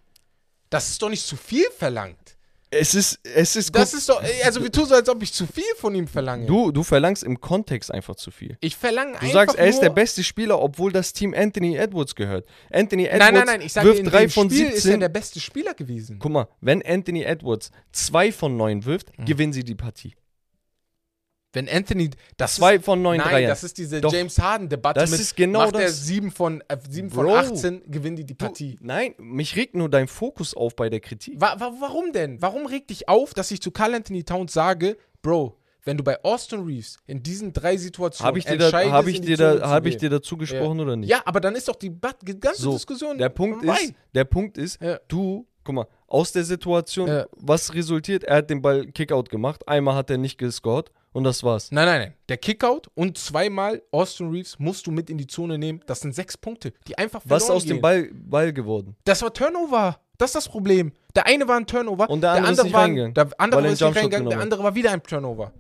Das ist doch nicht zu viel verlangt. Es ist, es ist, Das ist doch, also wir tun so, als ob ich zu viel von ihm verlange. du, du verlangst im Kontext einfach zu viel. ich verlange Du einfach sagst, er ist der beste Spieler, obwohl das Team Anthony Edwards gehört. Anthony Edwards Nein, nein, nein, ich sage, wirft in drei von Spiel ist er 17. der beste Spieler gewesen. Guck mal, wenn Anthony Edwards zwei von neun wirft, Mhm. gewinnen sie die Partie. Wenn Anthony, das Zwei ist, von neun nein, Dreiern. das ist diese Doch. James Harden-Debatte Das mit, ist genau macht er das. 7 von, äh, 7 von Bro. 18, gewinnen die die Du, Partie. nein, mich regt nur dein Fokus auf bei der Kritik. Wa wa warum denn? Warum regt dich auf, dass ich zu Carl Anthony Towns sage, Bro, wenn du bei Austin Reeves in diesen drei Situationen Habe ich dir, da, hab ich dir, da, hab ich dir dazu gesprochen oder nicht? Ja, aber dann ist doch die, ganze So, Diskussion Der Punkt vorbei. ist, der Punkt ist, Ja. du, guck mal, aus der Situation, Ja. was resultiert? Er hat den Ball Kickout gemacht, einmal hat er nicht gescored und das war's. Nein, nein, nein. Der Kickout und zweimal Austin Reeves musst du mit in die Zone nehmen. Das sind sechs Punkte, die einfach verloren Was ist aus gehen. dem Ball, Ball geworden? Das war Turnover. Das ist das Problem. Der eine war ein Turnover. Und der andere ist nicht war, reingegangen, Der andere er ist nicht reingegangen, der andere war wieder ein Turnover.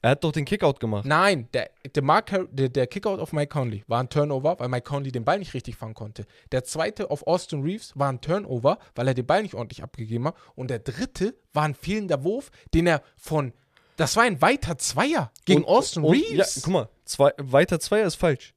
Er hat doch den Kickout gemacht. Nein, der, der, Mark, der, der Kickout auf Mike Conley war ein Turnover, weil Mike Conley den Ball nicht richtig fangen konnte. Der zweite auf Austin Reeves war ein Turnover, weil er den Ball nicht ordentlich abgegeben hat. Und der dritte war ein fehlender Wurf, den er von. Das war ein weiter Zweier gegen Und- Austin und, Reeves. Ja, guck mal, zwei, weiter Zweier ist falsch.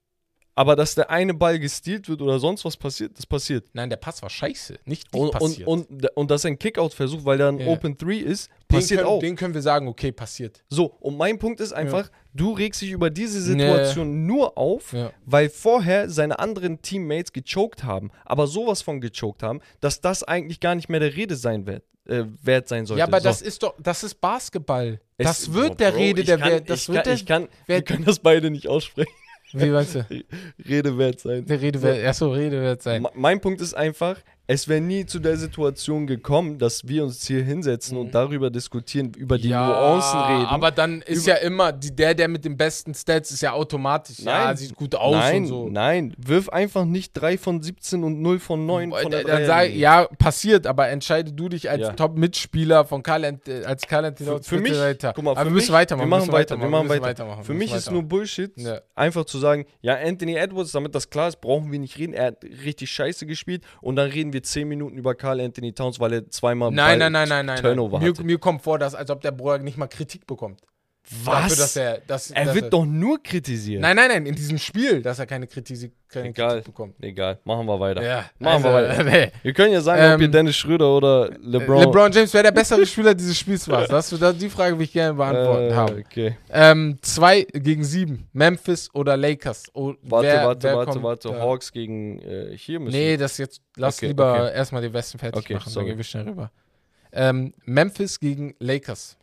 Aber dass der eine Ball gestealt wird oder sonst was passiert, das passiert. Nein, der Pass war scheiße. Nicht, Und, und, passiert. und, und dass er ein Kickout-Versuch, weil da ein Ja. Open 3 ist, den passiert können, auch. Den können wir sagen, okay, passiert. So, und mein Punkt ist einfach, du regst dich über diese Situation nur auf, Ja. weil vorher seine anderen Teammates gechoked haben, aber sowas von gechoked haben, dass das eigentlich gar nicht mehr der Rede sein wird, äh, wert sein sollte. Ja, aber so. das ist doch, das ist Basketball. Es- das wird der Bro, Rede der kann- Wert. Das ich wird kann, der, ich kann, wir Wert- können das beide nicht aussprechen. Wie meinst du? Rede wert sein. Der Rede wird, achso, Rede wird sein. Me- Mein Punkt ist einfach, es wäre nie zu der Situation gekommen, dass wir uns hier hinsetzen und darüber diskutieren, über die Nuancen reden. aber dann ist ja immer, die, der, der mit den besten Stats ist ja automatisch, ja, Nein. sieht gut aus nein, und so. nein, wirf einfach nicht 3 von 17 und 0 von 9 von der Äh, dann sag, ja, passiert, aber entscheide du dich als Ja. Top-Mitspieler von Karl, äh, als Karl Für, für mich, weiter. guck mal, aber wir müssen weitermachen. wir machen weiter, wir machen weiter. weitermachen, Für mich ist nur Bullshit, Ja. einfach zu sagen, ja, Anthony Edwards, damit das klar ist, brauchen wir nicht reden. Er hat richtig scheiße gespielt und dann reden wir 10 Minuten über Carl Anthony Towns, weil er zweimal Nein, nein, nein, nein, nein. Turnover nein. Mir, mir kommt vor, dass, als ob der Bruder nicht mal Kritik bekommt. Was? Dafür, dass er, dass, er dass wird doch nur kritisiert. Nein, nein, nein, in diesem Spiel, dass er keine Kritik, keine Egal. Kritik bekommt. Egal, machen wir weiter. Ja, Machen wir also, weiter. äh, Wir können ja sagen, ob ihr Ähm, Dennis Schröder oder LeBron. LeBron James, wer der bessere Spieler dieses Spiels war. Das, das, die Frage will ich gerne beantworten äh, haben. Okay. Ähm, zwei gegen sieben. Memphis oder Lakers? Oh, Warte, wer, warte, wer warte, kommt warte. da? Hawks gegen äh, hier müssen. Nee, das jetzt. Lass Okay, lieber okay. erstmal den Westen fertig Okay, machen, dann sorry. gehen wir schnell rüber. Ähm, Memphis gegen Lakers.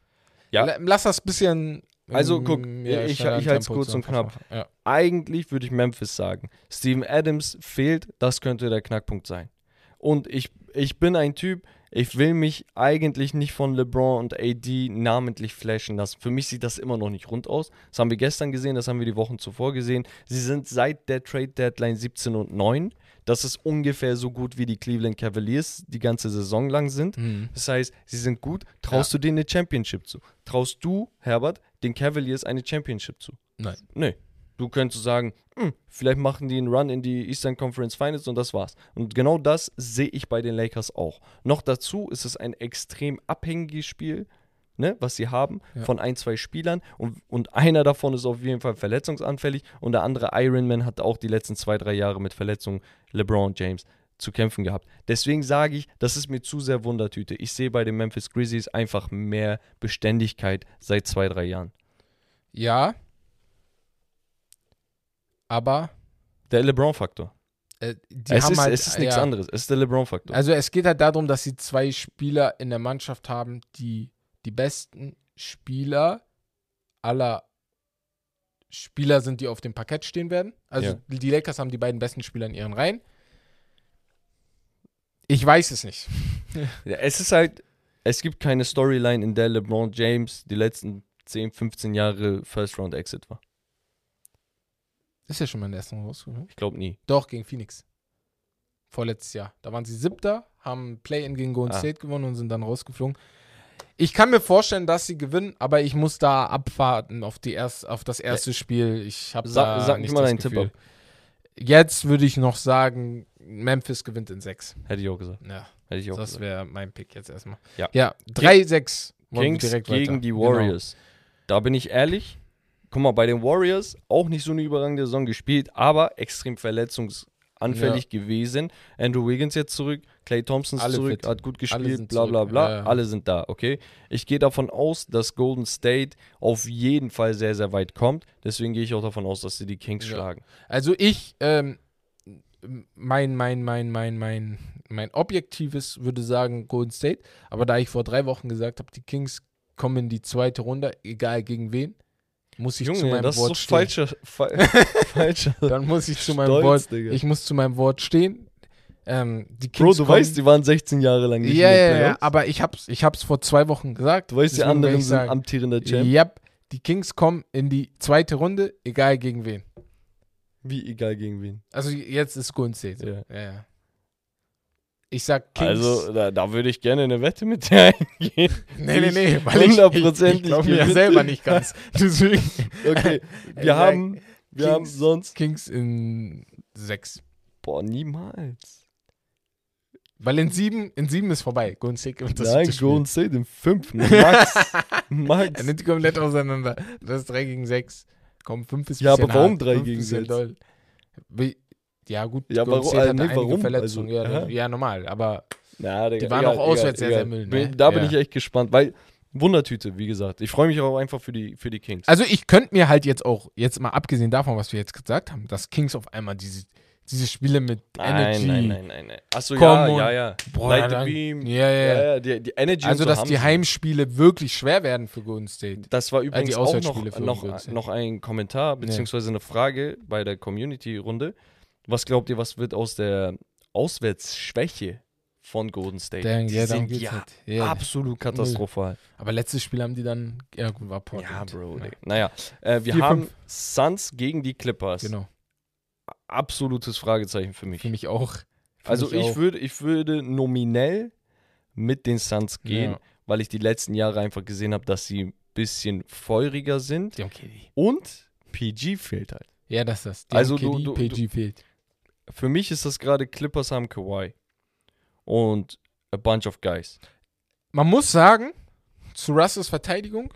Ja. La- Lass das bisschen. Also, ähm, guck, ja, ich- ich halt's Tempo kurz und knapp. Ja. Eigentlich würde ich Memphis sagen. Steven Adams fehlt, das könnte der Knackpunkt sein. Und ich, ich bin ein Typ, ich will mich eigentlich nicht von LeBron und AD namentlich flashen lassen. Für mich sieht das immer noch nicht rund aus. Das haben wir gestern gesehen, das haben wir die Wochen zuvor gesehen. Sie sind seit der Trade Deadline 17 und 9. Das ist ungefähr so gut wie die Cleveland Cavaliers die ganze Saison lang sind. Mhm. Das heißt, sie sind gut. Traust du denen eine Championship zu? Traust du, Herbert, den Cavaliers eine Championship zu? Nein. Nee. Du könntest sagen, hm, vielleicht machen die einen Run in die Eastern Conference Finals und das war's. Und genau das sehe ich bei den Lakers auch. Noch dazu ist es ein extrem abhängiges Spiel, ne, was sie haben, Ja. von ein, zwei Spielern. Und, und einer davon ist auf jeden Fall verletzungsanfällig. Und der andere Ironman hat auch die letzten zwei, drei Jahre mit Verletzungen LeBron James zu kämpfen gehabt. Deswegen sage ich, das ist mir zu sehr Wundertüte. Ich sehe bei den Memphis Grizzlies einfach mehr Beständigkeit seit zwei, drei Jahren. Ja. Aber Der LeBron-Faktor. äh, Es ist, halt. es ist nichts ja, anderes. Es ist der LeBron-Faktor. Also es geht halt darum, dass sie zwei Spieler in der Mannschaft haben, die die besten Spieler aller Spieler sind, die auf dem Parkett stehen werden. Also Ja. die Lakers haben die beiden besten Spieler in ihren Reihen. Ich weiß es nicht. Ja, es ist halt, es gibt keine Storyline, in der LeBron James die letzten 10, 15 Jahre First-Round-Exit war. Ist ja schon mal in der ersten rausgekommen. Ich glaube nie. Doch, gegen Phoenix. Vorletztes Jahr. Da waren sie siebter, haben Play-In gegen Golden Ah. State gewonnen und sind dann rausgeflogen. Ich kann mir vorstellen, dass sie gewinnen, aber ich muss da abwarten auf, die erst, auf das erste Spiel. Ich habe Sag- da sag nicht mal deinen Tipp ab. Jetzt würde ich noch sagen, Memphis gewinnt in sechs. Hätte ich auch gesagt. Ja, Hätte ich auch das wäre mein Pick jetzt erstmal. Ja. ja 3-6. Wollen wir Kings direkt gegen weiter. die Genau. Warriors. Da bin ich ehrlich. Guck mal, bei den Warriors auch nicht so eine überragende Saison gespielt, aber extrem verletzungsanfällig gewesen. Andrew Wiggins jetzt zurück, Clay Thompson ist Alle zurück, fit. hat gut gespielt, bla bla bla. Ja, ja. Alle sind da, okay? Ich gehe davon aus, dass Golden State auf jeden Fall sehr, sehr weit kommt. Deswegen gehe ich auch davon aus, dass sie die Kings Ja. schlagen. Also ich, ähm, mein, mein, mein, mein, mein, mein objektives würde sagen Golden State, aber da ich vor drei Wochen gesagt habe, die Kings komme in die zweite Runde, egal gegen wen, muss ich zu Junge, meinem das ist Wort so stehen. falscher, fa falscher Dann muss ich zu meinem Stolz, Wort, Digga. ich muss zu meinem Wort stehen. Ähm, die Bro, Kings du kommen- weißt, die waren 16 Jahre lang nicht ja, ja, ja, aber ich hab's, ich hab's vor zwei Wochen gesagt. Du weißt, die anderen sind sagen, amtierender Champ. Ja, die Kings kommen in die zweite Runde, egal gegen wen. Wie egal gegen wen. Also jetzt ist Golden State. Ja. Ja, ja. Ich sag Kings. Also, da, da würde ich gerne eine Wette mit dir eingehen. nee, nee, nee, weil ich, ich, ich glaube mir ja selber nicht ganz. Deswegen Okay, Ich wir sag haben, wir haben Kings. sonst. Kings in sechs. Boah, niemals. Weil in sieben, in sieben ist vorbei. Golden State gewinnt das Nein, Spiel. Golden State im fünften. Max. Max. Er nimmt die komplett auseinander. Das ist 3 gegen 6. Komm, 5 ist Ja, aber warum hart. drei Fünf gegen bisschen sechs? doll. Wie- Ja, gut, Ja, warum- äh, hatte nee, warum? Verletzungen. Also, ja, aha. ja, normal. Aber Na, Digga, Die waren egal, auch auswärts egal, sehr, sehr egal. müde, Bin- ne? Da bin Ja. ich echt gespannt, weil Wundertüte, wie gesagt. Ich freue mich auch einfach für die, für die Kings. Also ich könnte mir halt jetzt auch, jetzt mal abgesehen davon, was wir jetzt gesagt haben, dass Kings auf einmal diese, diese Spiele mit Energy. Nein, nein, nein, nein, nein. Achso, Komm ja, ja, ja. Boah, Light the dann- Beam. Ja, ja, ja. Ja, die, die Energy Also, so dass die sie. Heimspiele wirklich schwer werden für Golden State. Das war übrigens auch Auswärtsspiele noch, noch, noch ein Kommentar, beziehungsweise eine Frage bei der Community-Runde. Was glaubt ihr, was wird aus der Auswärtsschwäche von Golden State? Der, die ja, sind geht's ja halt. ja, absolut katastrophal. Aber letztes Spiel haben die dann, ja gut, war Portland. Ja, Bro. Ja. Naja, äh, wir Vier, haben fünf. Suns gegen die Clippers. Genau, Absolutes Fragezeichen für mich. für mich auch. Für also mich ich auch. würde, ich würde nominell mit den Suns gehen, Ja. weil ich die letzten Jahre einfach gesehen habe, dass sie ein bisschen feuriger sind. KD. Und PG fehlt halt. Ja, das ist das. Die Also haben du- KD, du- PG fehlt. Für mich ist das gerade Clippers haben Kawhi. Und a bunch of guys. Man muss sagen, zu Russells Verteidigung,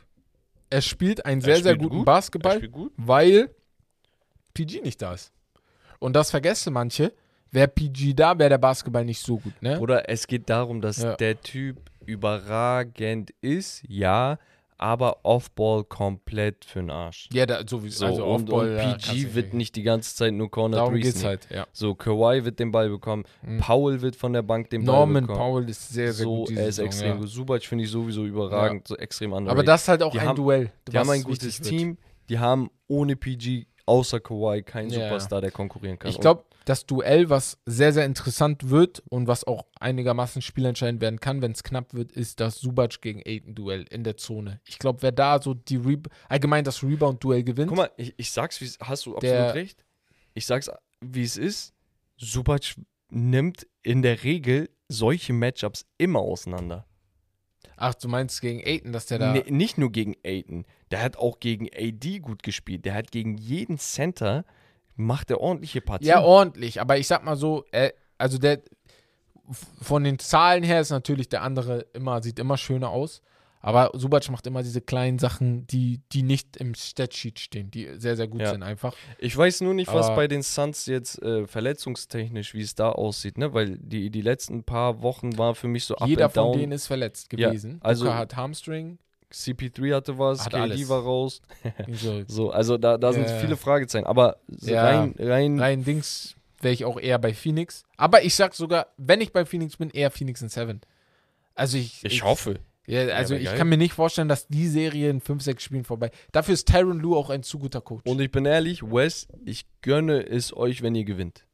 er spielt einen sehr, sehr spielt guten gut. Basketball, gut. weil PG nicht da ist. Und das vergessen manche. Wäre PG da, wäre der Basketball nicht so gut, ne? Oder es geht darum, dass Ja. der Typ überragend ist, ja, aber Offball komplett für den Arsch. Ja, da, sowieso. So, also und, Offball, und ja, PG du wird nicht die ganze Zeit nur Corner Darum Threes geht's halt, ja. So, Kawhi wird den Ball bekommen, Mhm. Powell wird von der Bank den Ball Norman bekommen. Powell ist sehr, sehr so, gut. er ist Saison, extrem ja. gut. Subac finde ich sowieso überragend, so extrem underrated. Aber das ist halt auch Die ein haben- Duell. die haben ein gutes wichtig wird. Team, die haben ohne PG außer Kawhi keinen Ja, ja. Superstar, der konkurrieren kann. Ich glaube, das Duell, was sehr, sehr interessant wird und was auch einigermaßen spielentscheidend werden kann, wenn es knapp wird, ist das Subac gegen Aiden-Duell in der Zone. Ich glaube, wer da so die Re allgemein das Rebound-Duell gewinnt, Guck mal, ich, ich sag's, wie hast du absolut Der- recht. Ich sag's, wie es ist. Subac nimmt in der Regel solche Matchups immer auseinander. ach, du meinst gegen Aiden, dass der da. Nee, nicht nur gegen Aiton. Der hat auch gegen AD gut gespielt. Der hat gegen jeden Center macht er ordentliche Partien. ja, ordentlich, aber ich sag mal so, äh, also der von den Zahlen her ist natürlich der andere immer, sieht immer schöner aus. Aber Subac macht immer diese kleinen Sachen, die, die nicht im Statsheet stehen, die sehr, sehr gut Ja. sind einfach. Ich weiß nur nicht, was Aber- bei den Suns jetzt äh, verletzungstechnisch, wie es da aussieht, ne? Weil die, die letzten paar Wochen war für mich so up Jeder von down. denen ist verletzt Ja, gewesen. also- Booker hat Hamstring. CP3 hatte was, Hat KD alles. war raus. So, So, also da, da sind Ja. viele Fragezeichen. Aber Ja. rein, rein, rein Dings wäre ich auch eher bei Phoenix. Aber ich sag sogar, wenn ich bei Phoenix bin, eher Phoenix in Seven. Also ich. ich hoffe. Ja, also wär ich geil. kann mir nicht vorstellen, dass die Serie in 5, 6 Spielen vorbei. Dafür ist Tyron Lue auch ein zu guter Coach. Und ich bin ehrlich, Wes, ich gönne es euch, wenn ihr gewinnt.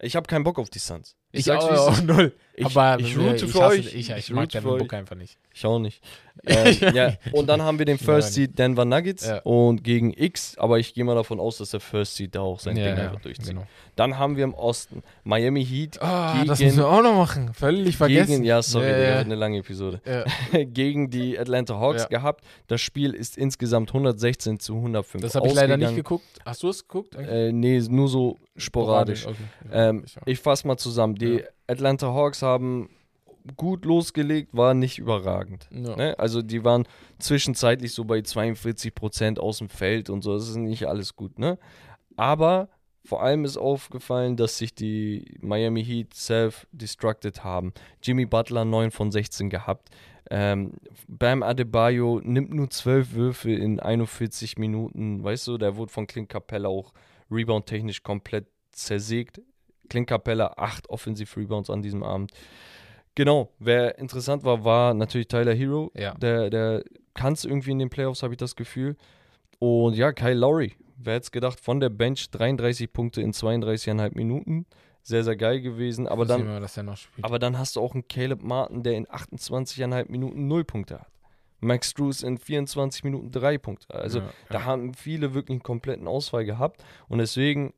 Ich habe keinen Bock auf die Suns. ich sag's, wie auch, es auch null. Ich, Aber ich route ich für hasse- euch. Ich, ich, Ich mag Devin. Booker einfach nicht. Ich auch nicht. äh, ja. Und dann haben wir den First Seed Denver Nuggets Ja. und gegen X, aber ich gehe mal davon aus, dass der First Seed da auch sein Ja, Ding ja, einfach durchzieht. genau. Dann haben wir im Osten Miami Heat Ah, das Gegen- müssen wir auch noch machen. Völlig vergessen. gegen, ja, sorry, wird eine lange Episode. Ja, gegen die Atlanta Hawks Ja. gehabt. Das Spiel ist insgesamt 116 zu 105 das habe ich leider nicht geguckt. Hast du es geguckt? Äh, nee, nur so sporadisch. Okay. Ähm, Ich fasse mal zusammen. Die Ja. Atlanta Hawks haben gut losgelegt, war nicht überragend. Ja. Ne? Also die waren zwischenzeitlich so bei 42 Prozent aus dem Feld und so. Das ist nicht alles gut. Ne? Aber vor allem ist aufgefallen, dass sich die Miami Heat self-destructed haben. Jimmy Butler 9 von 16 gehabt. Ähm, Bam Adebayo nimmt nur 12 Würfe in 41 Minuten. Weißt du, der wurde von Clint Capella auch rebound-technisch komplett zersägt. Clint Capella 8 Offensive-Rebounds an diesem Abend. Genau, wer interessant war, war natürlich Tyler Hero, Ja. der, der kann es irgendwie in den Playoffs, habe ich das Gefühl. Und ja, Kyle Lowry, wer hätte es gedacht, von der Bench 33 Punkte in 32,5 Minuten. Sehr, sehr geil gewesen. Aber dann, spielt. aber dann hast du auch einen Caleb Martin, der in 28,5 Minuten 0 Punkte hat. Max Drews in 24 Minuten 3 Punkte. Also Ja, da ja. haben viele wirklich einen kompletten Ausfall gehabt. Und deswegen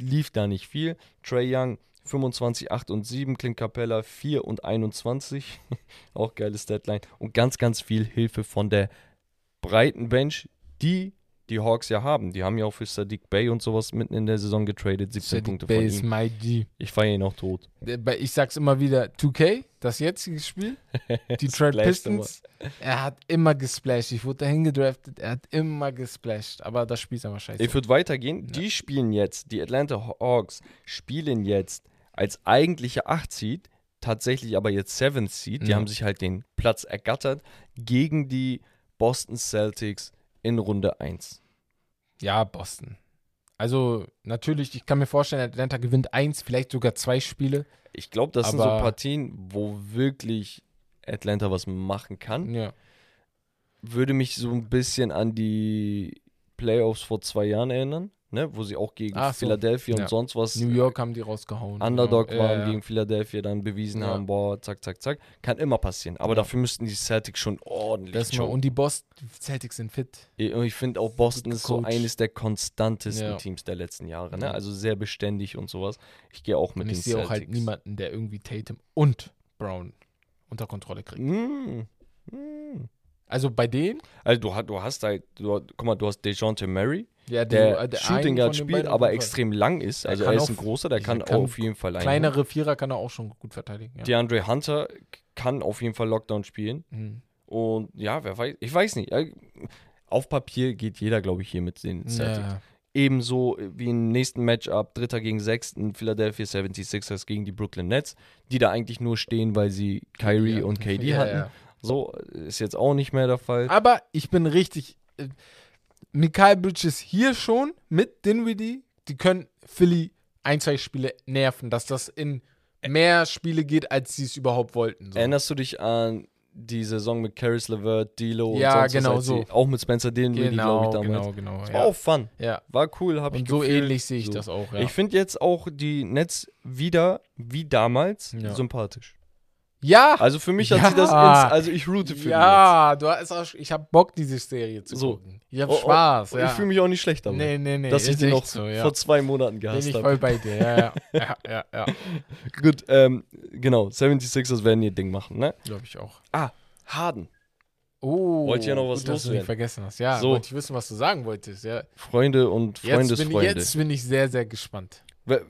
lief da nicht viel. Trey Young 25, 8 und 7, Clint Capella 4 und 21. auch geiles Deadline. Und ganz, ganz viel Hilfe von der breiten Bench, die die Hawks ja haben. Die haben ja auch für Sadiq Bay und sowas mitten in der Saison getradet. 17 Sadiq Punkte Bey von ist ihm. my G. Ich feiere ihn auch tot. Ich sag's immer wieder, 2K, das jetzige Spiel, Detroit Splasht Pistons, er hat immer gesplashed. Ich wurde dahin gedraftet, er hat immer gesplashed. Aber das Spiel ist einfach scheiße. Ich würde weitergehen. Die spielen jetzt, die Atlanta Hawks spielen jetzt als eigentliche 8 Seed, tatsächlich aber jetzt 7 Seed. Die Ja. haben sich halt den Platz ergattert gegen die Boston Celtics in Runde 1. Ja, Boston. Also natürlich, ich kann mir vorstellen, Atlanta gewinnt eins, vielleicht sogar zwei Spiele. Ich glaube, das sind so Partien, wo wirklich Atlanta was machen kann. Ja. Würde mich so ein bisschen an die Playoffs vor zwei Jahren erinnern, ne? wo sie auch gegen Ach so. Philadelphia Ja. und sonst was New York haben die rausgehauen. Underdog genau. waren ja. gegen Philadelphia, dann bewiesen Ja. haben, boah, zack, zack, zack. Kann immer passieren. Aber Ja. dafür müssten die Celtics schon ordentlich Das mal, und die Boston die Celtics sind fit. Ich, ich finde auch Boston ist so eines der konstantesten. Teams der letzten Jahre. Ne? Also sehr beständig und sowas. Ich gehe auch mit Und den ich sehe Celtics. auch halt niemanden, der irgendwie Tatum und Brown unter Kontrolle kriegt. Mm. Mm. Also bei denen, Also du, hast- du hast halt, du, guck mal, du hast DeJounte Murray, ja, der, äh, Shooting einen Guard spielt, aber extrem lang ist. Der Also er ist ein großer, der der kann, kann auf jeden Fall einen. Kleinere Vierer kann er auch schon gut verteidigen. Ja. DeAndre Hunter kann auf jeden Fall Lockdown spielen. Mhm. Und ja, wer weiß, ich weiß nicht. Äh, Auf Papier geht jeder, glaube ich, hier mit den Celtics. Ja. Ebenso wie im nächsten Matchup, Dritter gegen Sechsten, Philadelphia 76ers gegen die Brooklyn Nets, die da eigentlich nur stehen, weil sie Kyrie Ja. und KD hatten. So ist jetzt auch nicht mehr der Fall. Aber ich bin richtig. Mikael Bridges hier schon mit Dinwiddie. Die können Philly ein, zwei Spiele nerven, dass das in mehr Spiele geht, als sie es überhaupt wollten. So. Erinnerst du dich an die Saison mit Caris LeVert, D'Lo Ja, und sonst genau was, so. Auch mit Spencer Dinwiddie, glaube genau, ich, damals. genau, genau. Das Ja. war auch fun. ja. War cool, habe ich Und so gefühlt. ähnlich sehe ich So. das auch. Ja. Ich finde jetzt auch die Nets wieder, wie damals, Ja. sympathisch. Ja, Also für mich hat Ja. sie das ins, also ich route für ja, du hast auch, ich habe Bock, diese Serie zu So. gucken. Ich habe Oh, oh, Spaß. Und ja. Ich fühle mich auch nicht schlecht damit. nee, nee, nee. dass ich die noch so, ja. vor zwei Monaten Bin gehasst ich habe. voll bei dir. Ja, ja, ja, ja, ja. Gut, ähm, genau, 76ers werden ihr Ding machen, ne? glaube ich auch. Ah, Harden. Oh, Wollt ihr noch was gut, dass du nicht loswerden? vergessen hast. Ja, So. wollte ich wissen, was du sagen wolltest. Ja. Freunde und Jetzt, bin, Freundesfreunde. jetzt bin ich sehr, sehr gespannt.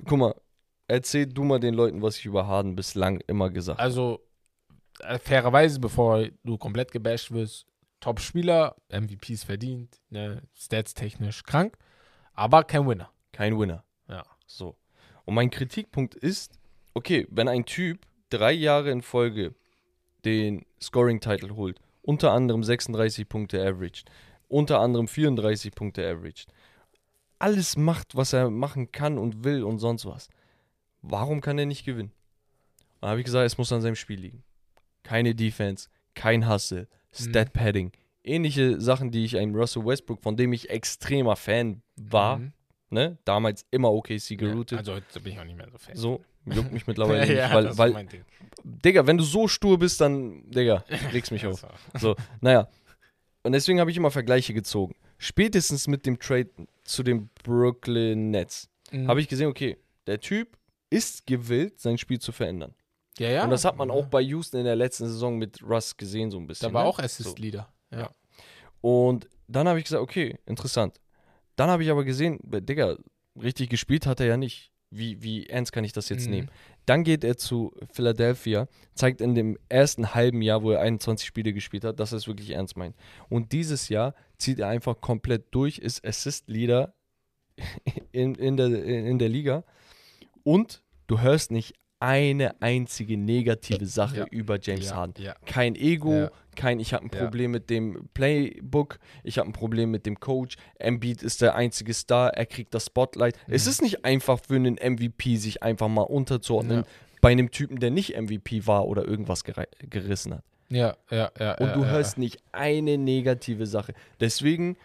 Guck mal, erzähl du mal den Leuten, was ich über Harden bislang immer gesagt habe. Also, äh, fairerweise, bevor du komplett gebasht wirst, Top-Spieler, MVPs verdient, ne, Stats-technisch krank, aber kein Winner. Kein Winner. Ja. So. Und mein Kritikpunkt ist, okay, wenn ein Typ drei Jahre in Folge den Scoring-Title holt, unter anderem 36 Punkte averaged, unter anderem 34 Punkte averaged, alles macht, was er machen kann und will und sonst was. Warum kann er nicht gewinnen? Dann habe ich gesagt, es muss an seinem Spiel liegen. Keine Defense, kein Hustle, Stat Padding. Ähnliche Sachen, die ich einem Russell Westbrook, von dem ich extremer Fan war, Mhm. ne? damals immer OKC Ja, geroutet. also, heute bin ich auch nicht mehr so fan. So, juckt mich mittlerweile ja, nicht, weil, das ist weil mein Ding. Digga, wenn du so stur bist, dann, Digga, regst mich auf. So, naja. Und deswegen habe ich immer Vergleiche gezogen. Spätestens mit dem Trade zu den Brooklyn Nets mhm. habe ich gesehen, okay, der Typ ist gewillt, sein Spiel zu verändern. ja, ja. Und das hat man ja. auch bei Houston in der letzten Saison mit Russ gesehen, so ein bisschen. Da war ne? auch Assist-Leader. Ja. Und dann habe ich gesagt, okay, interessant. Dann habe ich aber gesehen, Digga, richtig gespielt hat er ja nicht. Wie, wie ernst kann ich das jetzt Mhm. nehmen? Dann geht er zu Philadelphia, zeigt in dem ersten halben Jahr, wo er 21 Spiele gespielt hat, dass er es wirklich ernst meint. Und dieses Jahr zieht er einfach komplett durch, ist Assist-Leader in, in, der, in der Liga. Und du hörst nicht eine einzige negative Sache Ja. über James ja, Harden. Ja. Kein Ego, kein ich habe ein. Problem mit dem Playbook, ich habe ein Problem mit dem Coach. Embiid ist der einzige Star, er kriegt das Spotlight. Es Mhm. ist nicht einfach für einen MVP, sich einfach mal unterzuordnen bei einem Typen, der nicht MVP war oder irgendwas gerissen hat. Ja, ja, ja. Und du hörst nicht eine negative Sache. Deswegen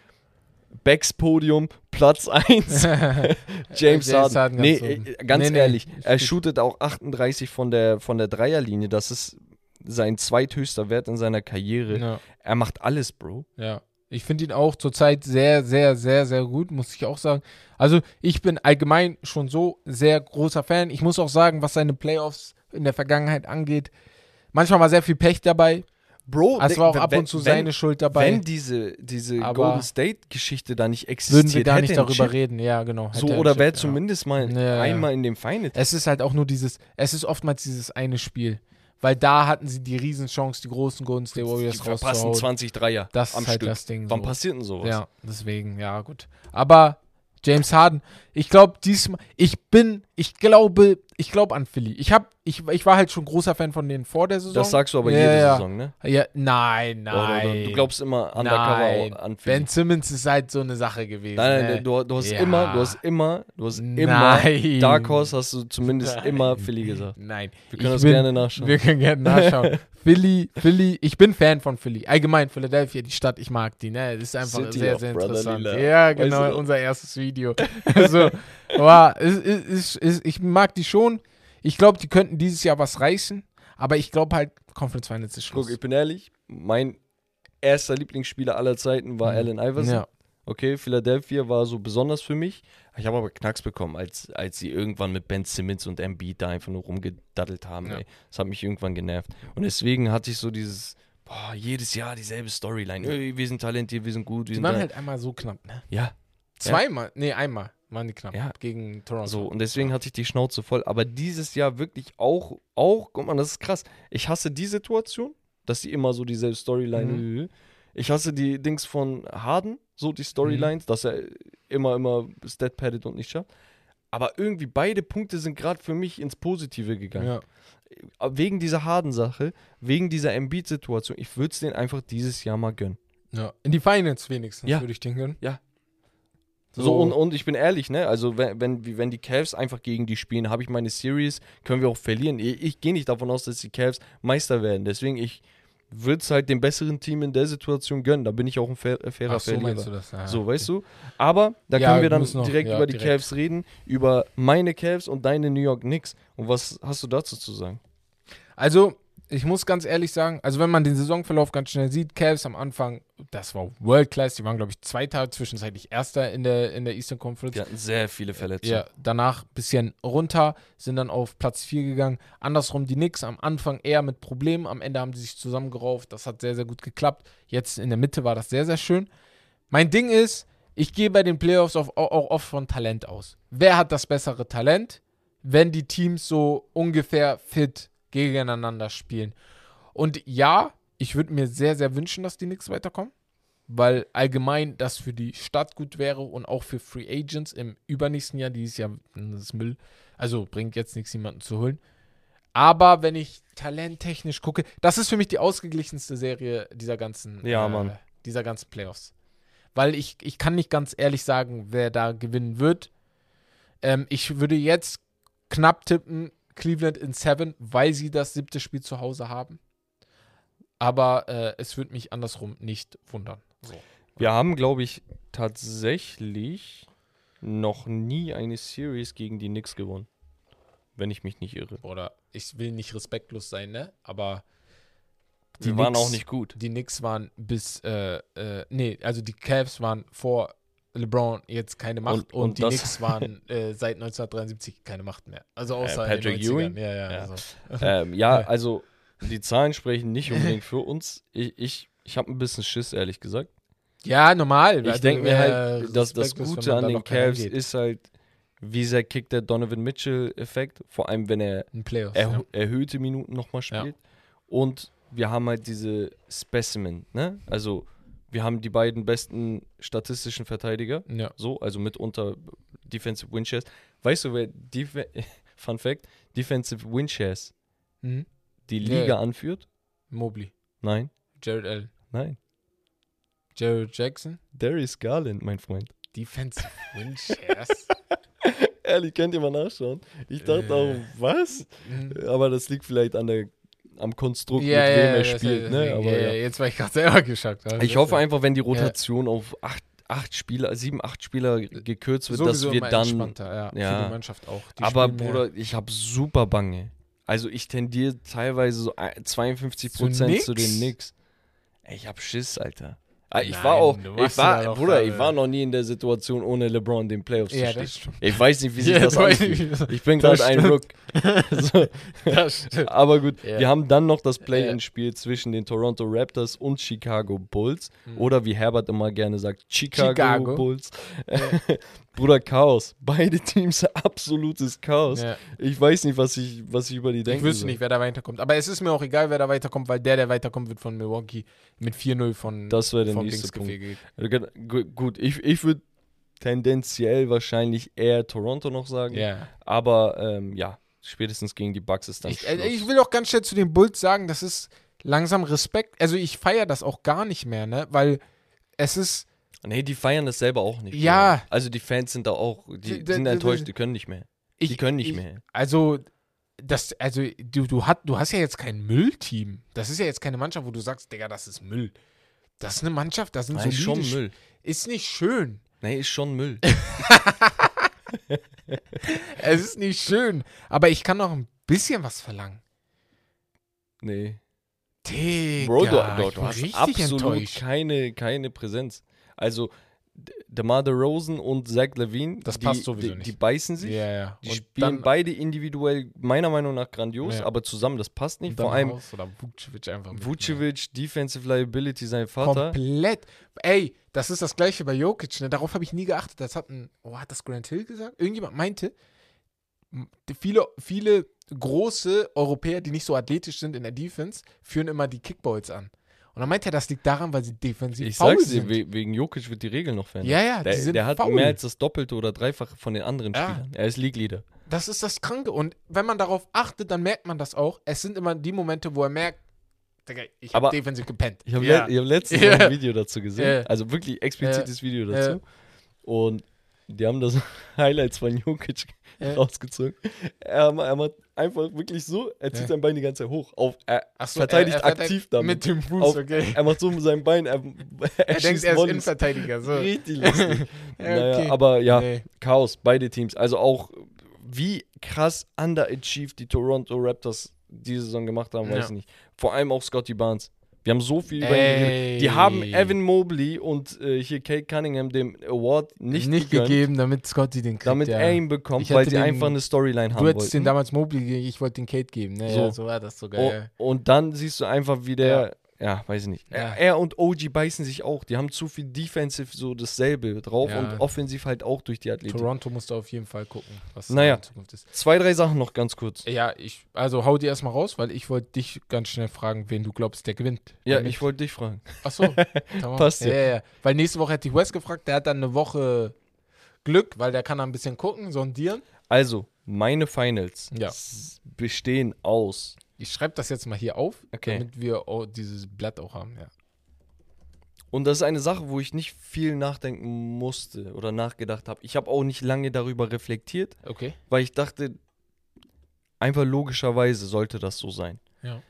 Becks Podium, Platz 1, James, James Harden. Harden nee, ganz oben. äh, ganz Nee, nee, ehrlich, er shootet auch 38 von der, von der Dreierlinie. Das ist sein zweithöchster Wert in seiner Karriere. Ja, Er macht alles, Bro. ja. Ich finde ihn auch zurzeit sehr, sehr, sehr, sehr gut, muss ich auch sagen. Also, ich bin allgemein schon so sehr großer Fan. Ich muss auch sagen, was seine Playoffs in der Vergangenheit angeht, manchmal war sehr viel Pech dabei. Bro, Es war auch ab und zu wenn- seine Schuld dabei. Wenn diese, diese Aber- Golden State-Geschichte da nicht existiert, würden wir gar nicht darüber Chip reden. Ja, genau. So, er oder wäre ja. zumindest mal Ja, ja. einmal in dem Finals. Es ist halt auch nur dieses, es ist oftmals dieses eine Spiel. Weil da hatten sie die Riesenchance, die großen Golden State Die Warriors verpassen rauszuhauen. 20 Dreier Das am ist halt Stück. das Ding. Wann so. passiert denn sowas? Ja, deswegen, ja, gut. Aber James Harden, ich glaube diesmal, ich bin, ich glaube, ich glaube an Philly. Ich hab, ich, ich war halt schon großer Fan von denen vor der Saison. Das sagst du aber Ja, jede ja. Saison, ne? Ja, nein, Oder, nein. oder, du glaubst immer undercover Nein. an Philly. Ben Simmons ist halt so eine Sache gewesen. Nein, nein, ne? du, du hast Ja. immer, du hast immer, du hast immer, Nein. Dark Horse hast du zumindest Nein. immer Philly gesagt. Nein. Wir können ich das bin, gerne nachschauen. Wir können gerne nachschauen. Philly, Philly, ich bin Fan von Philly. Allgemein Philadelphia, die Stadt, ich mag die, ne? Das ist einfach City sehr, sehr interessant. Love. Ja, Weißt genau, du? unser erstes Video. so, aber es, es, es, es, ich mag die schon. Ich glaube, die könnten dieses Jahr was reißen, aber ich glaube halt, Conference Finals ist Schluss. Guck, ich bin ehrlich, mein erster Lieblingsspieler aller Zeiten war Mhm. Allen Iverson. ja. Okay, Philadelphia war so besonders für mich. Ich habe aber Knacks bekommen, als, als sie irgendwann mit Ben Simmons und Embiid da einfach nur rumgedaddelt haben. Ja. Das hat mich irgendwann genervt. Und deswegen hatte ich so dieses, boah, jedes Jahr dieselbe Storyline. Ey, wir sind talentiert, wir sind gut, wir Die sind waren halt einmal so knapp, ne? Ja, Zweimal, nee, einmal waren die knapp Ja. gegen Toronto. so. Und deswegen hatte ich die Schnauze voll. Aber dieses Jahr wirklich auch, auch, guck mal, das ist krass. Ich hasse die Situation, dass die immer so dieselbe Storyline. Mhm. Ich hasse die Dings von Harden, so die Storylines, dass er immer, immer stat paddet und nicht schafft. Aber irgendwie beide Punkte sind gerade für mich ins Positive gegangen. ja. Wegen dieser Harden-Sache, wegen dieser Embiid-Situation. Ich würde es denen einfach dieses Jahr mal gönnen. ja. In die Finals wenigstens Ja. würde ich den gönnen. Ja. So, So, und, und ich bin ehrlich, ne? Also, wenn, wenn, wenn die Cavs einfach gegen die spielen, habe ich meine Series, können wir auch verlieren. Ich, ich gehe nicht davon aus, dass die Cavs Meister werden. Deswegen, ich würde es halt dem besseren Team in der Situation gönnen. Da bin ich auch ein fair, äh, fairer Ach so, Verlierer. meinst du das? Ah, So, okay. weißt du? Aber da Ja, können wir dann noch- direkt ja, über die direkt. Cavs reden, über meine Cavs und deine New York Knicks. Und was hast du dazu zu sagen? Also, ich muss ganz ehrlich sagen, also wenn man den Saisonverlauf ganz schnell sieht, Cavs am Anfang, das war World Class, die waren, glaube ich, Zweiter, zwischenzeitlich Erster in der, in der Eastern Conference. Die hatten sehr viele Verletzungen. Ja, danach ein bisschen runter, sind dann auf Platz 4 gegangen. Andersrum die Knicks am Anfang eher mit Problemen, am Ende haben die sich zusammengerauft, das hat sehr, sehr gut geklappt. Jetzt in der Mitte war das sehr, sehr schön. Mein Ding ist, ich gehe bei den Playoffs auch oft von Talent aus. Wer hat das bessere Talent, wenn die Teams so ungefähr fit gegeneinander spielen? Und ja, ich würde mir sehr, sehr wünschen, dass die Knicks weiterkommen weil allgemein das für die Stadt gut wäre und auch für Free Agents im übernächsten Jahr, dieses Jahr das ist Müll, also bringt jetzt nichts, jemanden zu holen. Aber wenn ich talenttechnisch gucke, das ist für mich die ausgeglichenste Serie dieser ganzen, Ja, äh, dieser ganzen Playoffs. Weil ich, ich kann nicht ganz ehrlich sagen, wer da gewinnen wird. Ähm, ich würde jetzt knapp tippen, Cleveland in Seven, weil sie das siebte Spiel zu Hause haben. Aber äh, es würde mich andersrum nicht wundern. So. Wir haben, glaube ich, tatsächlich noch nie eine Series gegen die Knicks gewonnen. Wenn ich mich nicht irre. Oder ich will nicht respektlos sein, ne? Aber die Wir waren Knicks- auch nicht gut. die Knicks waren bis, äh, äh, nee, also die Cavs waren vor LeBron jetzt keine Macht Und- und, und die Knicks waren äh, seit 1973 keine Macht mehr. Also außer in Patrick den 90ern. Ewing? Ja, ja. Ja. Also. ähm, ja, also die Zahlen sprechen nicht unbedingt für uns. Ich, ich, ich habe ein bisschen Schiss, ehrlich gesagt. ja normal. Ich Also, denke mir äh, halt, dass das Gute an den Cavs ist halt, wie sehr kickt der Donovan Mitchell-Effekt. Vor allem, wenn er Playoffs. erh ja. erhöhte Minuten nochmal Ja. spielt. Und wir haben halt diese Specimen, ne? Also, wir haben die beiden besten statistischen Verteidiger. ja. So, also mitunter Defensive Win Shares. Weißt du, wer, Def Fun Fact, Defensive Win Shares Mhm. die Liga ja. anführt? Mobley, Nein, Jared Allen, nein. Jared Jackson, Darius Garland, mein Freund. Defensive Win Shares. Ehrlich, könnt ihr mal nachschauen. Ich dachte Äh. auch, was? Mhm. Aber das liegt vielleicht an der, am Konstrukt, Ja, mit ja, wem er spielt. Ne? Aber. Jetzt war ich gerade selber geschockt. Also Ich hoffe einfach, wenn die Rotation auf acht, acht Spieler, sieben, acht Spieler gekürzt wird, sowieso dass wir dann. ja, ja. Für die Mannschaft auch. Die Aber. Bruder, ich habe super Bange. Also ich tendiere teilweise so ein- 52 Zu Prozent zu, nix? den Knicks. Ey, ich hab Schiss, Alter. Ah, Ich Nein, war auch, ich war, Bruder, gerade- ich war noch nie in der Situation, ohne LeBron in den Playoffs Ja, zu stehen. Ich weiß nicht, wie sich Ja, das anfühlt. Ich bin gerade ein Rook. so, Das stimmt. aber gut, Ja. wir haben dann noch das Play-in-Spiel zwischen den Toronto Raptors und Chicago Bulls. Oder wie Herbert immer gerne sagt, Chicago, Mhm. Chicago. Bulls. Bruder, Chaos. Beide Teams absolutes Chaos. Ja. Ich weiß nicht, was ich, was ich über die denke. Ich wüsste nicht, wer da weiterkommt. Aber es ist mir auch egal, wer da weiterkommt, weil der, der weiterkommt, wird von Milwaukee mit 4-0 von, Das wäre der nächste Dings Punkt. Gu- Gut, ich, ich würde tendenziell wahrscheinlich eher Toronto noch sagen. Ja. Aber ähm, ja, spätestens gegen die Bucks ist dann Ich, äh, Schluss. ich will auch ganz schnell zu den Bulls sagen, das ist langsam Respekt. Also ich feiere das auch gar nicht mehr, ne? Weil es ist. Nee, die feiern das selber auch nicht. Ja. Bruder. Also die Fans sind da auch, die, sind enttäuscht, die- können nicht mehr. Ich, Die können nicht ich, mehr. Also, das, also du, du, hat, du hast ja jetzt kein Müllteam. Das ist ja jetzt keine Mannschaft, wo du sagst, Digga, das ist Müll. Das ist eine Mannschaft, das sind Nein, ist solide schon Sp- Müll. Ist nicht schön. Nee, ist schon Müll. Es ist nicht schön. Aber ich kann noch ein bisschen was verlangen. Nee. Digga, Bro, du, du, du hast absolut enttäuscht. keine, keine Präsenz. Also, DeMar DeRozan und Zach Levine, Das die, passt sowieso die, nicht. die beißen sich. Ja, ja. Die Und spielen beide individuell meiner Meinung nach grandios, Ja. aber zusammen, das passt nicht. Vor allem oder Vucevic einfach. Vucevic, Defensive Liability, sein Vater. Komplett. Ey, das ist das gleiche bei Jokic. Ne? Darauf habe ich nie geachtet. Das hat ein, oh, hat das Grant Hill gesagt? Irgendjemand meinte, viele, viele große Europäer, die nicht so athletisch sind in der Defense, führen immer die Kickballs an. Und dann meinte er, das liegt daran, weil sie defensiv Ich faul sag's dir, sind. we wegen Jokic wird die Regel noch verändert. Ja, ja, der, die sind der hat faul. mehr als das Doppelte oder Dreifache von den anderen Ja. Spielern. Er ist League Leader. Das ist das Kranke. Und wenn man darauf achtet, dann merkt man das auch. Es sind immer die Momente, wo er merkt, ich habe defensiv gepennt. Ich habe Ja. le hab letztens Ja. ein Video dazu gesehen. Ja. Also wirklich explizites Video dazu. Und die haben das Highlights von Jokic Ja. rausgezogen. Er, er macht einfach wirklich so, er zieht Ja. sein Bein die ganze Zeit hoch. Auf, er so, verteidigt er- er aktiv damit. Mit dem Fuß, Auf- okay. Er macht so mit seinem Bein, er, er, Er denkt, er ist Volleys. Innenverteidiger. So. Richtig lustig. Ja, naja, okay. aber ja, Nee. Chaos, beide Teams. Also auch, wie krass underachieved die Toronto Raptors diese Saison gemacht haben, weiß Ja. ich nicht. Vor allem auch Scotty Barnes. Wir haben so viel über ihn Ey. geredet. Die haben Evan Mobley und äh, hier Kate Cunningham dem Award nicht, Nicht, gegönnt, gegeben, damit Scotty den kriegt. damit ja. er ihn bekommt, weil sie den- einfach eine Storyline Du haben hättest den damals Mobley gegeben, ich wollte den Kate geben. Ne? So. Ja, so war das sogar. Oh, ja. und dann siehst du einfach, wie der, ja, weiß ich nicht. Ja. Er, und OG beißen sich auch. Die haben zu viel Defensive so dasselbe drauf Ja. und offensiv halt auch durch die Athletik. Toronto musst du auf jeden Fall gucken, was Naja. in Zukunft ist. Zwei, drei Sachen noch ganz kurz. Ja, ich, also hau dir erstmal raus, weil ich wollte dich ganz schnell fragen, wen du glaubst, der gewinnt. Ja, Damit- ich wollte dich fragen. Achso. Passt ja. ja. Weil nächste Woche hätte ich West gefragt, der hat dann eine Woche Glück, weil der kann dann ein bisschen gucken, sondieren. Also, meine Finals bestehen aus. Ich schreibe das jetzt mal hier auf, Okay. damit wir dieses Blatt auch haben. Ja. Und das ist eine Sache, wo ich nicht viel nachdenken musste oder nachgedacht habe. Ich habe auch nicht lange darüber reflektiert, Okay. weil ich dachte, einfach logischerweise sollte das so sein. Ja.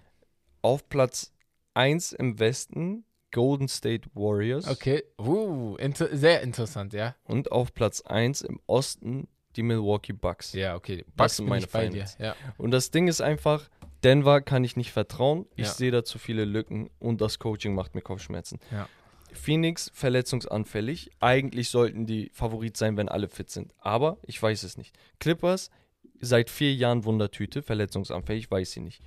Auf Platz 1 im Westen Golden State Warriors Okay. Uh, inter sehr interessant, ja. und auf Platz 1 im Osten die Milwaukee Bucks. Ja, okay. Das Bucks sind meine dir. Ja. Und das Ding ist einfach, Denver kann ich nicht vertrauen. Ich Ja. sehe da zu viele Lücken und das Coaching macht mir Kopfschmerzen. Ja. Phoenix verletzungsanfällig. Eigentlich sollten die Favorit sein, wenn alle fit sind. Aber ich weiß es nicht. Clippers seit vier Jahren Wundertüte, verletzungsanfällig, weiß sie nicht.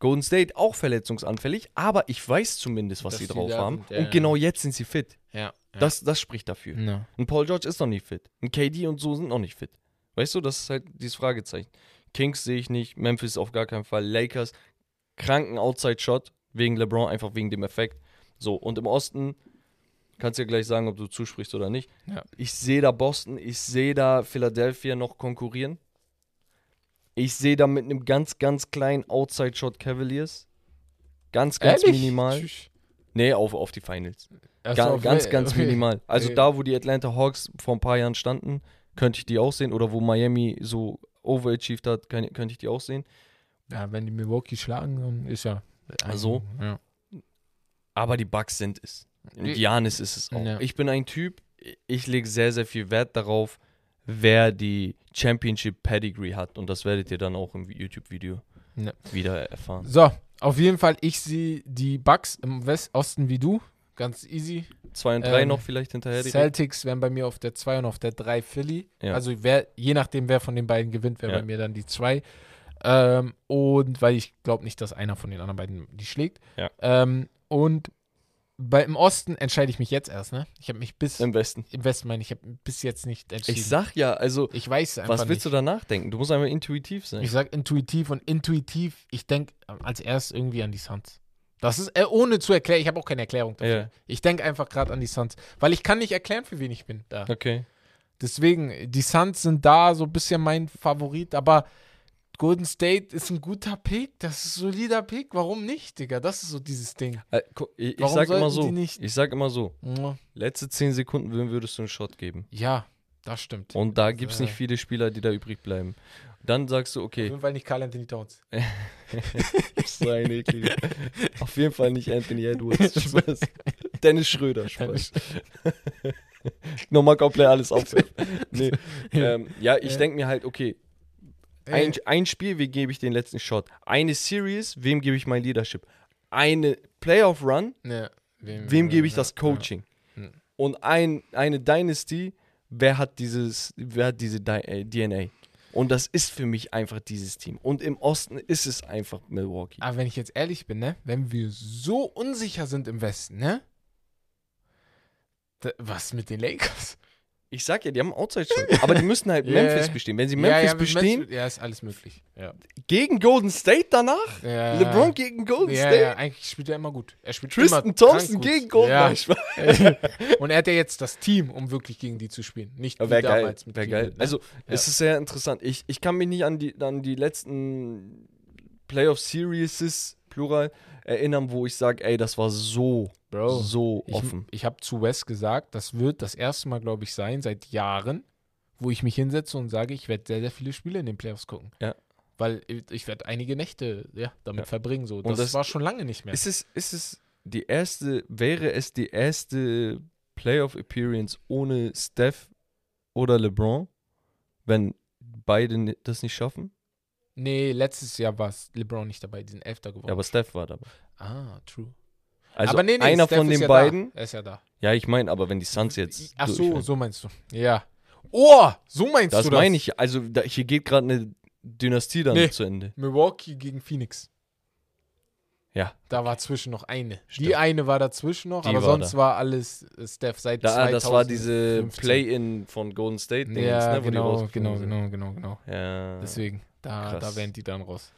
Golden State auch verletzungsanfällig, aber ich weiß zumindest, was Dass sie drauf haben. sind, ja, und genau jetzt sind sie fit. Ja. Das, das spricht dafür. Ja. Ein Paul George ist noch nicht fit. Ein KD und so sind noch nicht fit. Weißt du, das ist halt dieses Fragezeichen. Kings sehe ich nicht, Memphis auf gar keinen Fall, Lakers, kranken Outside-Shot wegen LeBron, einfach wegen dem Effekt. So, und im Osten kannst du ja gleich sagen, ob du zusprichst oder nicht. Ja. Ich sehe da Boston, ich sehe da Philadelphia noch konkurrieren. Ich sehe da mit einem ganz, ganz kleinen Outside-Shot Cavaliers. Ganz, ganz Ehrlich? minimal. Tschüss. Nee, auf, auf die Finals. Ga ganz, ganz okay. minimal. Also Okay. da, wo die Atlanta Hawks vor ein paar Jahren standen, könnte ich die auch sehen. Oder wo Miami so overachieved hat, kann, könnte ich die auch sehen. Ja, wenn die Milwaukee schlagen, dann ist ja. Also? Ja. Aber die Bucks sind es. Und Giannis ist es auch. Ja. Ich bin ein Typ, ich lege sehr, sehr viel Wert darauf, wer die Championship Pedigree hat. Und das werdet ihr dann auch im YouTube-Video Ja. wieder erfahren. So, auf jeden Fall, ich sehe die Bucks im Westosten wie du. Ganz easy. Zwei und drei Ähm, noch vielleicht hinterher. direkt. Celtics wären bei mir auf der 2 und auf der 3 Philly. Ja. Also wer, je nachdem, wer von den beiden gewinnt, wäre Ja. bei mir dann die 2. Ähm, und weil ich glaube nicht, dass einer von den anderen beiden die schlägt. Ja. Ähm, und bei, im Osten entscheide ich mich jetzt erst, ne? Ich habe mich bis Im Westen. im Westen meine ich, habe bis jetzt nicht entschieden. Ich sag ja, also, ich weiß einfach was willst nicht. du da nachdenken? Du musst einfach intuitiv sein. Ich sag intuitiv und intuitiv, ich denke als erstes irgendwie an die Suns. Das ist äh, ohne zu erklären, ich habe auch keine Erklärung dafür. Ja. Ich denke einfach gerade an die Suns, weil ich kann nicht erklären, für wen ich bin da. Okay. Deswegen, die Suns sind da so ein bisschen mein Favorit, aber Golden State ist ein guter Pick, das ist ein solider Pick, warum nicht, Digga? Das ist so dieses Ding. Äh, ich, ich Warum sag immer so, nicht- ich sag immer so, letzte zehn Sekunden, wem würdest du einen Shot geben? Ja, das stimmt. Und da gibt es Äh. nicht viele Spieler, die da übrig bleiben. Dann sagst du, Auf okay, jeden Fall nicht Carl Anthony Towns. so ein ekliger. Auf jeden Fall nicht Anthony Edwards. Spaß. Dennis Schröder, Spaß. Nochmal komplett alles aufwerfen. Nee. ähm, ja, ich Ja. denke mir halt, okay, ein, ein Spiel, wem gebe ich den letzten Shot? Eine Series, wem gebe ich mein Leadership? Eine Playoff-Run, Ja, wem gebe ich das Coaching? Ja. Und ein, eine Dynasty, wer hat dieses, wer hat diese Di äh, DNA? Und das ist für mich einfach dieses Team. Und im Osten ist es einfach Milwaukee. Aber wenn ich jetzt ehrlich bin, ne, wenn wir so unsicher sind im Westen, ne? Was mit den Lakers? Ich sag ja, die haben Outside-Shot. aber die müssen halt Ja, Memphis ja. bestehen. Wenn sie Ja, Memphis ja, mit bestehen, Memphis- Ja, ist alles möglich. Ja. gegen Golden State danach? Ja, LeBron gegen Golden ja, State? ja, eigentlich spielt er immer gut. Er spielt Tristan immer Thompson gegen Golden Ja. State. Und er hat ja jetzt das Team, um wirklich gegen die zu spielen. Nicht wie geil. damals mit geil. Cleveland, ne? Also, Ja. es ist sehr interessant. Ich, ich kann mich nicht an die, an die letzten Playoff Series, Plural, erinnern, wo ich sage, ey, das war so, Bro, so ich, offen. ich habe zu Wes gesagt, das wird das erste Mal, glaube ich, sein, seit Jahren, wo ich mich hinsetze und sage, ich werde sehr, sehr viele Spiele in den Playoffs gucken. Ja. Weil ich werde einige Nächte ja, damit Ja. verbringen. So. Das, das- war schon lange nicht mehr. Ist es, ist es die erste, wäre es die erste Playoff-Appearance ohne Steph oder LeBron, wenn beide das nicht schaffen? nee, letztes Jahr war es LeBron nicht dabei, die sind Elfter geworden. Ja, aber Steph war dabei. ah, true. Also aber nee, nee, einer Steph von den ja beiden. Da. Er ist ja da. Ja, ich meine, aber wenn die Suns jetzt. Ach so, so meinst du. Ja. Oh, so meinst Das du das? meine ich. Also da, hier geht gerade eine Dynastie dann Nee. zu Ende. Milwaukee gegen Phoenix. Ja. Da war zwischen noch eine. Die Stimmt. eine war dazwischen noch, Die aber war sonst war alles äh, Steph seit Da, 2015. das war diese Play-In von Golden State. Ja, ne, wo die genau, genau, genau, genau, genau. Ja. Deswegen, da, Krass. da wären die dann raus.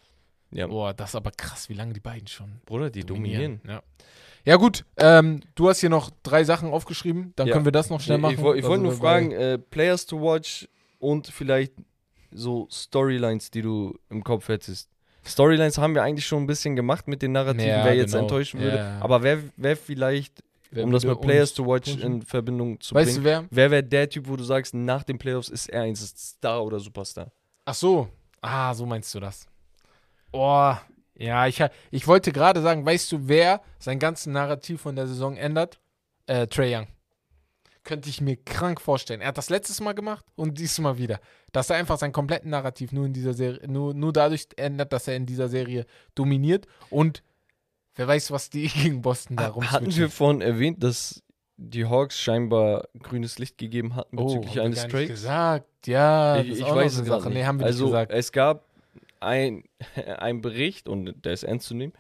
Ja. Boah, das ist aber krass, wie lange die beiden schon Bruder, die dominieren. Ja. ja, gut. Ähm, du hast hier noch drei Sachen aufgeschrieben. Dann Ja. können wir das noch schnell Ich, machen. ich, ich Da wollte nur fragen, äh, Players to watch und vielleicht so Storylines, die du im Kopf hättest. Storylines haben wir eigentlich schon ein bisschen gemacht mit den Narrativen, Ja, wer jetzt genau. enttäuschen würde. Ja. Aber wer, wer vielleicht, Wer um das mit Players to watch in Verbindung zu Weißt du bringen, wer? wer wäre der Typ, wo du sagst, nach den Playoffs ist er ein Star oder Superstar? Ach so. Ah, so meinst du das. Oh, ja, ich, ich wollte gerade sagen, weißt du, wer sein ganzes Narrativ von der Saison ändert? Äh, Trey Young. Könnte ich mir krank vorstellen. Er hat das letztes Mal gemacht und dieses Mal wieder. Dass er einfach sein komplettes Narrativ nur in dieser Serie, nur, nur dadurch ändert, dass er in dieser Serie dominiert und wer weiß, was die gegen Boston da Hatten rumswitchen. wir vorhin erwähnt, dass die Hawks scheinbar grünes Licht gegeben hatten oh, bezüglich haben wir eines gar nicht Trades? gesagt. Ja, ich ich weiß es Sache. nicht. Nee, haben wir also nicht gesagt. es gab ein, ein Bericht, und der ist ernst zu nehmen,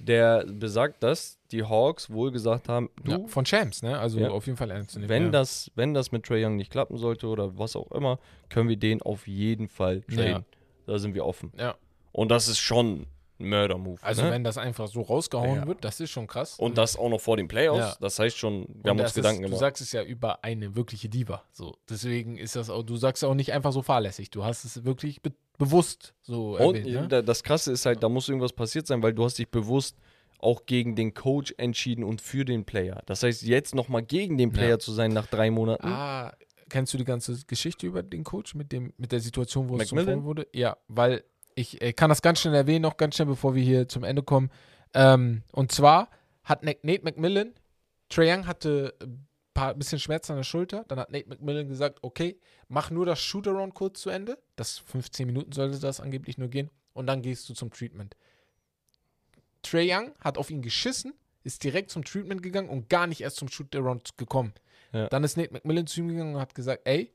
der besagt, dass die Hawks wohl gesagt haben, du, Ja, von Champs, ne? Also Ja. auf jeden Fall ernst zu nehmen. wenn, ja. das, wenn das mit Trae Young nicht klappen sollte oder was auch immer, können wir den auf jeden Fall traden. Da sind wir offen. Ja. Und das ist schon ein Murder-Move. Also ne? wenn das einfach so rausgehauen wird, das ist schon krass. Und das auch noch vor den Playoffs, das heißt schon, wir Und haben uns Gedanken ist, Du gemacht. sagst es ja über eine wirkliche Diva. So, deswegen ist das auch, du sagst auch nicht einfach so fahrlässig. Du hast es wirklich bewusst so Und erwähnt, ne? da- das Krasse ist halt, da muss irgendwas passiert sein, weil du hast dich bewusst auch gegen den Coach entschieden und für den Player. Das heißt, jetzt nochmal gegen den Player Ja. zu sein nach drei Monaten. Ah, kennst du die ganze Geschichte über den Coach mit dem mit der Situation, wo es zum? Foul wurde? Ja, weil ich äh, kann das ganz schnell erwähnen, noch ganz schnell, bevor wir hier zum Ende kommen. Ähm, und zwar hat Nate McMillan, Trae Young hatte ein paar bisschen Schmerzen an der Schulter. Dann hat Nate McMillan gesagt, okay, mach nur das Shootaround kurz zu Ende. Das 15 Minuten sollte das angeblich nur gehen. Und dann gehst du zum Treatment. Trae Young hat auf ihn geschissen, ist direkt zum Treatment gegangen und gar nicht erst zum Shootaround gekommen. Ja. Dann ist Nate McMillan zu ihm gegangen und hat gesagt, ey,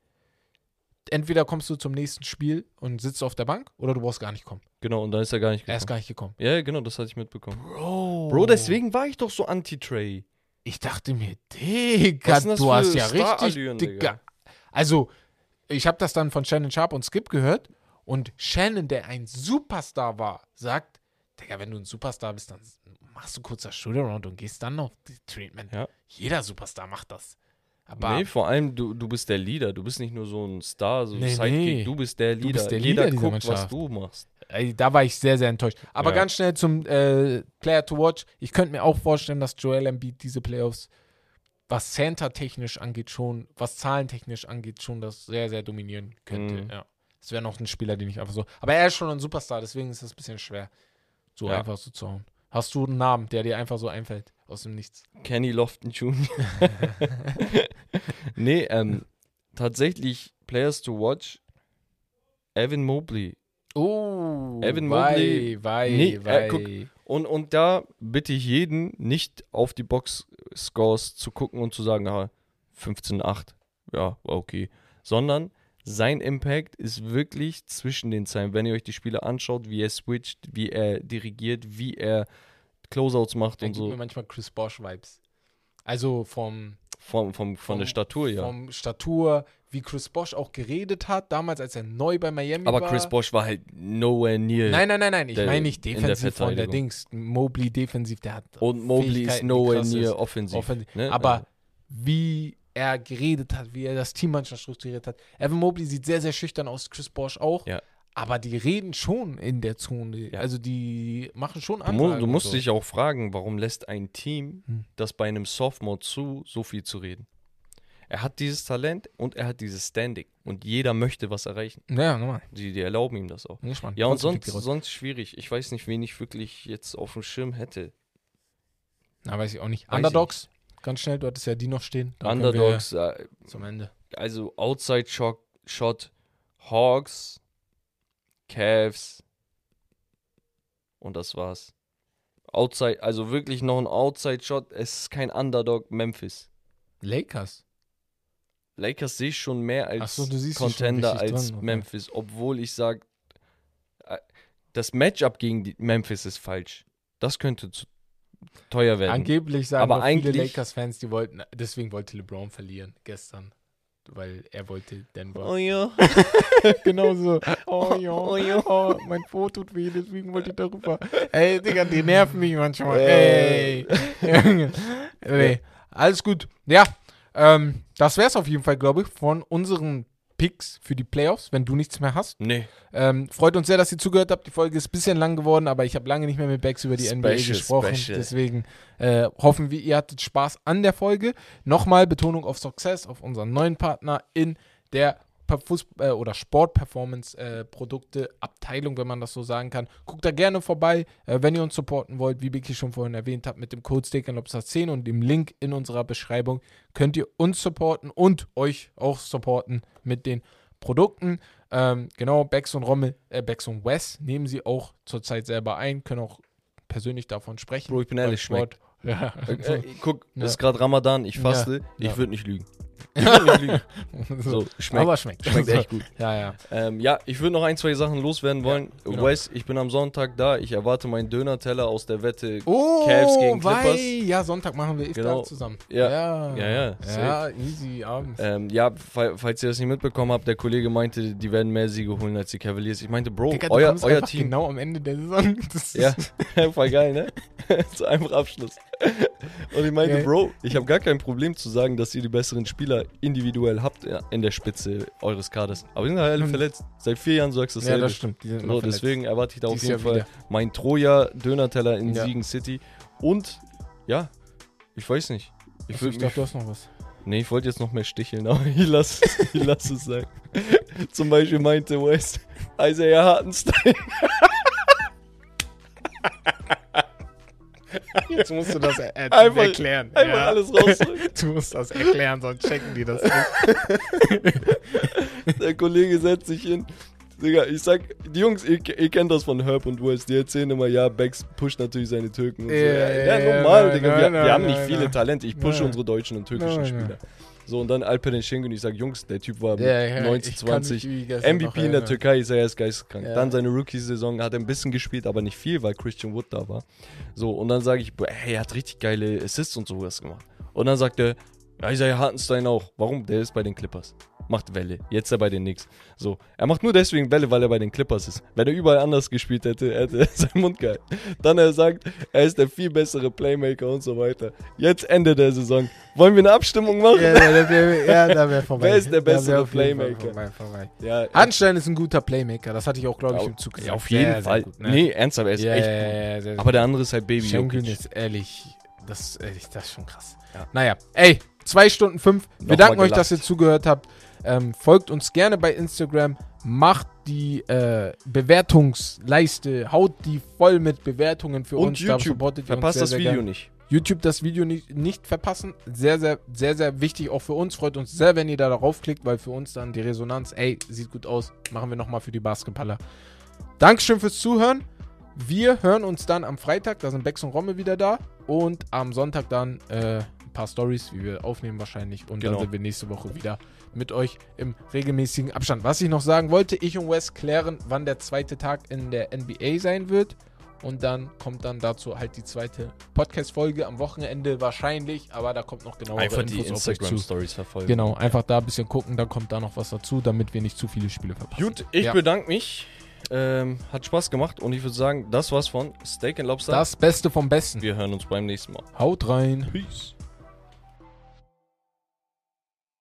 entweder kommst du zum nächsten Spiel und sitzt auf der Bank oder du brauchst gar nicht kommen. Genau, und dann ist er gar nicht Er ist gekommen. gar nicht gekommen. Ja, genau, das hatte ich mitbekommen. Bro. Bro, deswegen war ich doch so anti-Trey. Ich dachte mir, Digga, du hast ja richtig, Digga. Digga? Also, ich habe das dann von Shannon Sharp und Skip gehört und Shannon, der ein Superstar war, sagt, Digga, wenn du ein Superstar bist, dann machst du kurz das Shootaround und gehst dann auf die Treatment. Ja. Jeder Superstar macht das. Aber nee, vor allem, du, du bist der Leader. Du bist nicht nur so ein Star, so ein Nee, Sidekick. nee. Du bist der Du Leader. bist der Jeder Leader dieser guckt, was du machst. Ey, da war ich sehr, sehr enttäuscht. Aber Ja. ganz schnell zum äh, Player to Watch. Ich könnte mir auch vorstellen, dass Joel Embiid diese Playoffs, was Center-technisch angeht, schon, was zahlentechnisch angeht, schon das sehr, sehr dominieren könnte. Mhm. Ja. Das wäre noch ein Spieler, den ich einfach so. Aber er ist schon ein Superstar, deswegen ist das ein bisschen schwer, so Ja. einfach so zu hauen. Hast du einen Namen, der dir einfach so einfällt aus dem Nichts? Kenny Lofton Jr. nee, ähm, tatsächlich Players to watch. Evan Mobley. Oh, Evan wei, Mobley- Wei, Nee, äh, wei. guck. Und, und da bitte ich jeden, nicht auf die Box-Scores zu gucken und zu sagen, ah, 15-8, ja, war okay. Sondern sein Impact ist wirklich zwischen den Zeilen. Wenn ihr euch die Spiele anschaut, wie er switcht, wie er dirigiert, wie er Closeouts macht Der und gibt mir so. manchmal Chris Bosch-Vibes. Also vom Vom, vom, von der Statur, ja. Vom Statur, wie Chris Bosch auch geredet hat, damals, als er neu bei Miami Aber war. Chris Bosch war halt nowhere near. Nein, nein, nein, nein. Ich meine nicht in der defensiv von der. Dings. Mobley defensiv, der hat und Mobley ist nowhere near offensiv. offensiv. ne? Aber Also, wie er geredet hat, wie er das Team manchmal strukturiert hat. Evan Mobley sieht sehr, sehr schüchtern aus, Chris Bosch auch. Ja. Aber die reden schon in der Zone. Ja. Also die machen schon Ansagen du musst so. dich auch fragen, warum lässt ein Team Hm. das bei einem Sophomore zu, so viel zu reden? Er hat dieses Talent und er hat dieses Standing. Und jeder möchte was erreichen. Ja, nochmal. Die, die erlauben ihm das auch. Gespannt. Ja, und sonst, sonst schwierig. Ich weiß nicht, wen ich wirklich jetzt auf dem Schirm hätte. Na, weiß ich auch nicht. Weiß Underdogs, ganz schnell, du hattest ja die noch stehen. Dann Underdogs, äh, Zum Ende. also Outside Shot, Shot, Hawks, Cavs und das war's. Outside, also wirklich noch ein Outside Shot. Es ist kein Underdog Memphis. Lakers. Lakers sehe ich schon mehr als so, Contender als okay. Memphis, obwohl ich sage, das Matchup gegen Memphis ist falsch. Das könnte zu teuer werden. Angeblich sagen Aber viele Lakers-Fans, die wollten, deswegen wollte LeBron verlieren gestern. Weil er wollte Denver. oh ja. genau so. Oh ja, Oh ja. oh, mein Foto tut weh, deswegen wollte ich darüber. Ey, Digga, die nerven mich manchmal. Ey. Ey. Junge. nee, alles gut. Ja, ähm, das wär's auf jeden Fall, glaube ich, von unseren Picks für die Playoffs, wenn du nichts mehr hast. Nee, Ähm, freut uns sehr, dass ihr zugehört habt. Die Folge ist ein bisschen lang geworden, aber ich habe lange nicht mehr mit Bex über die NBA Special, gesprochen. special. Deswegen äh, hoffen wir, ihr hattet Spaß an der Folge. Nochmal Betonung auf Success, auf unseren neuen Partner in der Per- Fuß- äh, oder Sport-Performance-Produkte Abteilung, wenn man das so sagen kann. Guckt da gerne vorbei, äh, wenn ihr uns supporten wollt, wie Vicky schon vorhin erwähnt hat, mit dem Code SteakandLobster10 und dem Link in unserer Beschreibung könnt ihr uns supporten und euch auch supporten mit den Produkten. Ähm, genau, Bex und Rommel, äh, Bex und Wes nehmen sie auch zurzeit selber ein, können auch persönlich davon sprechen. Bro, ich bin ehrlich, schmeckt. Ja. Äh, äh, guck, Ja. es ist gerade Ramadan, ich faste, Ja. ich würde nicht lügen. So, schmeckt, Aber schmeckt. schmeckt echt gut. Ja, ja. Ähm, ja, ich würde noch ein, zwei Sachen loswerden wollen. genau. Wes, ich bin am Sonntag da. Ich erwarte meinen Döner-Teller aus der Wette. Oh, Cavs gegen Clippers. Ja, Sonntag machen wir Iftar Genau. zusammen. Ja. Ja, Ja, ja, Ja, easy abends. Ähm, ja, fa- falls ihr das nicht mitbekommen habt, der Kollege meinte, die werden mehr Siege holen als die Cavaliers. Ich meinte, Bro, Digga, euer, euer Team. genau am Ende der Saison. Das Ja, voll geil, ne? so einfach Abschluss. Und ich meinte, Geil. Bro, ich habe gar kein Problem zu sagen, dass ihr die besseren Spieler individuell habt ja, in der Spitze eures Kaders. Aber die sind halt alle Hm. verletzt. Seit vier Jahren sagst du ja, dasselbe. das stimmt. So, deswegen erwarte ich da auf jeden Jahr Fall wieder. mein Troja-Döner-Teller in Ja. Siegen City. Und, ja, ich weiß nicht. Ich, würd ich dachte, du hast noch was. nee, ich wollte jetzt noch mehr sticheln, aber ich lasse ich lass es sein. Zum Beispiel meinte West, Isaiah Hartenstein. Jetzt musst du das er Einfach- erklären. Einfach ja. alles rausdrücken. Du musst das erklären, sonst checken die das nicht. Der Kollege setzt sich hin. Digga, ich sag, die Jungs, ihr, ihr kennt das von Herb und West, die erzählen immer, ja, Bex pusht natürlich seine Türken und so. Ja, Ja, ja, normal, nein, Digga, wir, nein, wir nein, haben nicht nein, viele nein. Talente. Ich pushe Nein. unsere deutschen und türkischen Nein, Spieler. So, und dann Alperen Şengün, ich sag, Jungs, der Typ war mit Ja, ja, 19, ich kann mich 20, wie gestern noch MVP in der. Türkei, ist er erst geisteskrank. Ja. Dann seine Rookie-Saison hat er ein bisschen gespielt, aber nicht viel, weil Christian Wood da war. So, und dann sage ich, boah, hey, er hat richtig geile Assists und sowas gemacht. Und dann sagt er, ja, Isaiah Hartenstein auch. Warum? Der ist bei den Clippers. Macht Welle. Jetzt ist er bei den Knicks. So, er macht nur deswegen Welle, weil er bei den Clippers ist. Wenn er überall anders gespielt hätte, hätte er seinen Mund gehalten. Dann er sagt, er ist der viel bessere Playmaker und so weiter. Jetzt Ende der Saison. Wollen wir eine Abstimmung machen? Ja, da wär, ja, da wäre vorbei. Wer ist der wär bessere Playmaker? Vorbei, vorbei. Ja, Hanstein ist ein guter Playmaker, das hatte ich auch, glaube ich, Ja, im Zug ja, gesagt. auf jeden Sehr, sehr Fall. gut, ne? Nee, ernsthaft, er ist Ja, echt ja, ja, ja, sehr, Aber sehr der andere ist halt Baby Schenkeln Jokic. ist ehrlich, das, ehrlich, das ist schon krass. Ja. Naja, ey, zwei Stunden fünf. Wir Nochmal danken euch, gelacht. dass ihr zugehört habt. Ähm, folgt uns gerne bei Instagram. Macht die äh, Bewertungsleiste, haut die voll mit Bewertungen für Und uns. Da YouTube. uns Verpasst sehr, das Video gern. nicht. YouTube das Video nicht, nicht verpassen. Sehr, sehr, sehr, sehr wichtig auch für uns. Freut uns sehr, wenn ihr da darauf klickt, weil für uns dann die Resonanz, ey, sieht gut aus. Machen wir nochmal für die Basketballer. Dankeschön fürs Zuhören. Wir hören uns dann am Freitag, da sind Bex und Romme wieder da. Und am Sonntag dann äh, ein paar Stories, wie wir aufnehmen wahrscheinlich. Und Genau. dann sind wir nächste Woche wieder mit euch im regelmäßigen Abstand. Was ich noch sagen wollte, ich und Wes klären, wann der zweite Tag in der NBA sein wird. Und dann kommt dann dazu halt die zweite Podcast-Folge am Wochenende wahrscheinlich, aber da kommt noch genauere Einfach die Infos auf euch zu. Instagram-Stories verfolgen. Genau, einfach da ein bisschen gucken, dann kommt da noch was dazu, damit wir nicht zu viele Spiele verpassen. Gut, ich Ja. bedanke mich. Ähm, hat Spaß gemacht und ich würde sagen, das war's von Steak and Lobster. Das Beste vom Besten. Wir hören uns beim nächsten Mal. Haut rein. Peace.